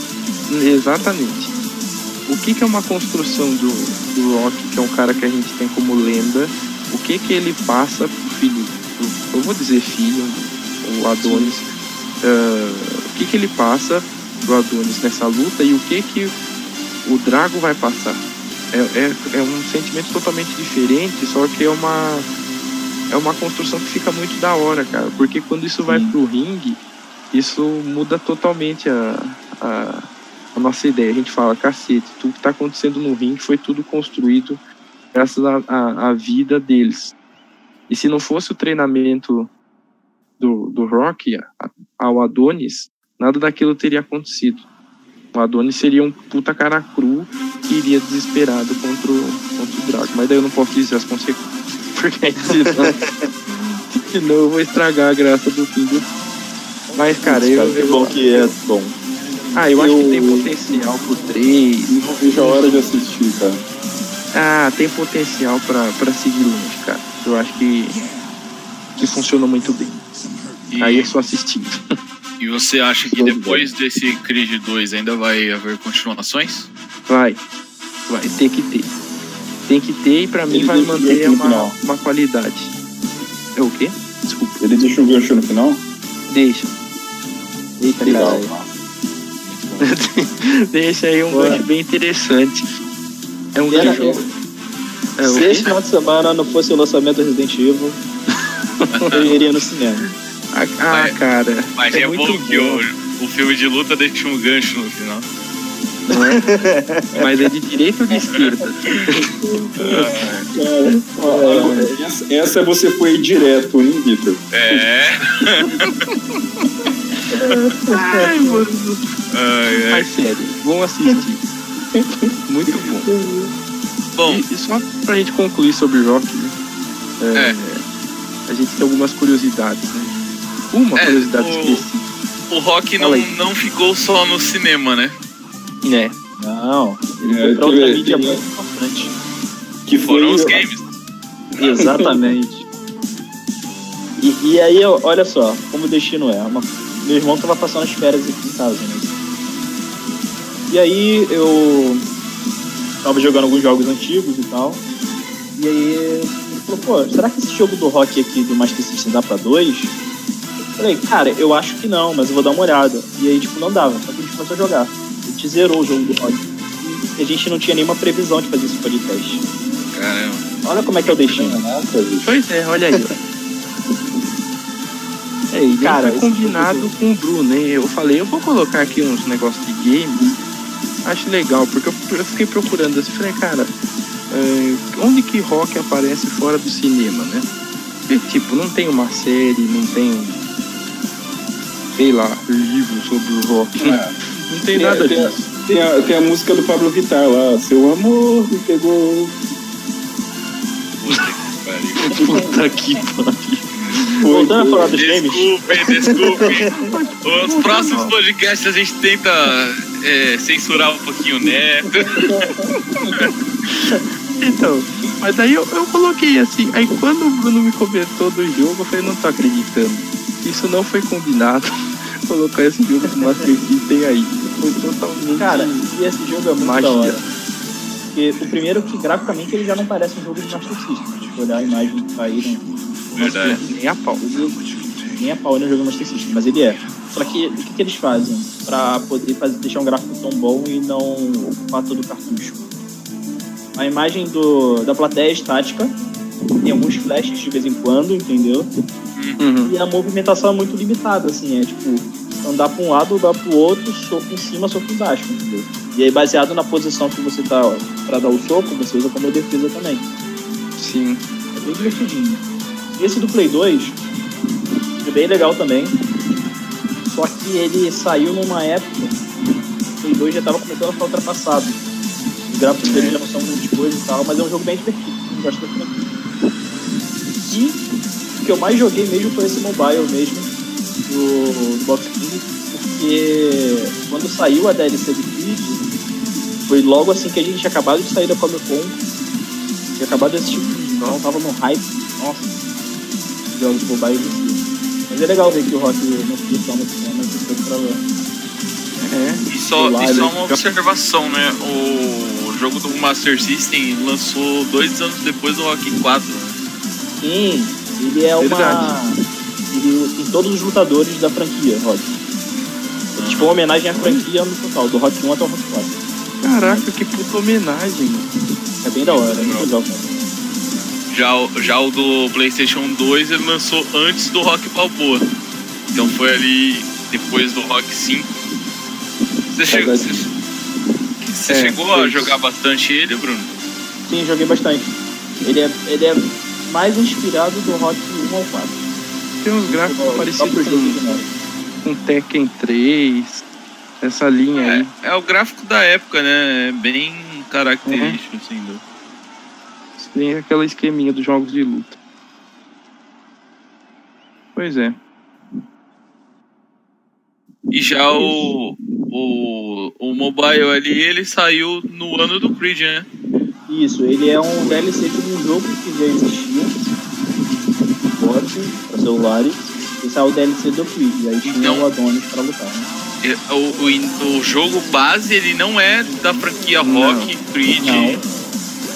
Exatamente. O que, que é uma construção do, do Rock, que é um cara que a gente tem como lenda? O que que ele passa pro filho? pro- eu vou dizer filho, o Adonis. ah, o que que ele passa pro Adonis nessa luta e o que que o Drago vai passar? É, é, é um sentimento totalmente diferente, só que é uma é uma construção que fica muito da hora, cara. Porque quando isso vai Sim. pro ringue, isso muda totalmente a, a, a nossa ideia. A gente fala, cacete, tudo que tá acontecendo no ringue foi tudo construído graças à vida deles. E se não fosse o treinamento do, do Rock ao Adonis, nada daquilo teria acontecido. O Adonis seria um puta cara cru que iria desesperado contra o, contra o Drago. Mas daí eu não posso dizer as consequências. Porque senão, senão eu vou estragar a graça do filme. Mas, cara, eu, Cara, que eu, bom que é bom. ah, eu, acho Eu- que tem potencial pro 3. Não vejo a hora de assistir, cara. Ah, tem potencial pra, pra seguir longe, cara. Eu acho que, que funciona muito bem. E, Aí é só assistir. e você acha que depois desse Creed 2 ainda vai haver continuações? Vai. Vai ter que ter. Tem que ter e pra mim Ele vai o manter uma, uma qualidade. É o quê? Desculpa. Ele deixa um gancho no final? Deixa. Eita, Legal. Deixa aí um gancho bem interessante. É um Era- gancho. É Se esse final de semana não fosse o lançamento do Resident Evil, eu iria no cinema. Ah, ah, Mas- cara. Mas é, bom, que o, o filme de luta deixa um gancho no final. Não é? Mas é de direita ou de esquerda? Cara, ó, essa, essa você foi direto, hein, Vitor? É. Ai, mano. Ai, ai. Mas sério, vão assistir. Muito bom. Bom, E, e só pra gente concluir sobre rock, né? É, A gente tem algumas curiosidades, né? Uma É, curiosidade o- específica. o rock não, aí. não ficou só no cinema, né? É. Não, ele É, foi pra outra mídia muito importante. Que. Foram os games. Exatamente. E, e aí, olha só, como o destino é. Uma- meu irmão tava passando as férias aqui em casa, né? E aí eu tava jogando alguns jogos antigos e tal. E aí ele falou, pô, será que esse jogo do rock aqui do Master System dá pra dois? Eu falei, cara, eu acho que não, mas eu vou dar uma olhada. E aí, tipo, não dava. Só que a gente começou a jogar. A gente zerou o jogo do rock. E a gente não tinha nenhuma previsão de fazer esse podcast. Caramba. Olha como é que é o destino. Caraca, bicho. Pois é, olha aí. É, e Cara, esse combinado com o Bruno, né? Eu falei, eu vou colocar aqui uns negócios de games. Acho legal, porque eu, fiquei procurando assim, falei, cara, é, onde que rock aparece fora do cinema, né? E, tipo, não tem uma série, não tem, sei lá, livro sobre o rock. É. Não tem Tem- nada tem- disso. Tem a, tem a música do Pablo Vittar lá, Seu Amor me pegou. Puta que pariu. Voltando a falar dos games, Desculpe, desculpe. Os próximos podcasts a gente tenta é, censurar um pouquinho o Neto. Então, mas daí eu, eu coloquei assim, aí quando o Bruno me comentou do jogo, eu falei, não tô acreditando. Isso não foi combinado. Colocar esse jogo do Master System aí. Foi totalmente. cara, e esse jogo é muito Magia. da hora. Porque o primeiro que graficamente ele já não parece um jogo de Master System. Se olhar a imagem que tá aí, não, Verdade. nem a pau. nem a pau ele é um jogo Master System, mas ele é. Só que o que, que eles fazem pra poder fazer, deixar um gráfico tão bom e não ocupar todo o cartucho? A imagem do, da plateia é estática, tem alguns flashes de vez em quando, entendeu? Uhum. E a movimentação é muito limitada, assim, é tipo, andar pra um lado, andar pro outro, soco em cima, soco embaixo, entendeu? E aí, baseado na posição que você tá pra dar o soco, você usa como defesa também. Sim. É bem divertidinho. Esse do Play 2 é bem legal também. Só que ele saiu numa época o Play 2 já tava começando a ficar ultrapassado. Os gráficos dele já não são grande coisa e tal, mas é um jogo bem divertido. Gosto. E o que eu mais joguei mesmo foi esse mobile mesmo, do, do Box King, porque quando saiu a DLC do Creed, foi logo assim que a gente tinha acabado de sair da Comic Con, tinha acabado de assistir o então tava no hype, nossa, os jogos de mobile em si. Mas é legal ver que o Rock não só no cinema, mas foi pra É. E só, Lá, e só ele- uma observação, né? O jogo do Master System lançou dois anos depois do Rock 4. Sim, ele é uma. Ele tem todos os lutadores da franquia, Rock. É tipo uma homenagem à franquia no total, do Rock 1 até o Rock 4. Caraca, que puta homenagem, mano. É bem da hora, é muito legal, cara. Já, o- já o do PlayStation 2 ele lançou antes do Rock Balboa. Então foi ali depois do Rock 5. Você, chegou, você, você É, chegou a isso. jogar bastante ele, Bruno? Sim, joguei bastante. Ele é, ele é mais inspirado do Rock 1 ao 4. Tem uns gráficos O parecidos com, novo. com Tekken 3. Essa linha É, aí. é o gráfico da época, né? É bem característico, assim. Tem aquela esqueminha dos jogos de luta. Pois é. E já o, o, o mobile ali, ele saiu no ano do Creed, né? Isso, ele é um DLC de um jogo que já existia. Forte, para celulares. Esse é o DLC do Creed. Aí tinha Então- o Adonis pra lutar. Né? E- O, o, o jogo base, ele não é da franquia Não. Rock, Creed. Não.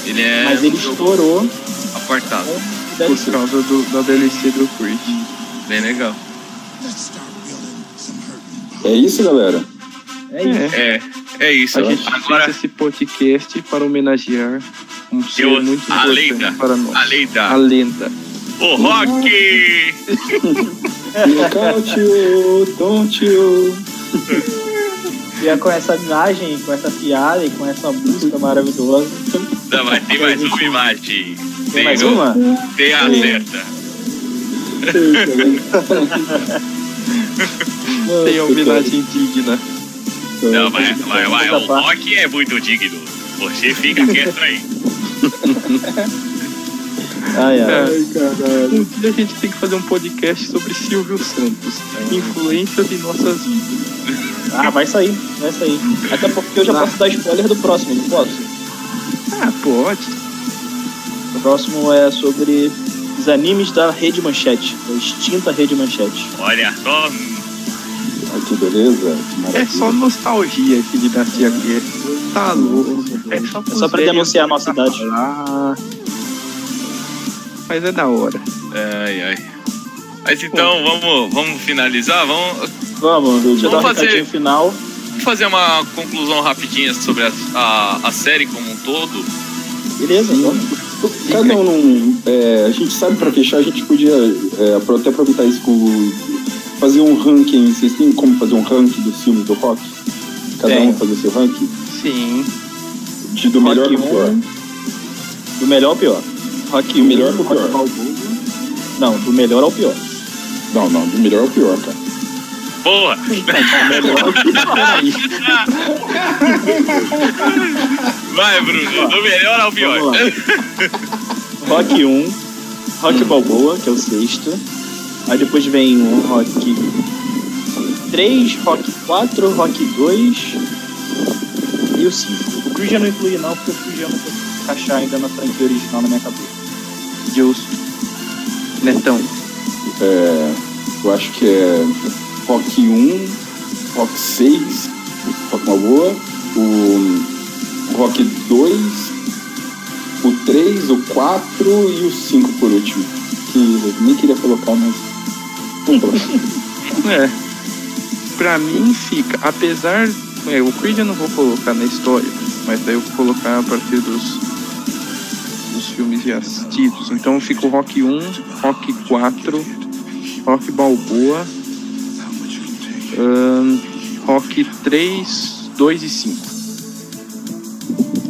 Ele é Mas ele um estourou apartado. Por causa do, da DLC do Creed. Bem legal. É isso, galera? É isso. É. É, é isso. A gente Agora, fez esse podcast para homenagear um ser muito a importante lenda. para nós. a lei A da... lenda. O Rock! Look out you, don't you? E é com essa imagem, com essa piada e com essa música maravilhosa. Não, mas tem mais uma imagem. Tem mais um- uma? Tem a certa. Tem a homenagem digna. Não, mas, mas, mas o rock é muito digno. Você fica quieto aí. Ai, ai. Ai, Um dia a gente tem que fazer um podcast sobre Silvio Santos. Influências em nossas vidas. Ah, vai sair, vai sair. Até porque eu já posso dar spoiler do próximo, não posso? Ah, pode. O próximo é sobre os animes da Rede Manchete, da extinta Rede Manchete. Olha só. Ai, que beleza. Que É só nostalgia esse Dinastia Guerra. Tá louco. É só, É só pra denunciar a nossa idade. Ah, mas é da hora. Ai, ai. Mas então, vamos, vamos finalizar? Vamos, Vamos, deixa eu dar um Vamos fazer- recadinho final. vamos fazer uma conclusão rapidinha sobre a, a, a série como um todo. Beleza, vamos. Cada um num. é, a gente sabe pra fechar, a gente podia é, até aproveitar isso com. Fazer um ranking. Vocês têm como fazer um ranking dos filmes do rock? Cada Tenho. um fazer seu ranking? Sim. De do melhor Rock pro pior. um, Do melhor ao pior. Rock Do um, melhor pro pior. Não, do melhor ao pior. Não, não, do melhor ao pior, cara. Boa! Peraí. Vai, Bruno, do melhor ao pior. Rock 1, Rock Balboa, que é o sexto. Aí depois vem o Rock 3, Rock 4, Rock 2 e o 5. O Creed já não inclui não, porque o Creed eu não consigo encaixar ainda na franquia original na minha cabeça. Justo. Netão. É, eu acho que é Rock 1, Rock 6, Rock Balboa, o Rock 2, o 3, o 4 e o 5 por último. Que eu nem queria colocar, mas. É. Pra mim fica, apesar. É, o Creed eu não vou colocar na história, mas daí eu vou colocar a partir dos, dos filmes já assistidos. Então fica o Rock 1, Rock 4, Rock Balboa, ahn, Rock 3, 2 e 5.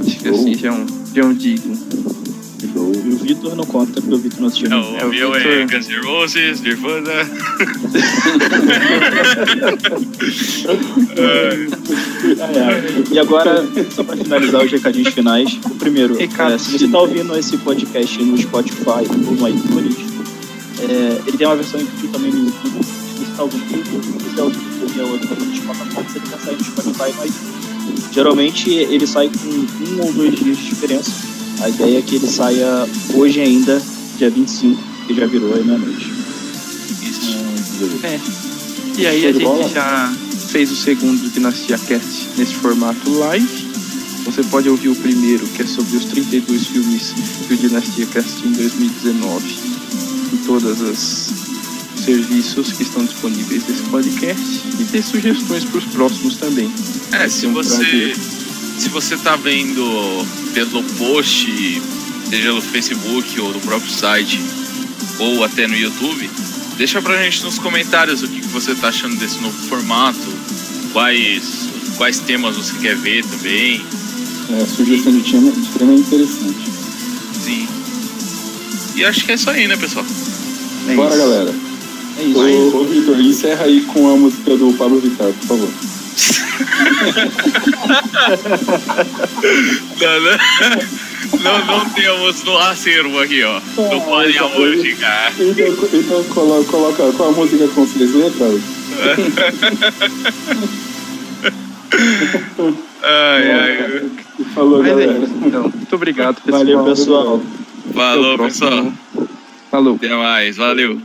Acho que assim já é um, já é um digno. E o Vitor não conta, porque o Vitor não assistiu. Não, É, o meu é Victor- Guns N' Roses, Nirvana. E agora, só para finalizar os recadinhos finais, o primeiro, é, se você está ouvindo esse podcast no Spotify ou no iTunes, é, ele tem uma versão em vídeo também no YouTube. Se você está ouvindo no YouTube, se qualquer outra ele vai sair no Spotify iTunes. Geralmente ele sai com um ou dois dias de diferença. A ideia é que ele saia hoje ainda, dia 25, que já virou aí meia-noite. Isso. É. E aí a de bola. gente já fez o segundo Dinastia Cast nesse formato live. Você pode ouvir o primeiro, que é sobre os 32 filmes que o Dinastia Cast em 2019. Em todos os serviços que estão disponíveis desse podcast. E ter sugestões para os próximos também. É, se um você, prazer. se você tá vendo pelo post, seja no Facebook ou no próprio site, ou até no YouTube, deixa pra gente nos comentários o que, que você tá achando desse novo formato, quais, quais temas você quer ver também. É, sugestão de tema extremamente interessante. Sim. E acho que é isso aí, né, pessoal? É Bora, isso. galera. É isso. Ô, ô Vitor, encerra aí com a música do Pablo Vittar, por favor. Não, não, não, não temos no acervo aqui, ó. Não pode a música. Então, então coloca, coloca qual a música com seis letras? Ai, ai. Falou, Mas é galera. isso, então. Muito obrigado, pessoal. Valeu, pessoal. Falou, pessoal. Falou. Até mais. Valeu.